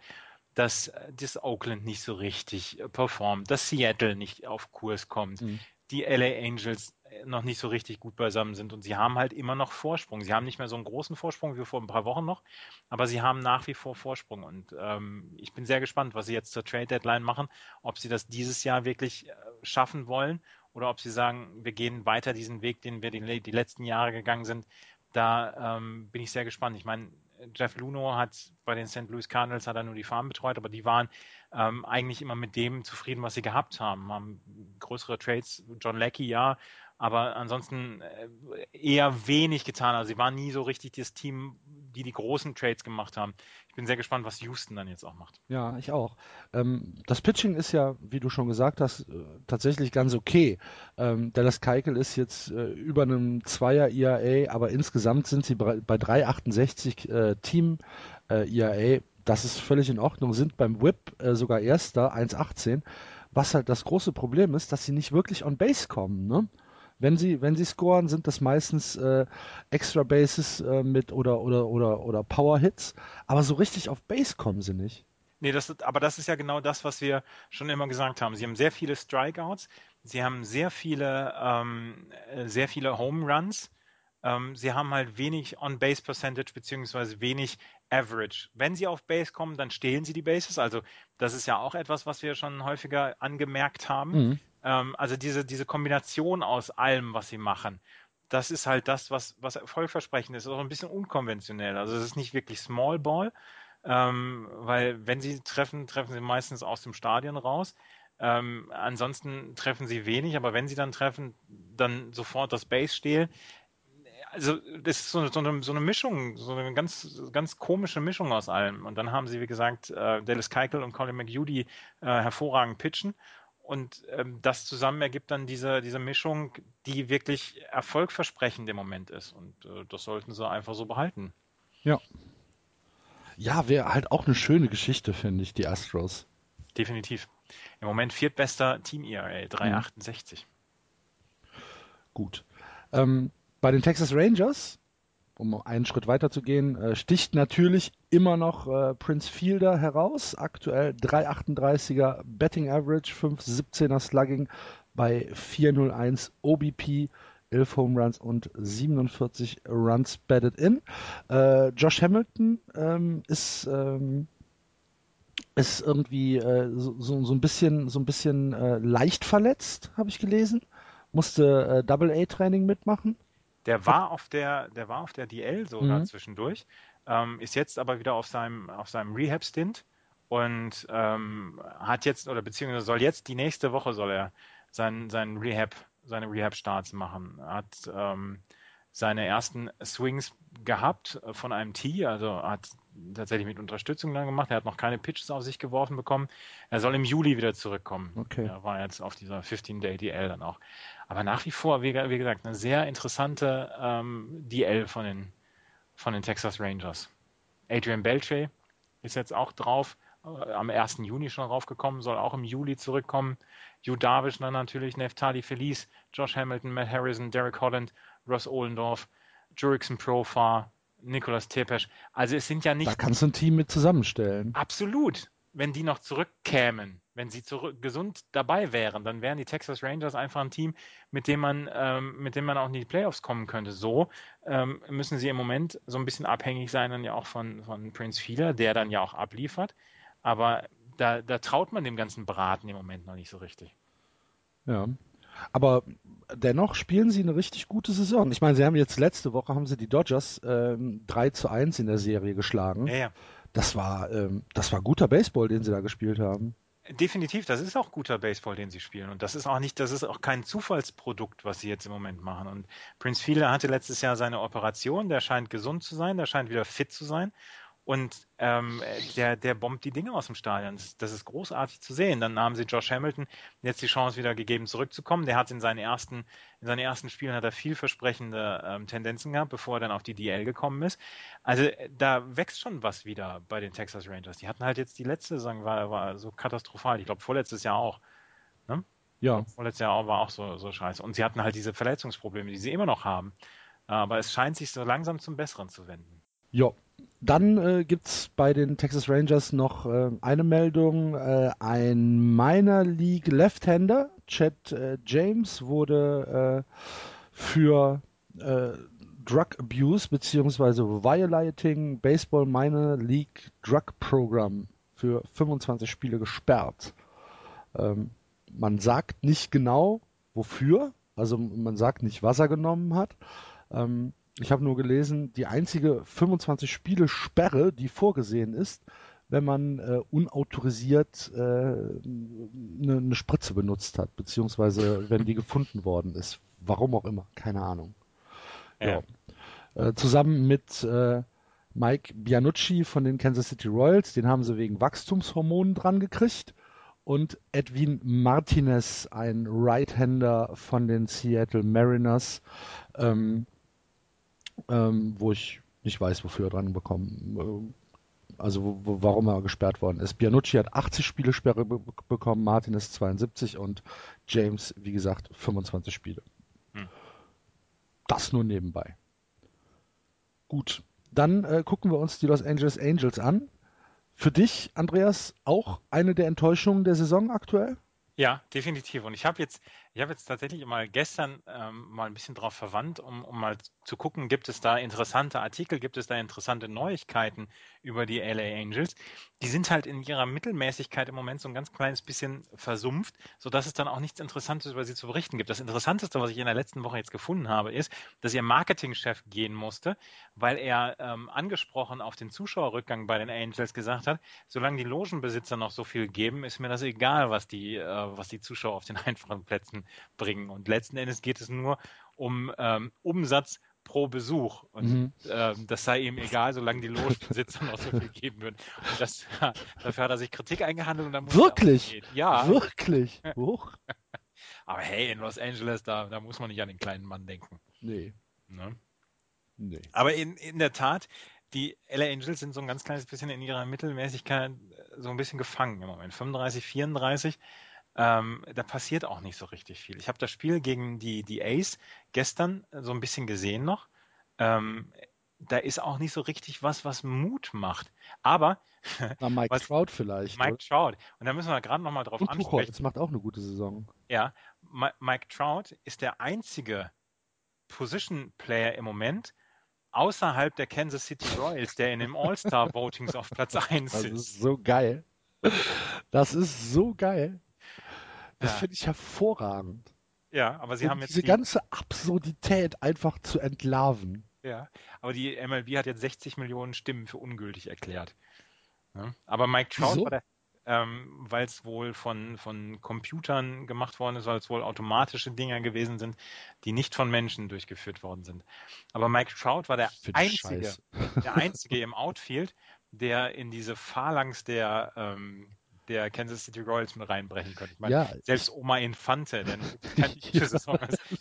S2: dass das Oakland nicht so richtig performt, dass Seattle nicht auf Kurs kommt. Mhm. die LA Angels noch nicht so richtig gut beisammen sind und sie haben halt immer noch Vorsprung. Sie haben nicht mehr so einen großen Vorsprung wie vor ein paar Wochen noch, aber sie haben nach wie vor Vorsprung und ähm, ich bin sehr gespannt, was sie jetzt zur Trade Deadline machen, ob sie das dieses Jahr wirklich äh, schaffen wollen oder ob sie sagen, wir gehen weiter diesen Weg, den wir die, die letzten Jahre gegangen sind. Da ähm, bin ich sehr gespannt. Ich meine, Jeff Luno hat bei den St. Louis Cardinals hat er nur die Farm betreut, aber die waren ähm, eigentlich immer mit dem zufrieden, was sie gehabt haben. Haben größere Trades, John Leckie ja, aber ansonsten äh, eher wenig getan. Also sie waren nie so richtig das Team, die die großen Trades gemacht haben. Ich bin sehr gespannt, was Houston dann jetzt auch macht.
S1: Ja, ich auch. Ähm, das Pitching ist ja, wie du schon gesagt hast, äh, tatsächlich ganz okay. Ähm, Dallas Keikel ist jetzt äh, über einem Zweier IAA, aber insgesamt sind sie bei 3,68 äh, Team IAA. Das ist völlig in Ordnung, sind beim Whip sogar Erster, 1,18. Was halt das große Problem ist, dass sie nicht wirklich on Base kommen. Ne? Wenn sie, wenn sie scoren, sind das meistens äh, Extra Bases äh, mit oder oder oder oder Power Hits, aber so richtig auf Base kommen sie nicht.
S2: Nee, das, aber das ist ja genau das, was wir schon immer gesagt haben. Sie haben sehr viele Strikeouts, sie haben sehr viele, ähm, sehr viele Home Runs, ähm, sie haben halt wenig On-Base Percentage beziehungsweise wenig Average. Wenn sie auf Base kommen, dann stehlen sie die Bases. Also das ist ja auch etwas, was wir schon häufiger angemerkt haben. Mhm. Ähm, also diese, diese Kombination aus allem, was sie machen, das ist halt das, was, was erfolgversprechend ist. Auch ein bisschen unkonventionell. Also es ist nicht wirklich Small Ball, ähm, weil wenn sie treffen, treffen sie meistens aus dem Stadion raus. Ähm, ansonsten treffen sie wenig, aber wenn sie dann treffen, dann sofort das Base stehlen. Also das ist so, so, eine, so eine Mischung, so eine ganz, ganz komische Mischung aus allem. Und dann haben sie, wie gesagt, äh, Dallas Keuchel und Colin McHugh, äh, hervorragend pitchen. Und ähm, das zusammen ergibt dann diese, diese Mischung, die wirklich erfolgversprechend im Moment ist. Und äh, das sollten sie einfach so behalten.
S1: Ja. Ja, wäre halt auch eine schöne Geschichte, finde ich, die Astros.
S2: Definitiv. Im Moment viertbester Team ERA, 368.
S1: Mhm. Gut. Ähm, bei den Texas Rangers um einen Schritt weiter zu gehen, äh, sticht natürlich immer noch äh, Prince Fielder heraus. Aktuell 3,38er Betting Average, 5,17er Slugging bei 4,01 OBP. 11 Home Runs und 47 Runs batted in. Äh, Josh Hamilton ähm, ist, ähm, ist irgendwie äh, so, so, so, ein bisschen, so ein bisschen äh, leicht verletzt, habe ich gelesen. Musste äh, Double A Training mitmachen.
S2: Der war auf der, der war auf der DL sogar mhm. zwischendurch, ähm, ist jetzt aber wieder auf seinem, auf seinem Rehab-Stint und ähm, hat jetzt oder beziehungsweise soll jetzt die nächste Woche soll er seinen, seinen Rehab, seine Rehab-Starts machen. Hat ähm, seine ersten Swings gehabt von einem Tee, also hat tatsächlich mit Unterstützung dann gemacht. Er hat noch keine Pitches auf sich geworfen bekommen. Er soll im Juli wieder zurückkommen. Okay. Er war jetzt auf dieser 15-Day DL dann auch. Aber nach wie vor, wie, wie gesagt, eine sehr interessante ähm, DL von den, von den Texas Rangers. Adrian Beltre ist jetzt auch drauf, äh, am 1. Juni schon raufgekommen, soll auch im Juli zurückkommen. Hugh Darvish dann natürlich, Neftali Felice, Josh Hamilton, Matt Harrison, Derek Holland, Ross Ohlendorf, Jurickson Profar, Nicolas Tepesch. Also es sind ja nicht.
S1: Da kannst du ein Team mit zusammenstellen.
S2: Absolut. Wenn die noch zurückkämen, wenn sie zurück, gesund dabei wären, dann wären die Texas Rangers einfach ein Team, mit dem man, ähm, mit dem man auch in die Playoffs kommen könnte. So ähm, müssen sie im Moment so ein bisschen abhängig sein dann ja auch von, von Prince Fielder, der dann ja auch abliefert. Aber da, da traut man dem ganzen Braten im Moment noch nicht so richtig.
S1: Ja. Aber dennoch spielen sie eine richtig gute Saison. Ich meine, sie haben jetzt letzte Woche haben sie die Dodgers ähm, 3 zu 1 in der Serie geschlagen.
S2: Ja, ja.
S1: Das war, ähm, das war guter Baseball, den sie da gespielt haben.
S2: Definitiv, das ist auch guter Baseball, den sie spielen. Und das ist auch nicht, das ist auch kein Zufallsprodukt, was sie jetzt im Moment machen. Und Prince Fielder hatte letztes Jahr seine Operation, der scheint gesund zu sein, der scheint wieder fit zu sein. Und ähm, der, der bombt die Dinge aus dem Stadion. Das, das, ist großartig zu sehen. Dann haben sie Josh Hamilton jetzt die Chance wieder gegeben, zurückzukommen. Der hat in seinen ersten, in seinen ersten Spielen hat er vielversprechende ähm, Tendenzen gehabt, bevor er dann auf die DL gekommen ist. Also da wächst schon was wieder bei den Texas Rangers. Die hatten halt jetzt die letzte Saison war, war so katastrophal. Ich glaube vorletztes Jahr auch. Ne? Ja. Vorletztes Jahr war auch so, so scheiße. Und sie hatten halt diese Verletzungsprobleme, die sie immer noch haben. Aber es scheint sich so langsam zum Besseren zu wenden.
S1: Ja, dann äh, gibt es bei den Texas Rangers noch äh, eine Meldung. Äh, ein Minor League Left-Hander, Chad äh, James wurde äh, für äh, Drug Abuse bzw. Violating Baseball Minor League Drug Program für 25 Spiele gesperrt. Ähm, man sagt nicht genau, wofür. Also man sagt nicht, was er genommen hat. Ähm, ich habe nur gelesen, die einzige 25 Spiele Sperre, die vorgesehen ist, wenn man äh, unautorisiert äh, eine, eine Spritze benutzt hat, beziehungsweise wenn die gefunden worden ist. Warum auch immer, keine Ahnung. Ja. ja. Äh, zusammen mit äh, Mike Bianucci von den Kansas City Royals, den haben sie wegen Wachstumshormonen dran gekriegt. Und Edwin Martinez, ein Right-Hander von den Seattle Mariners, ähm, ähm, wo ich nicht weiß, wofür er dran bekommen. Äh, also wo, wo, warum er gesperrt worden ist. Bianucci hat 80 Spiele Sperre be bekommen, Martinez 72 und James, wie gesagt, 25 Spiele. Hm. Das nur nebenbei. Gut, dann äh, gucken wir uns die Los Angeles Angels an. Für dich, Andreas, auch eine der Enttäuschungen der Saison aktuell?
S2: Ja, definitiv. Und ich habe jetzt, ich habe jetzt tatsächlich mal gestern ähm, mal ein bisschen drauf verwandt, um, um mal zu gucken, gibt es da interessante Artikel, gibt es da interessante Neuigkeiten über die LA Angels. Die sind halt in ihrer Mittelmäßigkeit im Moment so ein ganz kleines bisschen versumpft, sodass es dann auch nichts Interessantes über sie zu berichten gibt. Das Interessanteste, was ich in der letzten Woche jetzt gefunden habe, ist, dass ihr Marketingchef gehen musste, weil er ähm, angesprochen auf den Zuschauerrückgang bei den Angels gesagt hat, solange die Logenbesitzer noch so viel geben, ist mir das egal, was die, äh, was die Zuschauer auf den einfachen Plätzen bringen. Und letzten Endes geht es nur um ähm, Umsatz pro Besuch. Und mhm. ähm, das sei ihm egal, solange die Logenbesitzer noch so viel geben würden. Und das, dafür hat er sich Kritik eingehandelt und dann
S1: muss Wirklich? Ja. Wirklich? Hoch.
S2: Aber hey, in Los Angeles, da, da muss man nicht an den kleinen Mann denken.
S1: Nee. Ne?
S2: Nee. Aber in, in der Tat, die LA Angels sind so ein ganz kleines bisschen in ihrer Mittelmäßigkeit so ein bisschen gefangen im Moment. 35, 34 ähm, da passiert auch nicht so richtig viel. Ich habe das Spiel gegen die, die Ace gestern so ein bisschen gesehen noch. Ähm, da ist auch nicht so richtig was, was Mut macht. Aber.
S1: Na, Mike was, Trout vielleicht.
S2: Mike oder? Trout. Und da müssen wir gerade nochmal drauf Und ansprechen.
S1: Das macht auch eine gute Saison.
S2: Ja, Mike Trout ist der einzige Position Player im Moment außerhalb der Kansas City Royals, der in den All-Star-Votings auf Platz 1
S1: ist. Das ist so geil. Das ist so geil. Das ja. finde ich hervorragend.
S2: Ja, aber sie
S1: um
S2: haben jetzt
S1: diese die... ganze Absurdität einfach zu entlarven.
S2: Ja, aber die MLB hat jetzt 60 Millionen Stimmen für ungültig erklärt. Ja? Aber Mike Trout war der, ähm, weil es wohl von, von Computern gemacht worden ist, weil es wohl automatische Dinger gewesen sind, die nicht von Menschen durchgeführt worden sind. Aber Mike Trout war der einzige, der einzige im Outfield, der in diese Phalanx der ähm, der Kansas City Royals mit reinbrechen können. Ich meine, ja, selbst Oma Infante, denn ja. Saison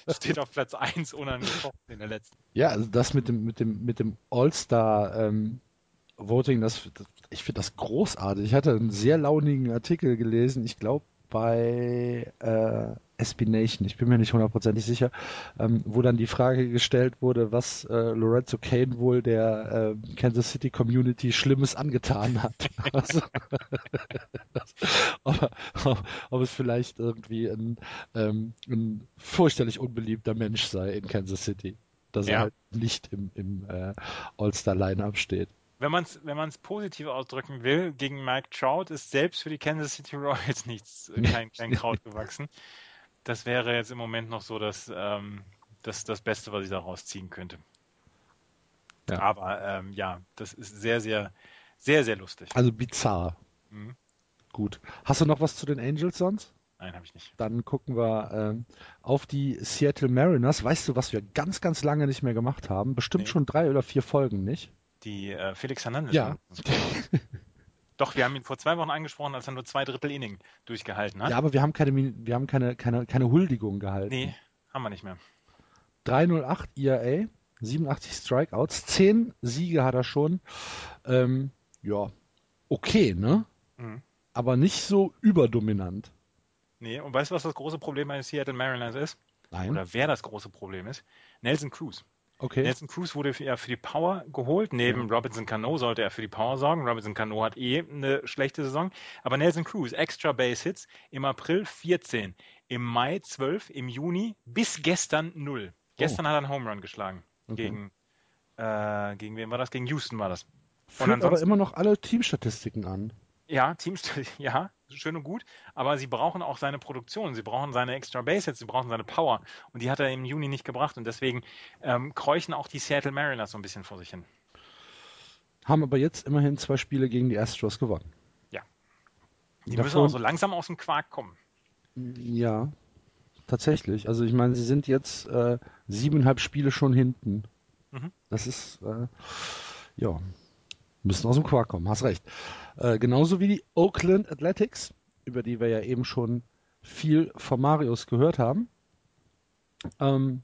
S2: steht auf Platz 1 unangefochten in der letzten.
S1: Ja, also das mit dem, mit dem, mit dem All-Star ähm, Voting, das, das ich finde das großartig. Ich hatte einen sehr launigen Artikel gelesen, ich glaube bei äh, SB Nation, ich bin mir nicht hundertprozentig sicher, ähm, wo dann die Frage gestellt wurde, was äh, Lorenzo Kane wohl der äh, Kansas City Community Schlimmes angetan hat. also, ob, ob, ob, es vielleicht irgendwie ein, ähm, ein fürchterlich unbeliebter Mensch sei in Kansas City, dass ja. er halt nicht im, im äh, All-Star-Line-Up steht
S2: wenn man es wenn man's positiv ausdrücken will, gegen Mike Trout ist selbst für die Kansas City Royals nichts, kein, kein Kraut gewachsen. Das wäre jetzt im Moment noch so das, ähm, das, das Beste, was ich daraus ziehen könnte. Ja. Aber ähm, ja, das ist sehr, sehr, sehr, sehr lustig.
S1: Also bizarr. Mhm. Gut. Hast du noch was zu den Angels sonst?
S2: Nein, habe ich nicht.
S1: Dann gucken wir ähm, auf die Seattle Mariners. Weißt du, was wir ganz, ganz lange nicht mehr gemacht haben? Bestimmt nee. schon drei oder vier Folgen, nicht?
S2: Die äh, Felix Hernandez.
S1: Ja.
S2: Doch, wir haben ihn vor zwei Wochen angesprochen, als er nur zwei Drittel Inning durchgehalten hat.
S1: Ja, aber wir haben keine, wir haben keine, keine, keine Huldigung gehalten.
S2: Nee, haben wir nicht mehr.
S1: 308 ERA, 87 Strikeouts, 10 Siege hat er schon. Ähm, ja, okay, ne? Mhm. Aber nicht so überdominant.
S2: Nee, und weißt du, was das große Problem bei Seattle Mariners ist?
S1: Nein.
S2: Oder wer das große Problem ist? Nelson Cruz.
S1: Okay.
S2: Nelson Cruz wurde ja für die Power geholt. Neben mhm. Robinson Cano sollte er für die Power sorgen. Robinson Cano hat eh eine schlechte Saison. Aber Nelson Cruz, extra Base Hits, im April 14, im Mai 12, im Juni bis gestern 0. Gestern hat er einen Home Run geschlagen.
S1: Okay.
S2: Gegen, äh, gegen wen war das? Gegen Houston war das.
S1: Führt aber immer noch alle Teamstatistiken an.
S2: Ja, Teams, ja, schön und gut, aber sie brauchen auch seine Produktion, sie brauchen seine Extra Base sie brauchen seine Power und die hat er im Juni nicht gebracht und deswegen ähm, kräuchen auch die Seattle Mariners so ein bisschen vor sich hin.
S1: Haben aber jetzt immerhin zwei Spiele gegen die Astros gewonnen.
S2: Die
S1: Davon-
S2: müssen auch so langsam aus dem Quark kommen.
S1: Ja, tatsächlich. Also ich meine, sie sind jetzt äh, siebeneinhalb Spiele schon hinten.
S2: Mhm.
S1: Das ist, äh, ja, müssen aus dem Quark kommen, hast recht. Äh, genauso wie die Oakland Athletics, über die wir ja eben schon viel von Marius gehört haben. Ähm,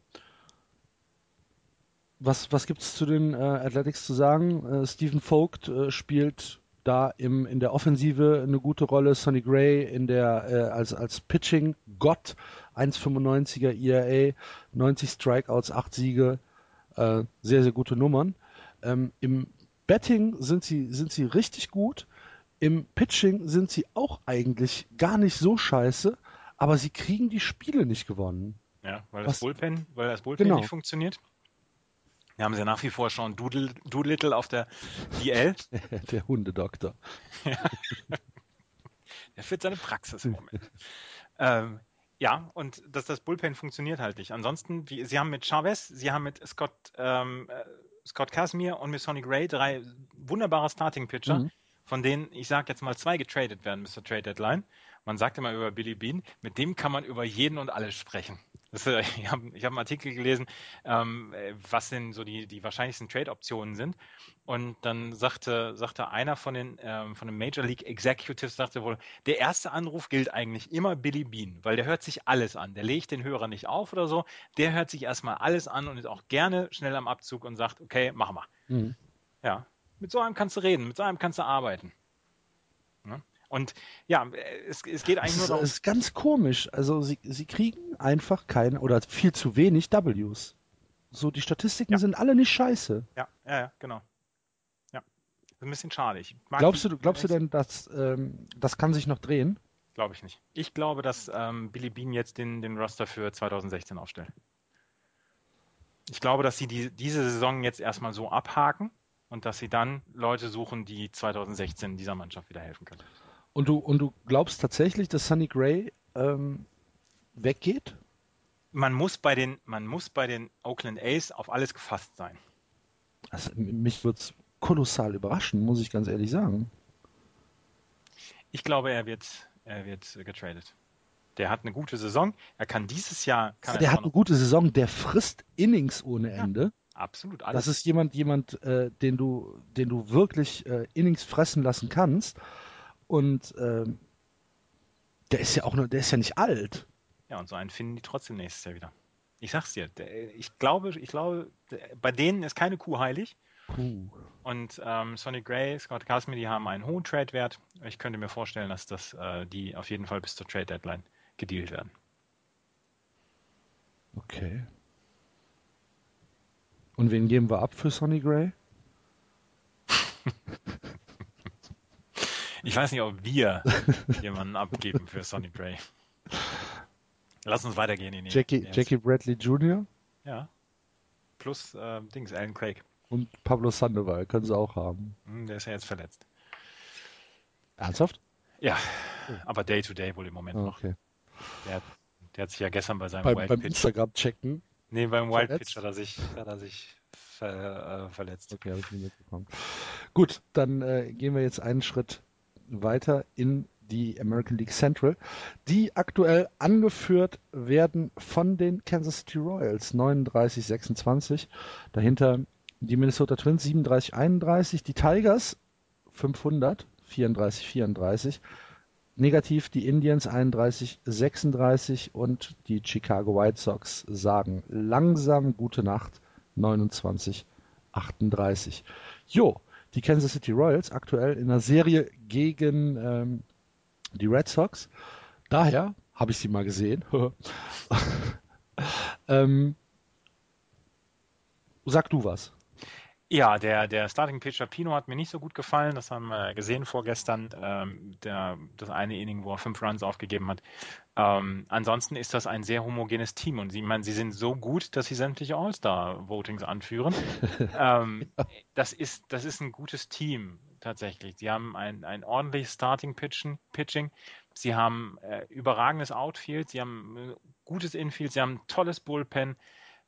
S1: was was gibt es zu den äh, Athletics zu sagen? Äh, Stephen Vogt äh, spielt da im, in der Offensive eine gute Rolle. Sonny Gray in der, äh, als, als Pitching-Gott, 1,95er ERA, 90 Strikeouts, 8 Siege, äh, sehr, sehr gute Nummern. Ähm, Im Betting sind sie, sind sie richtig gut. Im Pitching sind sie auch eigentlich gar nicht so scheiße, aber sie kriegen die Spiele nicht gewonnen.
S2: Ja, weil
S1: Was-
S2: das Bullpen, weil das Bullpen
S1: Genau.
S2: nicht funktioniert. Da haben sie nach wie vor schon Doodle, Doolittle auf der DL.
S1: der Hundedoktor.
S2: Der führt seine Praxis im Moment. ähm, ja, und das, das Bullpen funktioniert halt nicht. Ansonsten, wie, sie haben mit Chavez, sie haben mit Scott, ähm, äh, Scott Casimir und mit Sonny Gray drei wunderbare Starting-Pitcher,
S1: Mhm.
S2: Von denen, ich sage jetzt mal, zwei getradet werden bis zur Trade Deadline. Man sagt immer über Billy Bean, mit dem kann man über jeden und alles sprechen. Das, äh, ich habe hab einen Artikel gelesen, ähm, äh, was denn so die, die wahrscheinlichsten Trade-Optionen sind. Und dann sagte, sagte einer von den, ähm, von den Major League Executives, sagte wohl, der erste Anruf gilt eigentlich immer Billy Bean, weil der hört sich alles an. Der legt den Hörer nicht auf oder so. Der hört sich erstmal alles an und ist auch gerne schnell am Abzug und sagt, okay, machen wir.
S1: Mhm.
S2: Ja, mit so einem kannst du reden, mit so einem kannst du arbeiten. Ne? Und ja, es, es geht eigentlich
S1: Das
S2: nur darum.
S1: ist ganz komisch. Also sie, sie kriegen einfach keine oder viel zu wenig Ws. So, die Statistiken
S2: Ja.
S1: sind alle nicht scheiße.
S2: Ja, ja, ja, genau. Ja. Das ein bisschen schade.
S1: Glaubst du, glaubst du denn, dass ähm, das kann sich noch drehen?
S2: Glaube ich nicht. Ich glaube, dass ähm, Billy Bean jetzt den, den Roster für 2016 aufstellt. Ich glaube, dass sie die, diese Saison jetzt erstmal so abhaken und dass sie dann Leute suchen, die 2016 dieser Mannschaft wieder helfen können.
S1: Und du, und du glaubst tatsächlich, dass Sonny Gray ähm, weggeht?
S2: Man muss bei den, man muss bei den Oakland A's auf alles gefasst sein.
S1: Also, mich würde es kolossal überraschen, muss ich ganz ehrlich sagen.
S2: Ich glaube, er wird, er wird getradet. Der hat eine gute Saison. Er kann dieses Jahr, kann
S1: der
S2: er
S1: hat eine gute Saison, der frisst Innings ohne Ende.
S2: Absolut alles.
S1: Das ist jemand, jemand, äh, den du, den du wirklich äh, Innings fressen lassen kannst. Und ähm, der ist ja auch noch, der ist ja nicht alt.
S2: Ja, und so einen finden die trotzdem nächstes Jahr wieder. Ich sag's dir, der, ich glaube, ich glaube, der, bei denen ist keine Kuh heilig.
S1: Puh.
S2: Und ähm, Sonny Gray, Scott Casimir, die haben einen hohen Trade-Wert. Ich könnte mir vorstellen, dass das äh, die auf jeden Fall bis zur Trade-Deadline gedealt werden.
S1: Okay. Und wen geben wir ab für Sonny Gray?
S2: Ich weiß nicht, ob wir jemanden abgeben für Sonny Gray. Lass uns weitergehen in die
S1: Jackie, Jackie Bradley Jr.
S2: Ja. Plus äh, Dings, Alan Craig.
S1: und Pablo Sandoval können sie auch haben.
S2: Hm, der ist ja jetzt verletzt.
S1: Ernsthaft?
S2: Ja, aber Day-to-Day wohl im Moment
S1: Ah,
S2: noch.
S1: okay.
S2: Der, hat- der hat sich ja gestern bei seinem
S1: Beim,
S2: Wild
S1: beim
S2: Pitch. Nee, beim Wild
S1: Verletzt?
S2: Pitch hat er sich, hat er sich ver, äh, verletzt.
S1: Okay, habe ich nicht mitbekommen. Gut, dann äh, gehen wir jetzt einen Schritt weiter in die American League Central, die aktuell angeführt werden von den Kansas City Royals 39-26. Dahinter die Minnesota Twins 37-31, die Tigers 500 34-34. Negativ die Indians 31-36 und die Chicago White Sox sagen langsam gute Nacht 29-38. Jo, die Kansas City Royals aktuell in einer Serie gegen ähm, die Red Sox. Daher habe ich sie mal gesehen. ähm, sag du was.
S2: Ja, der, der Starting Pitcher Pino hat mir nicht so gut gefallen. Das haben wir gesehen vorgestern. Ähm, der, das eine Inning, wo er fünf Runs aufgegeben hat. Ähm, ansonsten ist das ein sehr homogenes Team und sie, ich meine, sie sind so gut, dass sie sämtliche All-Star-Votings anführen. ähm, das, ist, das ist ein gutes Team tatsächlich. Sie haben ein, ein ordentliches Starting-Pitching. Pitching. Sie haben äh, überragendes Outfield, sie haben äh, gutes Infield, sie haben ein tolles Bullpen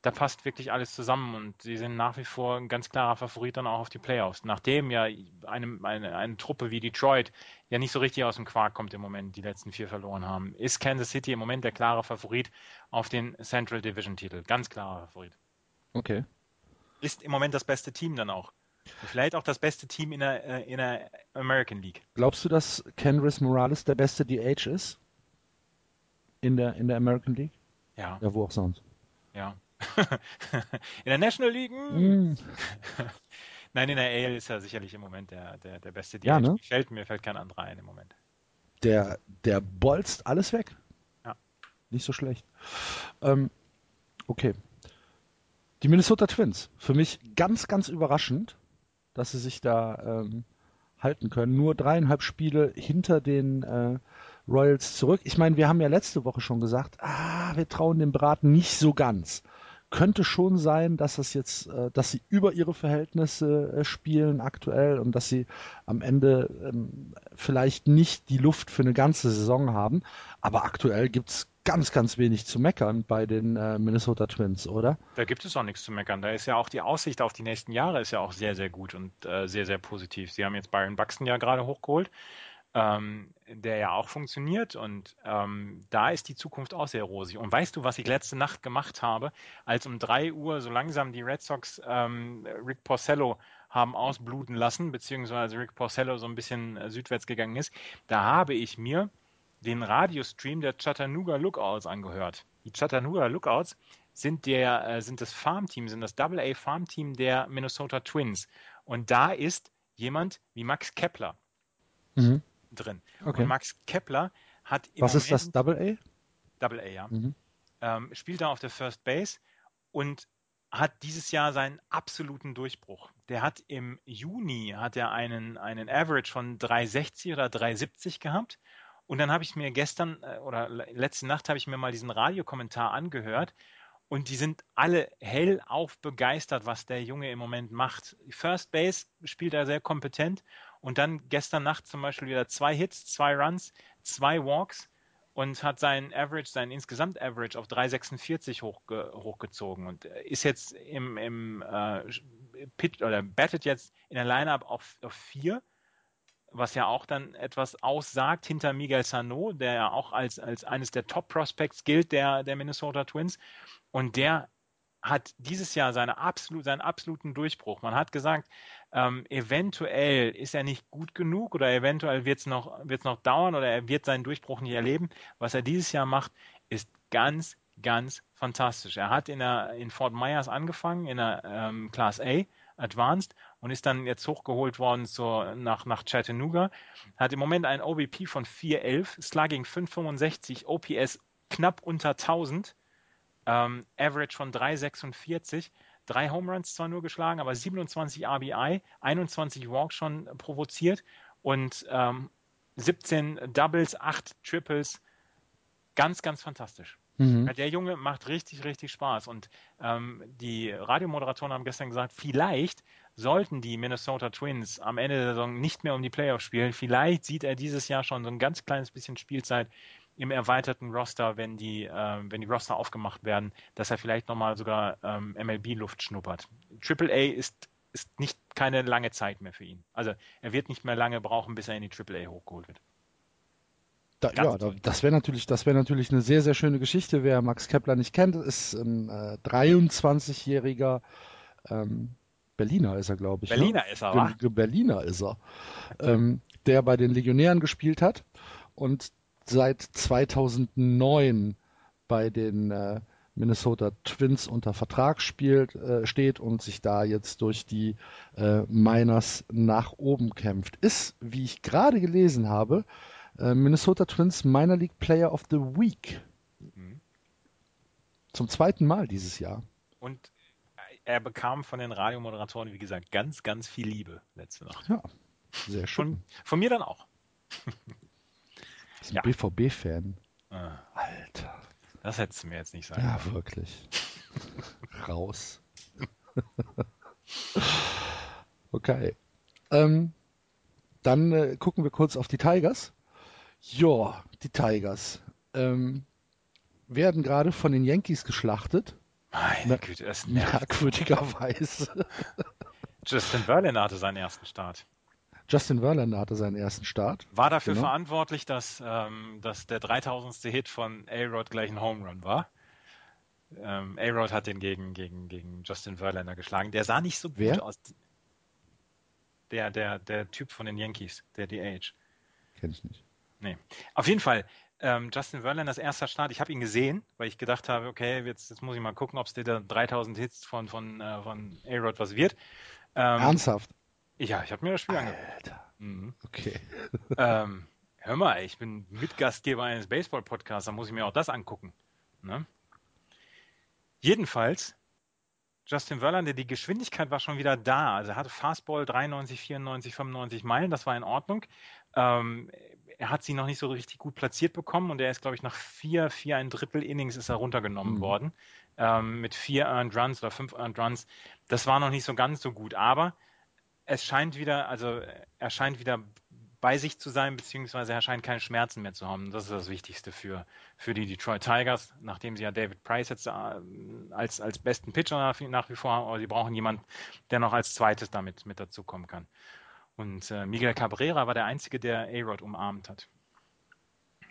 S2: da passt wirklich alles zusammen und sie sind nach wie vor ein ganz klarer Favorit dann auch auf die Playoffs. Nachdem ja eine, eine, eine Truppe wie Detroit ja nicht so richtig aus dem Quark kommt im Moment, die letzten vier verloren haben, ist Kansas City im Moment der klare Favorit auf den Central Division Titel. Ganz klarer Favorit.
S1: Okay.
S2: Ist im Moment das beste Team dann auch. Vielleicht auch das beste Team in der, äh, in der American League.
S1: Glaubst du, dass Kenris Morales der beste DH ist? In der, in der American League?
S2: Ja.
S1: Ja, wo auch sonst.
S2: Ja. in der National League? Mm. Nein, in der AL ist er sicherlich im Moment der, der, der beste
S1: DH. Ja, ne?
S2: fällt, mir fällt kein anderer ein im Moment.
S1: Der, der bolzt alles weg.
S2: Ja.
S1: Nicht so schlecht. Ähm, okay. Die Minnesota Twins. Für mich ganz, ganz überraschend, dass sie sich da ähm, halten können. Nur dreieinhalb Spiele hinter den äh, Royals zurück. Ich meine, wir haben ja letzte Woche schon gesagt, ah, wir trauen dem Braten nicht so ganz könnte schon sein, dass das jetzt, äh, dass sie über ihre Verhältnisse äh, spielen aktuell und dass sie am Ende ähm, vielleicht nicht die Luft für eine ganze Saison haben. Aber aktuell gibt es ganz, ganz wenig zu meckern bei den äh, Minnesota Twins, oder?
S2: Da gibt es auch nichts zu meckern. Da ist ja auch die Aussicht auf die nächsten Jahre ist ja auch sehr, sehr gut und sehr, sehr positiv. Sie haben jetzt Byron Buxton ja gerade hochgeholt ähm, der ja auch funktioniert und ähm, da ist die Zukunft auch sehr rosig. Und weißt du, was ich letzte Nacht gemacht habe, als um drei Uhr so langsam die Red Sox ähm, Rick Porcello haben ausbluten lassen, beziehungsweise Rick Porcello so ein bisschen äh, südwärts gegangen ist, da habe ich mir den Radiostream der Chattanooga Lookouts angehört. Die Chattanooga Lookouts sind der, äh, sind das Farmteam, sind das Double A Farmteam der Minnesota Twins. Und da ist jemand wie Max Kepler. Mhm drin. Okay. Und Max Kepler hat
S1: im Was Moment, ist das Double A?
S2: Double A, ja. Mhm. Ähm, spielt da auf der First Base und hat dieses Jahr seinen absoluten Durchbruch. Der hat im Juni hat er einen, einen Average von 360 oder 370 gehabt. Und dann habe ich mir gestern äh, oder letzte Nacht habe ich mir mal diesen Radiokommentar angehört und die sind alle hellauf begeistert, was der Junge im Moment macht. First Base spielt er sehr kompetent und dann gestern Nacht zum Beispiel wieder zwei Hits, zwei Runs, zwei Walks und hat seinen Average, seinen insgesamt Average auf 3,46 hochge hochgezogen und ist jetzt im, im äh, Pitch oder battet jetzt in der Lineup auf, auf vier, was ja auch dann etwas aussagt hinter Miguel Sano, der ja auch als, als eines der Top Prospects gilt der, der Minnesota Twins und der hat dieses Jahr seine absolut, seinen absoluten Durchbruch. Man hat gesagt, ähm, eventuell ist er nicht gut genug oder eventuell wird es noch, wird's noch dauern oder er wird seinen Durchbruch nicht erleben. Was er dieses Jahr macht, ist ganz, ganz fantastisch. Er hat in, der, in Fort Myers angefangen, in der ähm, Class A, Advanced, und ist dann jetzt hochgeholt worden zur, nach, nach Chattanooga. Hat im Moment ein OBP von 411, Slugging 565, OPS knapp unter 1000 ähm, Average von 3,46. Drei Home Runs zwar nur geschlagen, aber 27 RBI, 21 Walks schon provoziert und ähm, 17 Doubles, 8 Triples. Ganz, ganz fantastisch. Mhm. Der Junge macht richtig, richtig Spaß. Und ähm, die Radiomoderatoren haben gestern gesagt, vielleicht sollten die Minnesota Twins am Ende der Saison nicht mehr um die Playoffs spielen. Vielleicht sieht er dieses Jahr schon so ein ganz kleines bisschen Spielzeit im erweiterten Roster, wenn die, äh, wenn die Roster aufgemacht werden, dass er vielleicht nochmal sogar ähm, MLB-Luft schnuppert. Triple A ist, ist nicht keine lange Zeit mehr für ihn. Also er wird nicht mehr lange brauchen, bis er in die Triple A hochgeholt wird.
S1: Da, ja, da, das wäre natürlich, das wäre natürlich eine sehr, sehr schöne Geschichte. Wer Max Kepler nicht kennt, ist ein äh, 23-jähriger ähm, Berliner ist er, glaube ich.
S2: Ne? Berliner ne? ist er?
S1: Berliner ist er. Ähm, der bei den Legionären gespielt hat und seit 2009 bei den äh, Minnesota Twins unter Vertrag spielt, äh, steht und sich da jetzt durch die äh, Miners nach oben kämpft. Ist, wie ich gerade gelesen habe, äh, Minnesota Twins Minor League Player of the Week. Mhm. Zum zweiten Mal dieses Jahr.
S2: Und er bekam von den Radiomoderatoren, wie gesagt, ganz, ganz viel Liebe letzte Nacht.
S1: Ja, sehr schön.
S2: Von, von mir dann auch.
S1: ist ein ja. BVB-Fan.
S2: Ah. Das hättest du mir jetzt nicht sagen.
S1: Ja, wirklich. Raus. okay. Ähm, dann äh, gucken wir kurz auf die Tigers. Ja, die Tigers ähm, werden gerade von den Yankees geschlachtet.
S2: Meine
S1: Na-
S2: Güte, nervt.
S1: Merkwürdigerweise.
S2: Justin Verlander hatte seinen ersten Start.
S1: Justin Verlander hatte seinen ersten Start.
S2: War dafür
S1: Genau.
S2: verantwortlich, dass, ähm, dass der 3000. Hit von A-Rod gleich ein Home Run war. Ähm, A-Rod hat den gegen, gegen, gegen Justin Verlander geschlagen. Der sah nicht so gut
S1: Wer?
S2: aus. Der, der, der Typ von den Yankees, der DH.
S1: Kenn ich nicht.
S2: Nee. Auf jeden Fall, ähm, Justin Verlanders erster Start, ich habe ihn gesehen, weil ich gedacht habe, okay, jetzt, jetzt muss ich mal gucken, ob es der 3000 Hits von, von, äh, von A-Rod was wird. Ähm,
S1: Ernsthaft?
S2: Ja, ich habe mir das Spiel angeguckt.
S1: Alter.
S2: Mhm.
S1: Okay.
S2: ähm, hör mal, ich bin Mitgastgeber eines Baseball-Podcasts, da muss ich mir auch das angucken. Ne? Jedenfalls, Justin Verlander, die Geschwindigkeit war schon wieder da. Also er hatte Fastball 93, 94, 95 Meilen, das war in Ordnung. Ähm, er hat sie noch nicht so richtig gut platziert bekommen und er ist, glaube ich, nach vier, vier ein Drittel Innings ist er runtergenommen
S1: Mhm.
S2: worden. Ähm, mit vier Earned Runs oder fünf Earned Runs. Das war noch nicht so ganz so gut, aber es scheint wieder, also er scheint wieder bei sich zu sein, beziehungsweise er scheint keine Schmerzen mehr zu haben. Das ist das Wichtigste für, für die Detroit Tigers, nachdem sie ja David Price jetzt äh, als, als besten Pitcher nach, nach wie vor haben, aber sie brauchen jemanden, der noch als zweites damit mit dazukommen kann. Und äh, Miguel Cabrera war der Einzige, der A-Rod umarmt hat.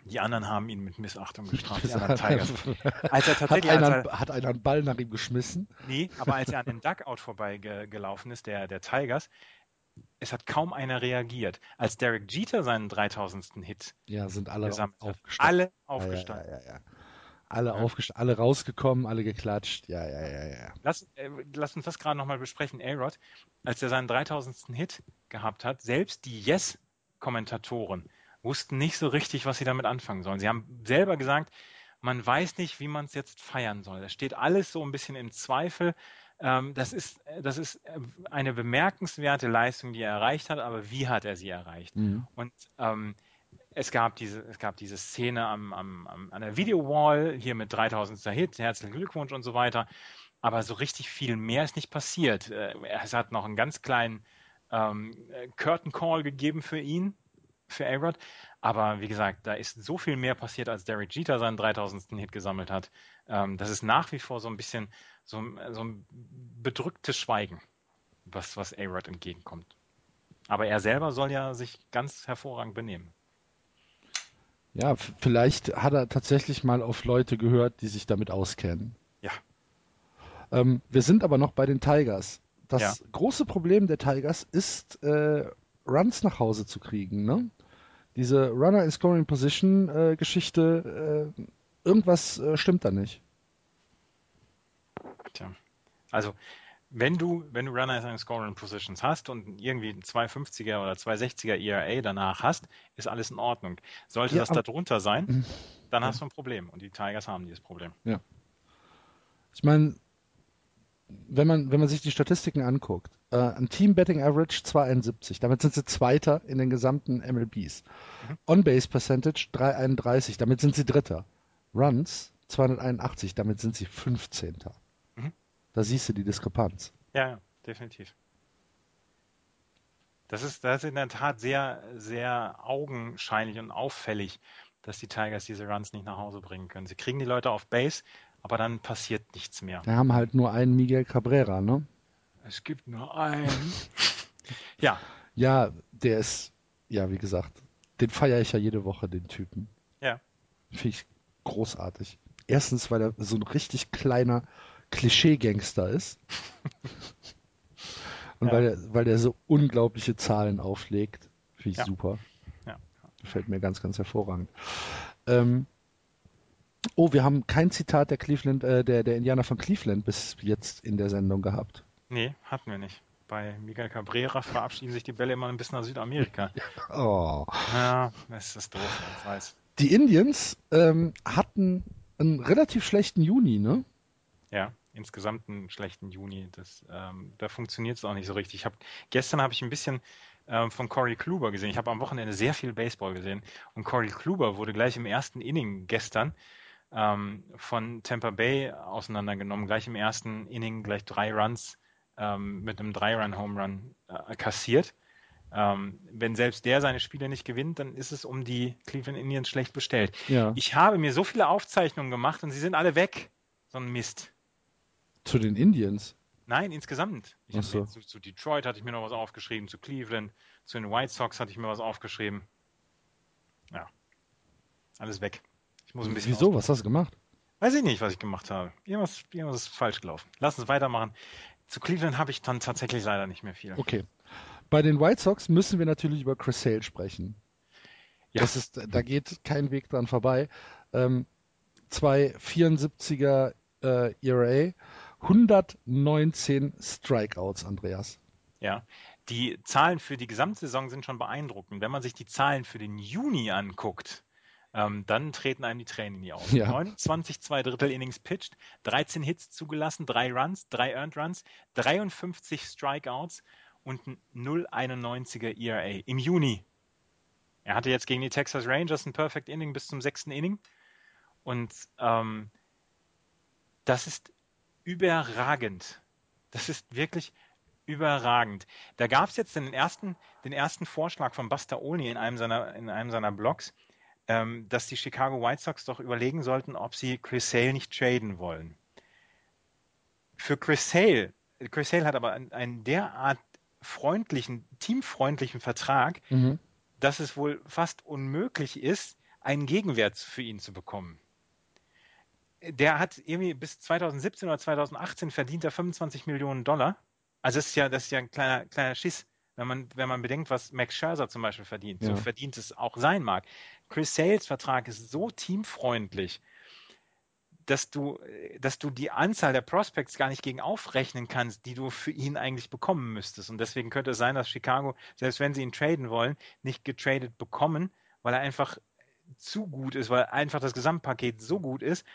S2: Die anderen haben ihn mit Missachtung gestraft. die anderen Tigers. Als er
S1: hat,
S2: tatsächlich, als
S1: einer,
S2: er,
S1: hat einer einen Ball nach ihm geschmissen?
S2: Nee, aber als er an dem Duckout vorbeigelaufen ist, der, der Tigers, es hat kaum einer reagiert. Als Derek Jeter seinen 3000. Hit
S1: Ja, sind alle
S2: gesammelt hat,
S1: aufgestanden.
S2: alle aufgestanden.
S1: Ja, ja. Alle
S2: Ja.
S1: alle rausgekommen, alle geklatscht. Ja, ja, ja, ja.
S2: Lass, äh, lass uns das gerade nochmal besprechen. A-Rod, als er seinen 3000. Hit gehabt hat, selbst die Yes-Kommentatoren wussten nicht so richtig, was sie damit anfangen sollen. Sie haben selber gesagt, man weiß nicht, wie man es jetzt feiern soll. Das steht alles so ein bisschen im Zweifel. Ähm, das, ist, das ist äh, eine bemerkenswerte Leistung, die er erreicht hat, aber wie hat er sie erreicht?
S1: Mhm.
S2: Und ähm, es gab diese, es gab diese Szene am, am, an der Video-Wall, hier mit 3000. Hit, herzlichen Glückwunsch und so weiter. Aber so richtig viel mehr ist nicht passiert. Äh, Es hat noch einen ganz kleinen ähm, äh, Curtain Call gegeben für ihn, für A-Rod. Aber wie gesagt, da ist so viel mehr passiert, als Derek Jeter seinen 3000. Hit gesammelt hat. Ähm, das ist nach wie vor so ein bisschen so, so ein bedrücktes Schweigen, was, was A-Rod entgegenkommt. Aber er selber soll ja sich ganz hervorragend benehmen.
S1: Ja, vielleicht hat er tatsächlich mal auf Leute gehört, die sich damit auskennen.
S2: Ja.
S1: Ähm, wir sind aber noch bei den Tigers. Das
S2: Ja.
S1: große Problem der Tigers ist, äh, Runs nach Hause zu kriegen. Ne? Diese Runner in Scoring Position äh, Geschichte, äh, irgendwas äh, stimmt da nicht.
S2: Tja. Also, wenn du, wenn du Runner in Scoring Positions hast und irgendwie ein 250er oder 260er ERA danach hast, ist alles in Ordnung. Sollte
S1: Ja,
S2: das
S1: aber-
S2: darunter sein, dann hast du ein Problem. Und die Tigers haben dieses Problem.
S1: Ich meine, wenn man, wenn man sich die Statistiken anguckt, äh, ein Team Betting Average 271, damit sind sie Zweiter in den gesamten MLBs.
S2: Mhm.
S1: On-Base Percentage 331, damit sind sie Dritter. Runs 281, damit sind sie 15.
S2: Mhm.
S1: Da siehst du die Diskrepanz.
S2: Ja, definitiv. Das ist, das ist in der Tat sehr, sehr augenscheinlich und auffällig, dass die Tigers diese Runs nicht nach Hause bringen können. Sie kriegen die Leute auf Base, aber dann passiert nichts mehr.
S1: Wir haben halt nur einen Miguel Cabrera, ne?
S2: Es gibt nur einen. ja,
S1: Ja, der ist, ja, wie gesagt, den feiere ich ja jede Woche, den Typen.
S2: Ja.
S1: Finde ich großartig. Erstens, weil er so ein richtig kleiner Klischee-Gangster ist. Und
S2: Ja.
S1: weil, er, weil er so unglaubliche Zahlen auflegt. Finde ich
S2: Ja.
S1: super.
S2: Ja.
S1: Gefällt mir ganz, ganz hervorragend. Ähm, oh, wir haben kein Zitat der Cleveland, äh, der, der Indianer von Cleveland bis jetzt in der Sendung gehabt.
S2: nee, hatten wir nicht. Bei Miguel Cabrera verabschieden sich die Bälle immer ein bisschen nach Südamerika.
S1: Oh.
S2: Ja, das ist doof, ich weiß.
S1: Die Indians ähm, hatten einen relativ schlechten Juni, ne?
S2: Ja, insgesamt einen schlechten Juni. Das, ähm, da funktioniert es auch nicht so richtig. Ich hab, gestern habe ich ein bisschen ähm, von Corey Kluber gesehen. Ich habe am Wochenende sehr viel Baseball gesehen. Und Corey Kluber wurde gleich im ersten Inning gestern ähm, von Tampa Bay auseinandergenommen. Gleich im ersten Inning gleich drei Runs ähm, mit einem Drei-Run-Home-Run äh, kassiert. Ähm, wenn selbst der seine Spiele nicht gewinnt, dann ist es um die Cleveland Indians schlecht bestellt.
S1: Ja.
S2: Ich habe mir so viele Aufzeichnungen gemacht und sie sind alle weg. So ein Mist.
S1: Zu den Indians.
S2: Nein, insgesamt. Ich
S1: so.
S2: zu, zu Detroit hatte ich mir noch was aufgeschrieben, zu Cleveland, zu den White Sox hatte ich mir was aufgeschrieben. Ja. Alles weg. Muss ein bisschen.
S1: Wieso?
S2: aus-
S1: Was hast du gemacht?
S2: Weiß ich nicht, was ich gemacht habe. Irgendwas, irgendwas ist falsch gelaufen. Lass uns weitermachen. Zu Cleveland habe ich dann tatsächlich leider nicht mehr viel.
S1: Okay. Bei den White Sox müssen wir natürlich über Chris Sale sprechen.
S2: Ja.
S1: Das ist, da geht kein Weg dran vorbei. Ähm, zwei 74er äh, ERA, 119 Strikeouts, Andreas.
S2: Ja. Die Zahlen für die Gesamtsaison sind schon beeindruckend. Wenn man sich die Zahlen für den Juni anguckt, ähm, dann treten einem die Tränen in die Augen.
S1: Ja.
S2: 29 zwei Drittel Innings pitched, 13 Hits zugelassen, 3 Runs, 3 Earned Runs, 53 Strikeouts und ein 0,91er ERA im Juni. Er hatte jetzt gegen die Texas Rangers ein Perfect Inning bis zum sechsten Inning und ähm, das ist überragend. Das ist wirklich überragend. Da gab es jetzt den ersten, den ersten Vorschlag von Buster Olney in einem seiner, in einem seiner Blogs, ähm, dass die Chicago White Sox doch überlegen sollten, ob sie Chris Sale nicht traden wollen. Für Chris Sale, Chris Sale hat aber einen, einen derart freundlichen, teamfreundlichen Vertrag,
S1: Mhm.
S2: dass es wohl fast unmöglich ist, einen Gegenwert für ihn zu bekommen. Der hat irgendwie bis 2017 oder 2018 verdient er 25 Millionen Dollar. Also das ist ja, das ist ja ein kleiner, kleiner Schiss, wenn man, wenn man bedenkt, was Max Scherzer zum Beispiel verdient.
S1: Ja.
S2: So verdient es auch sein mag. Chris Sales Vertrag ist so teamfreundlich, dass du, dass du die Anzahl der Prospects gar nicht gegen aufrechnen kannst, die du für ihn eigentlich bekommen müsstest. Und deswegen könnte es sein, dass Chicago, selbst wenn sie ihn traden wollen, nicht getradet bekommen, weil er einfach zu gut ist, weil einfach das Gesamtpaket so gut ist,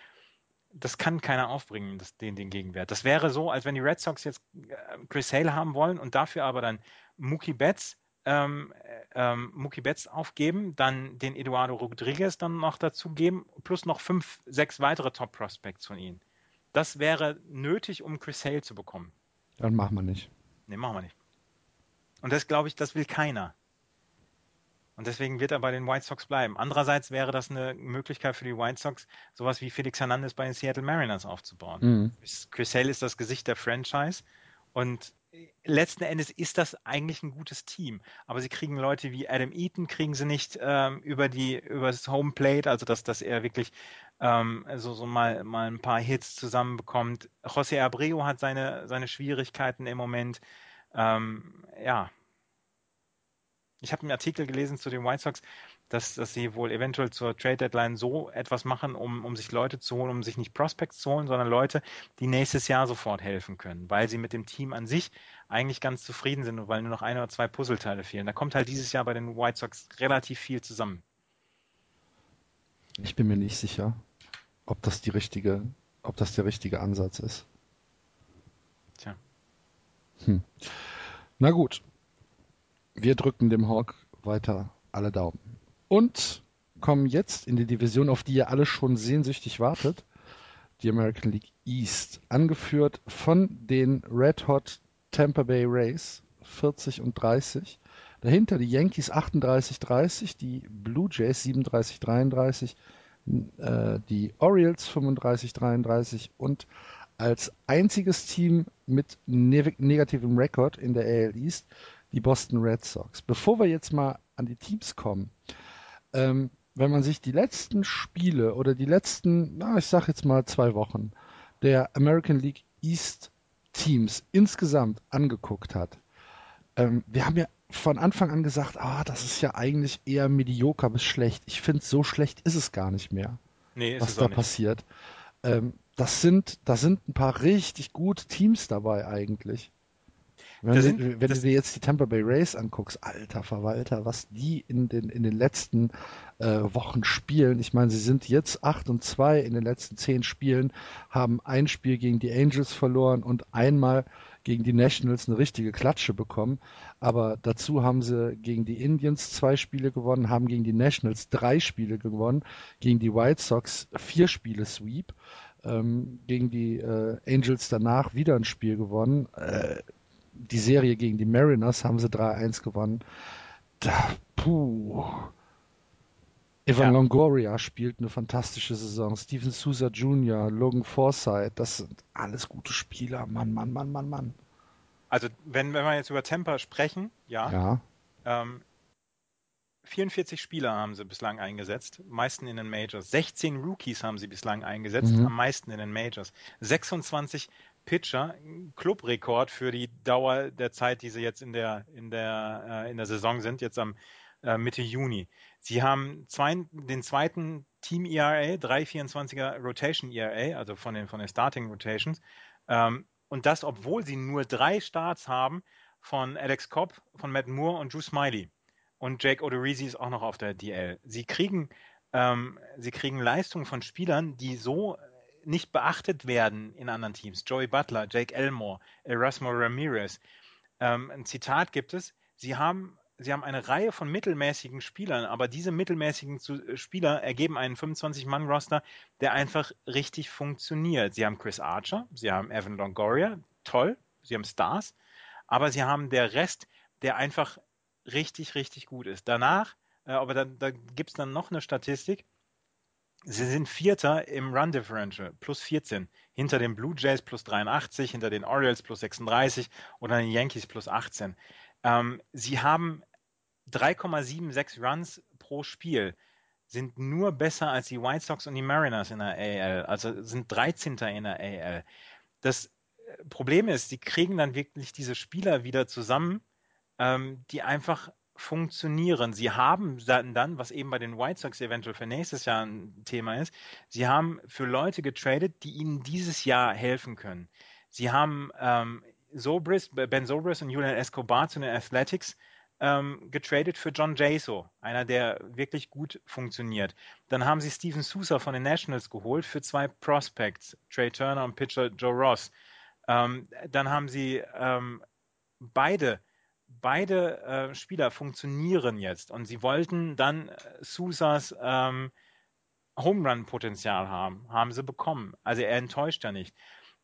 S2: das kann keiner aufbringen, das, den, den Gegenwert. Das wäre so, als wenn die Red Sox jetzt äh, Chris Hale haben wollen und dafür aber dann Mookie Betts, ähm, ähm, Mookie Betts aufgeben, dann den Eduardo Rodriguez dann noch dazu geben, plus noch fünf, sechs weitere Top Prospects von ihnen. Das wäre nötig, um Chris Hale zu bekommen.
S1: Dann machen wir nicht.
S2: Nee, machen wir nicht. Und das glaube ich, das will keiner. Und deswegen wird er bei den White Sox bleiben. Andererseits wäre das eine Möglichkeit für die White Sox, sowas wie Felix Hernandez bei den Seattle Mariners aufzubauen.
S1: Mhm.
S2: Chris Hale ist das Gesicht der Franchise und letzten Endes ist das eigentlich ein gutes Team. Aber sie kriegen Leute wie Adam Eaton, kriegen sie nicht ähm, über die über das Homeplate, also dass, dass er wirklich ähm, so, so mal, mal ein paar Hits zusammenbekommt. José Abreu hat seine, seine Schwierigkeiten im Moment. Ähm, ja. Ich habe einen Artikel gelesen zu den White Sox, dass, dass sie wohl eventuell zur Trade Deadline so etwas machen, um, um sich Leute zu holen, um sich nicht Prospects zu holen, sondern Leute, die nächstes Jahr sofort helfen können, weil sie mit dem Team an sich eigentlich ganz zufrieden sind und weil nur noch ein oder zwei Puzzleteile fehlen. Da kommt halt dieses Jahr bei den White Sox relativ viel zusammen.
S1: Ich bin mir nicht sicher, ob das die richtige, ob das der richtige Ansatz ist.
S2: Tja.
S1: Hm. Na gut. Wir drücken dem Hawk weiter alle Daumen. Und kommen jetzt in die Division, auf die ihr alle schon sehnsüchtig wartet. Die American League East. Angeführt von den Red Hot Tampa Bay Rays 40 und 30. Dahinter die Yankees 38-30, die Blue Jays 37-33, äh, die Orioles 35-33 und als einziges Team mit ne negativem Rekord in der AL East die Boston Red Sox. Bevor wir jetzt mal an die Teams kommen, ähm, wenn man sich die letzten Spiele oder die letzten, na, ich sag jetzt mal zwei Wochen der American League East Teams insgesamt angeguckt hat, ähm, wir haben ja von Anfang an gesagt, ah, das ist ja eigentlich eher medioker bis schlecht. Ich finde, so schlecht ist es gar nicht mehr,
S2: Nee,
S1: was da passiert. Ähm, das sind, da sind ein paar richtig gute Teams dabei eigentlich. Wenn,
S2: Da
S1: du, wenn
S2: das-
S1: du dir jetzt die Tampa Bay Rays anguckst, alter Verwalter, was die in den, in den letzten äh, Wochen spielen. Ich meine, sie sind jetzt 8 und 2 in den letzten 10 Spielen, haben ein Spiel gegen die Angels verloren und einmal gegen die Nationals eine richtige Klatsche bekommen. Aber dazu haben sie gegen die Indians zwei Spiele gewonnen, haben gegen die Nationals drei Spiele gewonnen, gegen die White Sox vier Spiele Sweep, ähm, gegen die äh, Angels danach wieder ein Spiel gewonnen. Äh, die Serie gegen die Mariners haben sie 3-1 gewonnen. Da, puh. Evan ja. Longoria spielt eine fantastische Saison. Steven Souza Jr., Logan Forsythe, das sind alles gute Spieler. Mann, Mann, Mann, Mann, Mann.
S2: Also, wenn, wenn wir jetzt über Temper sprechen, ja.
S1: ja.
S2: Ähm, 44 Spieler haben sie bislang eingesetzt, meisten in den Majors. 16 Rookies haben sie bislang eingesetzt, mhm. am meisten in den Majors. 26 Pitcher, Clubrekord für die Dauer der Zeit, die sie jetzt in der, in der, äh, in der Saison sind, jetzt am äh, Mitte Juni. Sie haben zwei, den zweiten Team ERA, 324er Rotation ERA, also von den, von den Starting Rotations. Ähm, und das, obwohl sie nur drei Starts haben von Alex Cobb, von Matt Moore und Drew Smiley. Und Jake Odorizzi ist auch noch auf der DL. Sie kriegen, ähm, sie kriegen Leistungen von Spielern, die so nicht beachtet werden in anderen Teams. Joey Butler, Jake Elmore, Erasmo Ramirez. Ähm, ein Zitat gibt es, sie haben, sie haben eine Reihe von mittelmäßigen Spielern, aber diese mittelmäßigen äh, Spieler ergeben einen 25-Mann-Roster, der einfach richtig funktioniert. Sie haben Chris Archer, sie haben Evan Longoria, toll, sie haben Stars, aber sie haben der Rest, der einfach richtig, richtig gut ist. Danach, äh, aber da, da gibt es dann noch eine Statistik, Sie sind Vierter im Run Differential, plus 14, hinter den Blue Jays plus 83, hinter den Orioles plus 36 oder den Yankees plus 18. Ähm, sie haben 3,76 Runs pro Spiel, sind nur besser als die White Sox und die Mariners in der AL, also sind 13. in der AL. Das äh, Problem ist, sie kriegen dann wirklich diese Spieler wieder zusammen, ähm, die einfach funktionieren. Sie haben dann, was eben bei den White Sox eventuell für nächstes Jahr ein Thema ist, sie haben für Leute getradet, die ihnen dieses Jahr helfen können. Sie haben ähm, Sobris, Ben Sobris und Julian Escobar zu den Athletics ähm, getradet für John Jaso, einer, der wirklich gut funktioniert. Dann haben sie Steven Sousa von den Nationals geholt für zwei Prospects, Trey Turner und Pitcher Joe Ross. Ähm, dann haben sie ähm, beide beide äh, Spieler funktionieren jetzt und sie wollten dann äh, Sousas ähm, Home Run Potenzial haben, haben sie bekommen. Also er enttäuscht ja nicht.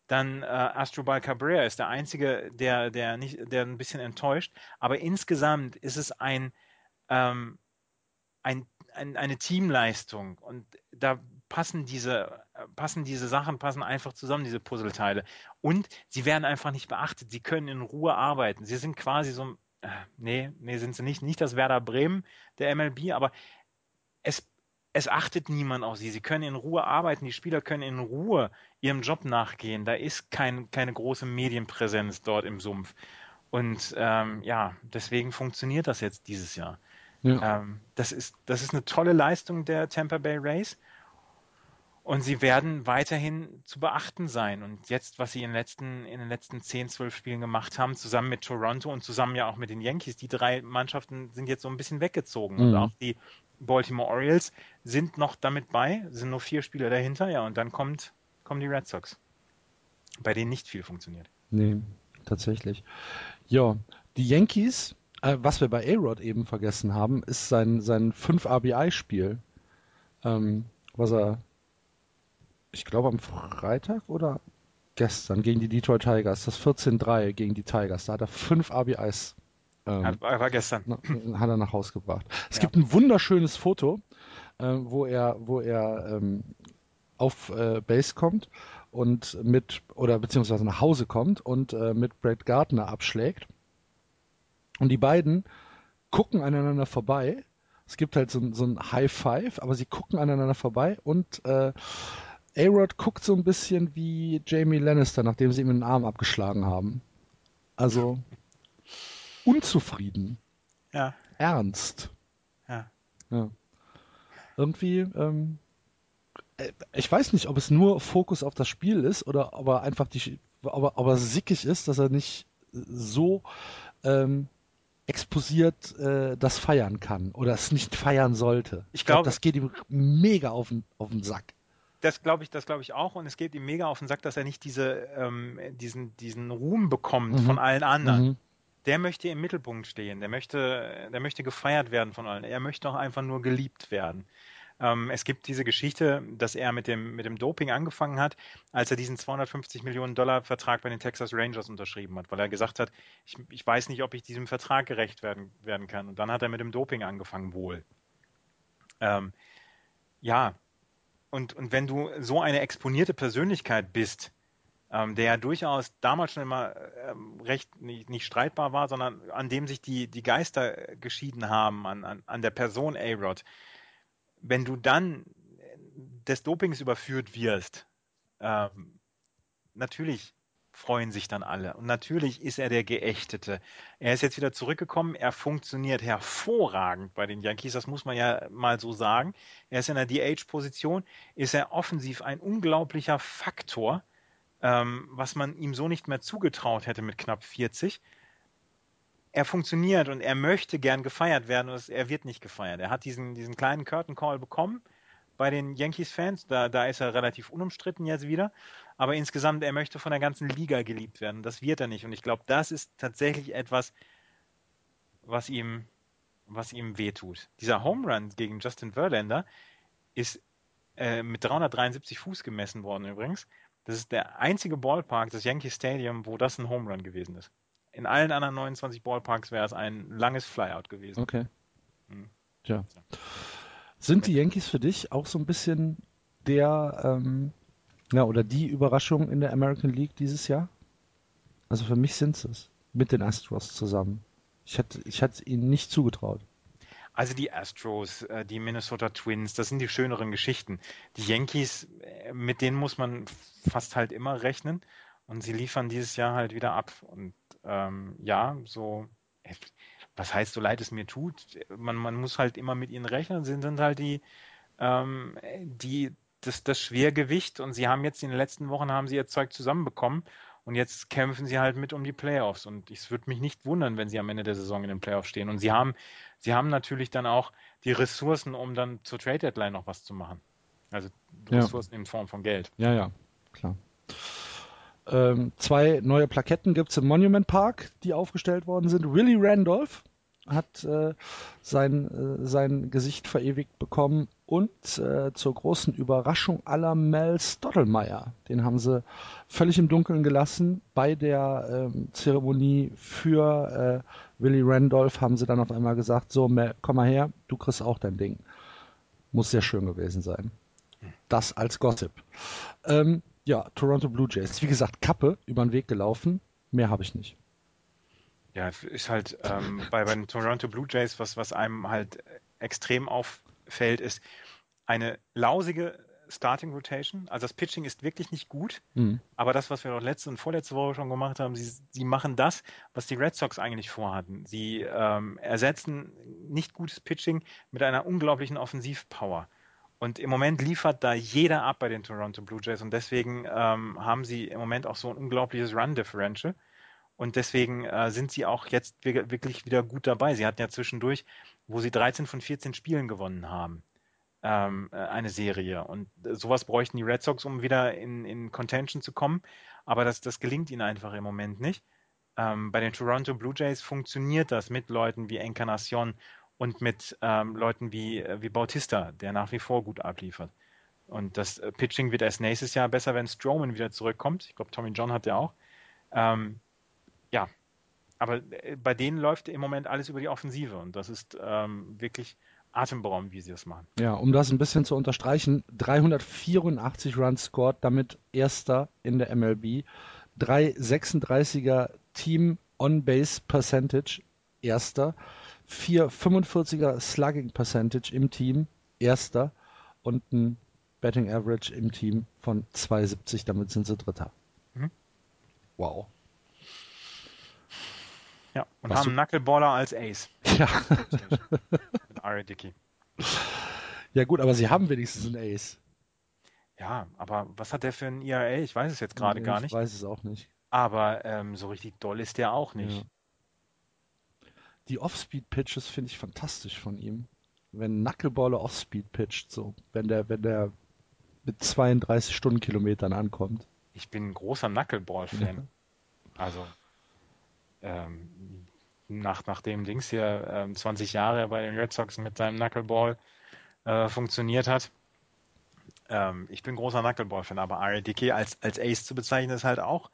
S2: Dann äh, Astrobal Cabrera ist der einzige, der, der nicht, der ein bisschen enttäuscht. Aber insgesamt ist es ein, ähm, ein, ein, eine Teamleistung und da passen diese, passen diese Sachen, passen einfach zusammen, diese Puzzleteile. Und sie werden einfach nicht beachtet. Sie können in Ruhe arbeiten. Sie sind quasi so, äh, nee, nee, sind sie nicht. Nicht das Werder Bremen der MLB, aber es, es achtet niemand auf sie. Sie können in Ruhe arbeiten. Die Spieler können in Ruhe ihrem Job nachgehen. Da ist kein, keine große Medienpräsenz dort im Sumpf. Und ähm, ja, deswegen funktioniert das jetzt dieses Jahr. Ja. Ähm, das, ist, das ist eine tolle Leistung der Tampa Bay Rays. Und sie werden weiterhin zu beachten sein. Und jetzt, was sie in den letzten, in den letzten 10, 12 Spielen gemacht haben, zusammen mit Toronto und zusammen ja auch mit den Yankees, die drei Mannschaften sind jetzt so ein bisschen weggezogen. Mhm. Und auch die Baltimore Orioles sind noch damit bei, sind nur vier Spieler dahinter, ja, und dann kommt, kommen die Red Sox, bei denen nicht viel funktioniert.
S1: Nee, tatsächlich. Ja, die Yankees, äh, was wir bei A-Rod eben vergessen haben, ist sein, sein 5-RBI-Spiel, ähm, was er ich glaube am Freitag oder gestern gegen die Detroit Tigers, das 14-3 gegen die Tigers. Da hat er fünf RBIs.
S2: Ähm, war gestern.
S1: Hat er nach Hause gebracht. Es ja. gibt ein wunderschönes Foto, äh, wo er, wo er ähm, auf äh, Base kommt und mit, oder beziehungsweise nach Hause kommt und äh, mit Brad Gardner abschlägt. Und die beiden gucken aneinander vorbei. Es gibt halt so, so ein High Five, aber sie gucken aneinander vorbei und äh, A-Rod guckt so ein bisschen wie Jamie Lannister, nachdem sie ihm den Arm abgeschlagen haben. Also unzufrieden.
S2: Ja.
S1: Ernst.
S2: Ja.
S1: ja. Irgendwie, ähm, äh, ich weiß nicht, ob es nur Fokus auf das Spiel ist oder ob er einfach die, aber, aber sickig ist, dass er nicht so ähm, exposiert äh, das feiern kann oder es nicht feiern sollte.
S2: Ich, ich glaube, glaub,
S1: das geht ihm mega auf den, auf den Sack.
S2: Das glaube ich, das glaube ich auch. Und es geht ihm mega auf den Sack, dass er nicht diese, ähm, diesen, diesen Ruhm bekommt
S1: Mhm.
S2: von allen anderen.
S1: Mhm.
S2: Der möchte im Mittelpunkt stehen. Der möchte, der möchte gefeiert werden von allen. Er möchte auch einfach nur geliebt werden. Ähm, es gibt diese Geschichte, dass er mit dem, mit dem Doping angefangen hat, als er diesen 250 Millionen Dollar Vertrag bei den Texas Rangers unterschrieben hat, weil er gesagt hat, ich, ich weiß nicht, ob ich diesem Vertrag gerecht werden, werden kann. Und dann hat er mit dem Doping angefangen, wohl. Ähm, ja, und, und wenn du so eine exponierte Persönlichkeit bist, ähm, der ja durchaus damals schon immer ähm, recht nicht, nicht streitbar war, sondern an dem sich die, die Geister geschieden haben, an, an, an der Person A-Rod, wenn du dann des Dopings überführt wirst, ähm, natürlich freuen sich dann alle. Und natürlich ist er der Geächtete. Er ist jetzt wieder zurückgekommen. Er funktioniert hervorragend bei den Yankees. Das muss man ja mal so sagen. Er ist in der DH-Position, ist er offensiv ein unglaublicher Faktor, ähm, was man ihm so nicht mehr zugetraut hätte mit knapp 40. Er funktioniert und er möchte gern gefeiert werden und er wird nicht gefeiert. Er hat diesen, diesen kleinen Curtain Call bekommen bei den Yankees-Fans. Da, da ist er relativ unumstritten jetzt wieder. Aber insgesamt, er möchte von der ganzen Liga geliebt werden. Das wird er nicht. Und ich glaube, das ist tatsächlich etwas, was ihm, was ihm wehtut. Dieser Home Run gegen Justin Verlander ist äh, mit 373 Fuß gemessen worden übrigens. Das ist der einzige Ballpark, das Yankee Stadium, wo das ein Home Run gewesen ist. In allen anderen 29 Ballparks wäre es ein langes Flyout gewesen.
S1: Okay.
S2: Mhm.
S1: Tja. Sind die Yankees für dich auch so ein bisschen der, ähm, ja, oder die Überraschung in der American League dieses Jahr? Also für mich sind es. Mit den Astros zusammen. Ich hätte, ich hätte ihnen nicht zugetraut.
S2: Also die Astros, äh, die Minnesota Twins, das sind die schöneren Geschichten. Die Yankees, äh, mit denen muss man fast halt immer rechnen und sie liefern dieses Jahr halt wieder ab. Und ähm, ja, so, äh, was heißt, so leid es mir tut, man, man muss halt immer mit ihnen rechnen, sie sind halt die, ähm, die das, das Schwergewicht und sie haben jetzt in den letzten Wochen haben sie ihr Zeug zusammenbekommen und jetzt kämpfen sie halt mit um die Playoffs und es würde mich nicht wundern, wenn sie am Ende der Saison in den Playoffs stehen und sie haben sie haben natürlich dann auch die Ressourcen, um dann zur Trade Deadline noch was zu machen. Also
S1: Ja.
S2: Ressourcen in Form von Geld.
S1: Ja, ja, klar. Ähm, zwei neue Plaketten gibt es im Monument Park, die aufgestellt worden sind. Willie Randolph hat äh, sein, äh, sein Gesicht verewigt bekommen und äh, zur großen Überraschung aller Mel Stottlemyre. Den haben sie völlig im Dunkeln gelassen. Bei der ähm, Zeremonie für äh, Willie Randolph haben sie dann auf einmal gesagt, so Mel, komm mal her, du kriegst auch dein Ding. Muss sehr schön gewesen sein. Das als Gossip. Ähm, ja, Toronto Blue Jays. Wie gesagt, Kappe über den Weg gelaufen. Mehr habe ich nicht.
S2: Ja, ist halt ähm, bei, bei den Toronto Blue Jays, was, was einem halt extrem auffällt, ist eine lausige Starting Rotation. Also das Pitching ist wirklich nicht gut,
S1: Mhm.
S2: aber das, was wir doch letzte und vorletzte Woche schon gemacht haben, sie, sie machen das, was die Red Sox eigentlich vorhatten. Sie ähm, ersetzen nicht gutes Pitching mit einer unglaublichen Offensivpower. Und im Moment liefert da jeder ab bei den Toronto Blue Jays und deswegen ähm, haben sie im Moment auch so ein unglaubliches Run-Differential. Und deswegen äh, sind sie auch jetzt wir- wirklich wieder gut dabei. Sie hatten ja zwischendurch, wo sie 13 von 14 Spielen gewonnen haben, ähm, äh, eine Serie. Und äh, sowas bräuchten die Red Sox, um wieder in, in Contention zu kommen. Aber das, das gelingt ihnen einfach im Moment nicht. Ähm, bei den Toronto Blue Jays funktioniert das mit Leuten wie Encarnacion und mit ähm, Leuten wie, äh, wie Bautista, der nach wie vor gut abliefert. Und das Pitching wird erst nächstes Jahr besser, wenn Strowman wieder zurückkommt. Ich glaube, Tommy John hat ja auch. Ähm, ja, aber äh, bei denen läuft im Moment alles über die Offensive und das ist ähm, wirklich atemberaubend, wie sie das machen.
S1: Ja, um das ein bisschen zu unterstreichen, 384 Runs scored, damit erster in der MLB. 336er Team On-Base Percentage, erster. 445er Slugging Percentage im Team, erster. Und ein Betting Average im Team von 270, damit sind sie Dritter.
S2: Mhm.
S1: Wow.
S2: Ja, und
S1: Was
S2: haben Knuckleballer als Ace
S1: Ja.
S2: Ari Dickey.
S1: ja gut, aber sie haben wenigstens einen Ace.
S2: Ja, aber was hat der für ein ERA? Ich weiß es jetzt gerade gar
S1: ich
S2: nicht.
S1: weiß es auch nicht.
S2: Aber ähm, so richtig doll ist der auch nicht.
S1: Ja. Die Off-Speed-Pitches finde ich fantastisch von ihm. Wenn ein Knuckleballer Off-Speed pitcht, so. Wenn der, wenn der mit 32 Stundenkilometern ankommt.
S2: Ich bin ein großer Knuckleball-Fan. Ja. Also ähm, nach, nach dem Dings hier ähm, 20 Jahre bei den Red Sox mit seinem Knuckleball äh, funktioniert hat. Ähm, ich bin großer Knuckleball-Fan, aber RDK als, als Ace zu bezeichnen ist halt auch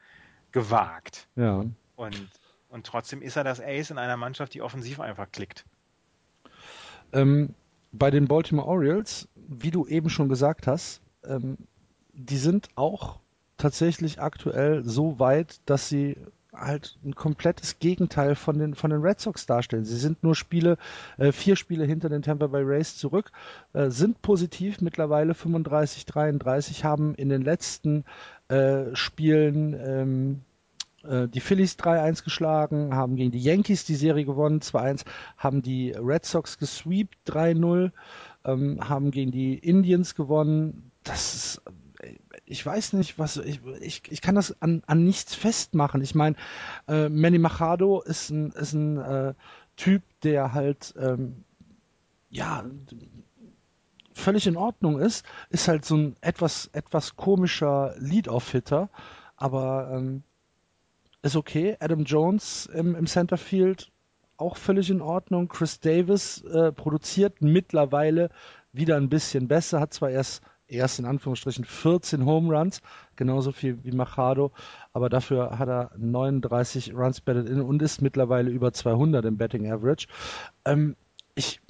S2: gewagt.
S1: Ja.
S2: Und, und trotzdem ist er das Ace in einer Mannschaft, die offensiv einfach klickt.
S1: Ähm, bei den Baltimore Orioles, wie du eben schon gesagt hast, ähm, die sind auch tatsächlich aktuell so weit, dass sie halt ein komplettes Gegenteil von den, von den Red Sox darstellen. Sie sind nur Spiele, äh, vier Spiele hinter den Tampa Bay Rays zurück, äh, sind positiv mittlerweile 35, 33, haben in den letzten äh, Spielen ähm, äh, die Phillies 3-1 geschlagen, haben gegen die Yankees die Serie gewonnen, 2-1, haben die Red Sox gesweept 3-0, ähm, haben gegen die Indians gewonnen. Das ist ich weiß nicht, was ich, ich, ich kann das an, an nichts festmachen. Ich meine, äh, Manny Machado ist ein, ist ein äh, Typ, der halt ähm, ja völlig in Ordnung ist, ist halt so ein etwas etwas komischer Lead-off-Hitter, aber ähm, ist okay. Adam Jones im, im Centerfield auch völlig in Ordnung. Chris Davis äh, produziert mittlerweile wieder ein bisschen besser, hat zwar erst erst in Anführungsstrichen 14 Home Runs, genauso viel wie Machado, aber dafür hat er 39 Runs batted in und ist mittlerweile über 200 im Betting Average. Ähm, ich,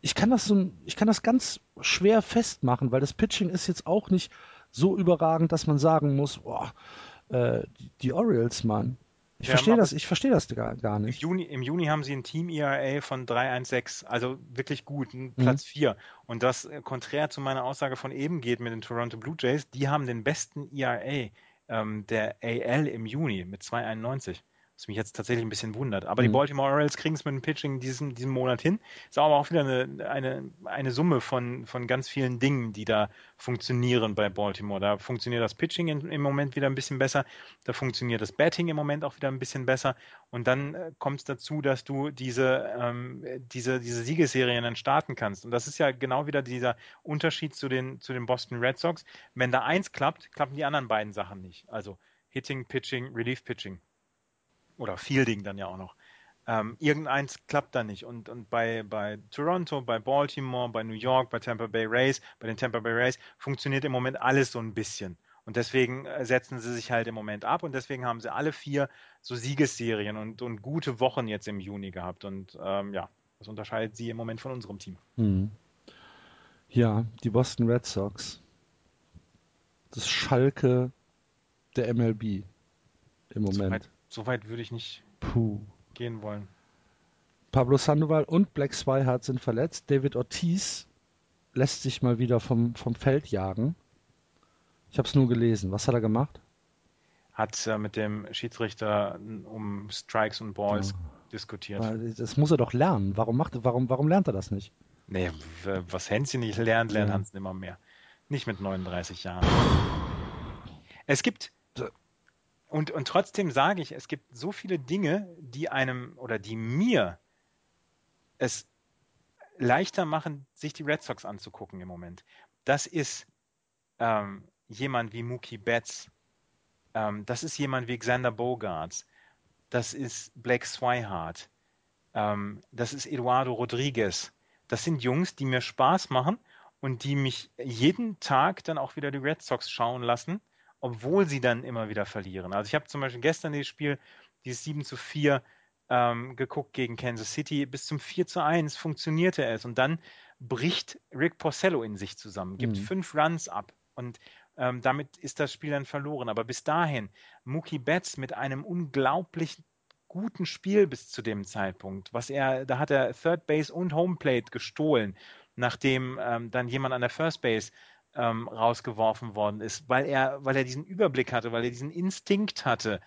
S1: ich, kann das so, ich kann das ganz schwer festmachen, weil das Pitching ist jetzt auch nicht so überragend, dass man sagen muss, boah, äh, die, die Orioles, Mann, ich ja, verstehe das, ich verstehe das gar, gar nicht.
S2: Im Juni, Im Juni, haben sie ein Team ERA von 3,16, also wirklich gut, Platz mhm. 4. Und das äh, konträr zu meiner Aussage von eben geht mit den Toronto Blue Jays, die haben den besten ERA ähm, der AL im Juni mit 2,91 was mich jetzt tatsächlich ein bisschen wundert. Aber mhm. die Baltimore Orioles kriegen es mit dem Pitching diesen, diesen Monat hin. Ist aber auch wieder eine, eine, eine Summe von, von ganz vielen Dingen, die da funktionieren bei Baltimore. Da funktioniert das Pitching in, im Moment wieder ein bisschen besser. Da funktioniert das Batting im Moment auch wieder ein bisschen besser. Und dann äh, kommt es dazu, dass du diese, ähm, diese, diese Siegesserien dann starten kannst. Und das ist ja genau wieder dieser Unterschied zu den, zu den Boston Red Sox. Wenn da eins klappt, klappen die anderen beiden Sachen nicht. Also Hitting, Pitching, Relief Pitching oder Fielding dann ja auch noch. Ähm, irgendeins klappt da nicht. Und, und bei, bei Toronto, bei Baltimore, bei New York, bei Tampa Bay Rays, bei den Tampa Bay Rays funktioniert im Moment alles so ein bisschen. Und deswegen äh, setzen sie sich halt im Moment ab und deswegen haben sie alle vier so Siegesserien und, und gute Wochen jetzt im Juni gehabt. Und ähm, ja, das unterscheidet sie im Moment von unserem Team.
S1: Hm. Ja, die Boston Red Sox. Das Schalke der MLB im Moment.
S2: So weit würde ich nicht
S1: Puh.
S2: gehen wollen.
S1: Pablo Sandoval und Black Swihart sind verletzt. David Ortiz lässt sich mal wieder vom, vom Feld jagen. Ich habe es nur gelesen. Was hat er gemacht?
S2: Hat äh, mit dem Schiedsrichter um Strikes und Balls ja. diskutiert.
S1: Das muss er doch lernen. Warum, macht, warum, warum lernt er das nicht?
S2: Nee, was Hänschen nicht lernt, lernt ja. Hans immer mehr. Nicht mit 39 Jahren. Es gibt und, und trotzdem sage ich, es gibt so viele Dinge, die einem oder die mir es leichter machen, sich die Red Sox anzugucken im Moment. Das ist ähm, jemand wie Mookie Betts, ähm, das ist jemand wie Xander Bogarts, das ist Blake Swihart, ähm, das ist Eduardo Rodriguez. Das sind Jungs, die mir Spaß machen und die mich jeden Tag dann auch wieder die Red Sox schauen lassen obwohl sie dann immer wieder verlieren. Also ich habe zum Beispiel gestern das Spiel, dieses 7 zu 4 ähm, geguckt gegen Kansas City. Bis zum 4 zu 1 funktionierte es und dann bricht Rick Porcello in sich zusammen, gibt mhm. fünf Runs ab und ähm, damit ist das Spiel dann verloren. Aber bis dahin, Mookie Betts mit einem unglaublich guten Spiel bis zu dem Zeitpunkt, was er, da hat er Third Base und Homeplate gestohlen, nachdem ähm, dann jemand an der First Base ähm, rausgeworfen worden ist, weil er, weil er diesen Überblick hatte, weil er diesen Instinkt hatte.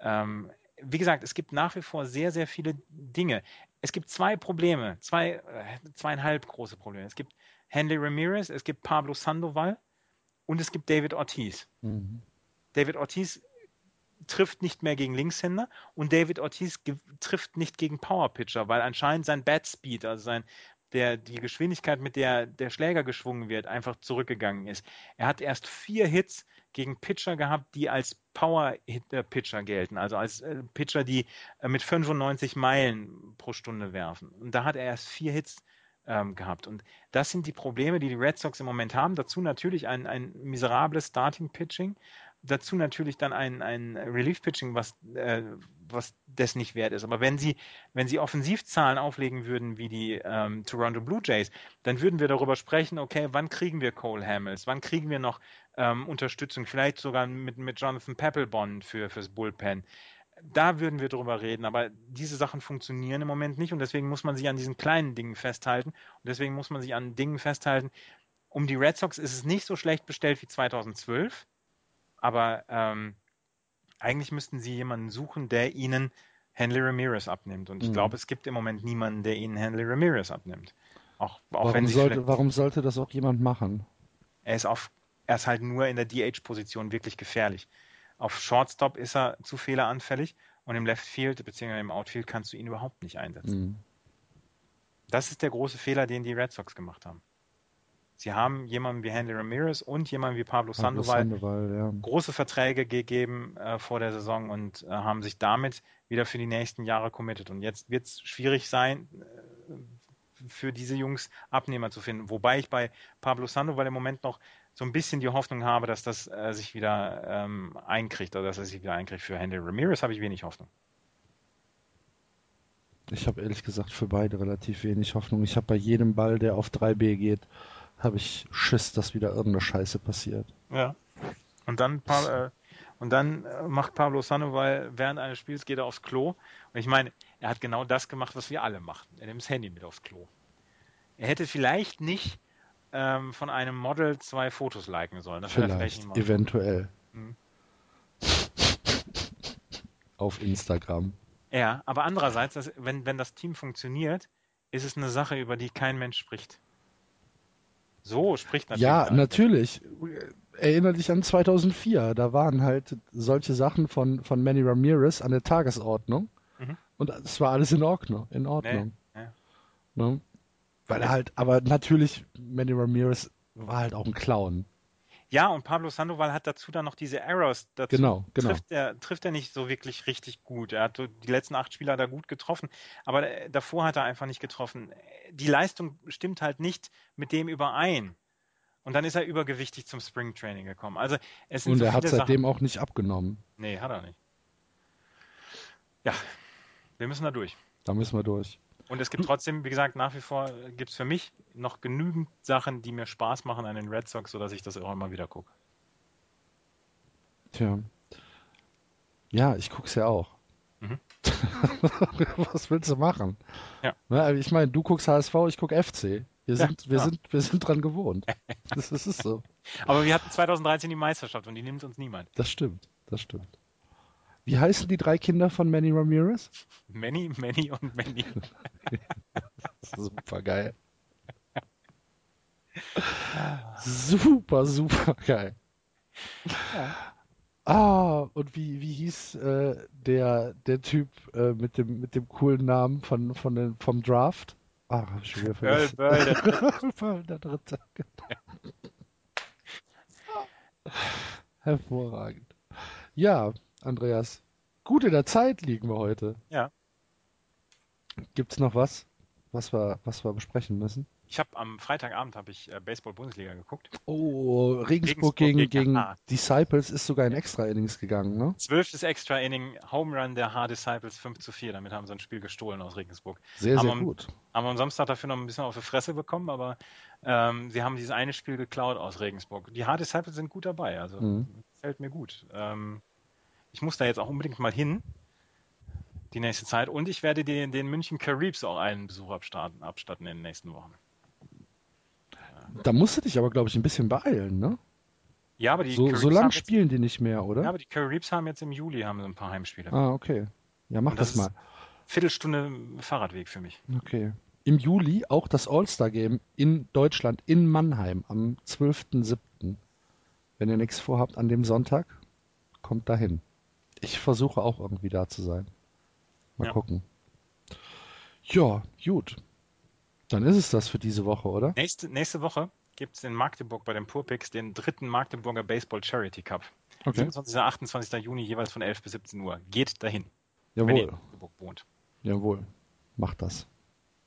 S2: Ähm, wie gesagt, es gibt nach wie vor sehr, sehr viele Dinge. Es gibt zwei Probleme, zwei, äh, zweieinhalb große Probleme. Es gibt Henry Ramirez, es gibt Pablo Sandoval und es gibt David Ortiz. Mhm. David Ortiz trifft nicht mehr gegen Linkshänder und David Ortiz trifft nicht gegen Powerpitcher, weil anscheinend sein Bat Speed, also sein der, die Geschwindigkeit, mit der der Schläger geschwungen wird, einfach zurückgegangen ist. Er hat erst vier Hits gegen Pitcher gehabt, die als Power-Pitcher gelten, also als äh, Pitcher, die äh, mit 95 Meilen pro Stunde werfen. Und da hat er erst vier Hits ähm, gehabt. Und das sind die Probleme, die die Red Sox im Moment haben. Dazu natürlich ein, ein miserables Starting-Pitching dazu natürlich dann ein, ein Relief-Pitching, was, äh, was das nicht wert ist. Aber wenn sie, wenn sie Offensivzahlen auflegen würden wie die ähm, Toronto Blue Jays, dann würden wir darüber sprechen, okay, wann kriegen wir Cole Hamels, wann kriegen wir noch ähm, Unterstützung, vielleicht sogar mit, mit Jonathan Peppelbond für, fürs Bullpen. Da würden wir drüber reden, aber diese Sachen funktionieren im Moment nicht und deswegen muss man sich an diesen kleinen Dingen festhalten und deswegen muss man sich an Dingen festhalten. Um die Red Sox ist es nicht so schlecht bestellt wie 2012 aber ähm, eigentlich müssten sie jemanden suchen, der ihnen Henley Ramirez abnimmt. Und ich mhm. glaube, es gibt im Moment niemanden, der ihnen Henley Ramirez abnimmt. Auch, auch
S1: warum,
S2: wenn
S1: sollte, warum sollte das auch jemand machen?
S2: Er ist, auf, er ist halt nur in der DH-Position wirklich gefährlich. Auf Shortstop ist er zu fehleranfällig und im Left Field bzw. im Outfield kannst du ihn überhaupt nicht einsetzen. Mhm. Das ist der große Fehler, den die Red Sox gemacht haben. Sie haben jemanden wie Henry Ramirez und jemanden wie Pablo, Pablo Sandoval, Sandoval ja. große Verträge gegeben äh, vor der Saison und äh, haben sich damit wieder für die nächsten Jahre committed. Und jetzt wird es schwierig sein, äh, für diese Jungs Abnehmer zu finden. Wobei ich bei Pablo Sandoval im Moment noch so ein bisschen die Hoffnung habe, dass das äh, sich wieder ähm, einkriegt oder dass er sich wieder einkriegt. Für Henry Ramirez habe ich wenig Hoffnung.
S1: Ich habe ehrlich gesagt für beide relativ wenig Hoffnung. Ich habe bei jedem Ball, der auf 3B geht, habe ich Schiss, dass wieder irgendeine Scheiße passiert.
S2: Ja. Und dann, äh, und dann äh, macht Pablo Sandoval während eines Spiels geht er aufs Klo. Und ich meine, er hat genau das gemacht, was wir alle machen. Er nimmt das Handy mit aufs Klo. Er hätte vielleicht nicht ähm, von einem Model zwei Fotos liken sollen. Das
S1: vielleicht, vielleicht eventuell. Hm. Auf Instagram.
S2: Ja, aber andererseits, wenn, wenn das Team funktioniert, ist es eine Sache, über die kein Mensch spricht. So spricht
S1: natürlich. Ja, an. natürlich. Erinnere dich an 2004. Da waren halt solche Sachen von, von Manny Ramirez an der Tagesordnung. Mhm. Und es war alles in Ordnung. In Ordnung. Nee, nee. Ne? Weil er halt, aber natürlich, Manny Ramirez war halt auch ein Clown.
S2: Ja, und Pablo Sandoval hat dazu dann noch diese Arrows. Dazu
S1: genau, genau.
S2: Trifft er, trifft er nicht so wirklich richtig gut. Er hat die letzten acht Spieler da gut getroffen, aber davor hat er einfach nicht getroffen. Die Leistung stimmt halt nicht mit dem überein. Und dann ist er übergewichtig zum Springtraining gekommen. Also es sind
S1: und
S2: so
S1: er hat seitdem Sachen. auch nicht abgenommen.
S2: Nee, hat er nicht. Ja, wir müssen da durch.
S1: Da müssen wir durch.
S2: Und es gibt trotzdem, wie gesagt, nach wie vor gibt es für mich noch genügend Sachen, die mir Spaß machen an den Red Sox, sodass ich das auch immer wieder gucke.
S1: Tja. Ja, ich gucke es ja auch. Mhm. Was willst du machen? Ja. Also ich meine, du guckst HSV, ich gucke FC. Wir sind, ja, wir, ja. sind, wir sind dran gewohnt. Das ist so.
S2: Aber wir hatten 2013 die Meisterschaft und die nimmt uns niemand.
S1: Das stimmt, das stimmt. Wie heißen die drei Kinder von Manny Ramirez?
S2: Manny, Manny und Manny.
S1: super geil. super, super geil. Ja. Ah, und wie, wie hieß äh, der, der Typ äh, mit, dem, mit dem coolen Namen von, von den, vom Draft? Ah, hab ich schon wieder vergessen. Böll, Böll, der Dritte. Hervorragend. Ja, Andreas, gut in der Zeit liegen wir heute.
S2: Ja.
S1: Gibt's noch was, was wir, was wir besprechen müssen?
S2: Ich habe am Freitagabend habe ich äh, Baseball-Bundesliga geguckt.
S1: Oh, Regensburg, Regensburg gegen, gegen, gegen Disciples ist sogar in Extra-Innings gegangen, ne?
S2: Zwölftes Extra-Inning, Home Run der H-Disciples 5 zu 4. Damit haben sie ein Spiel gestohlen aus Regensburg.
S1: Sehr,
S2: haben
S1: sehr gut.
S2: Haben wir am Samstag dafür noch ein bisschen auf die Fresse bekommen, aber ähm, sie haben dieses eine Spiel geklaut aus Regensburg. Die H-Disciples sind gut dabei, also mhm. fällt mir gut. Ähm, ich muss da jetzt auch unbedingt mal hin die nächste Zeit und ich werde den, den München Caribs auch einen Besuch abstatten, abstatten in den nächsten Wochen.
S1: Da musst du dich aber, glaube ich, ein bisschen beeilen, ne?
S2: Ja, aber die
S1: so, so lang spielen die nicht mehr, oder?
S2: Ja, aber die Caribs haben jetzt im Juli haben so ein paar Heimspiele.
S1: Ah, okay. Ja, mach das, das mal.
S2: Viertelstunde Fahrradweg für mich.
S1: Okay. Im Juli auch das All-Star-Game in Deutschland, in Mannheim, am 12.07. Wenn ihr nichts vorhabt an dem Sonntag, kommt dahin. Ich versuche auch irgendwie da zu sein. Mal ja. gucken. Ja, gut. Dann ist es das für diese Woche, oder?
S2: Nächste, nächste Woche gibt es in Magdeburg bei den Purpicks den dritten Magdeburger Baseball Charity Cup.
S1: Okay.
S2: 27. und 28. Juni jeweils von 11 bis 17 Uhr. Geht dahin, wenn ihr in
S1: Jawohl.
S2: Magdeburg wohnt.
S1: Jawohl. Macht das.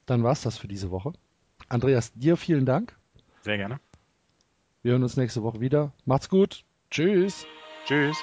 S1: Dann war's das für diese Woche. Andreas, dir vielen Dank.
S2: Sehr gerne.
S1: Wir hören uns nächste Woche wieder. Macht's gut. Tschüss.
S2: Tschüss.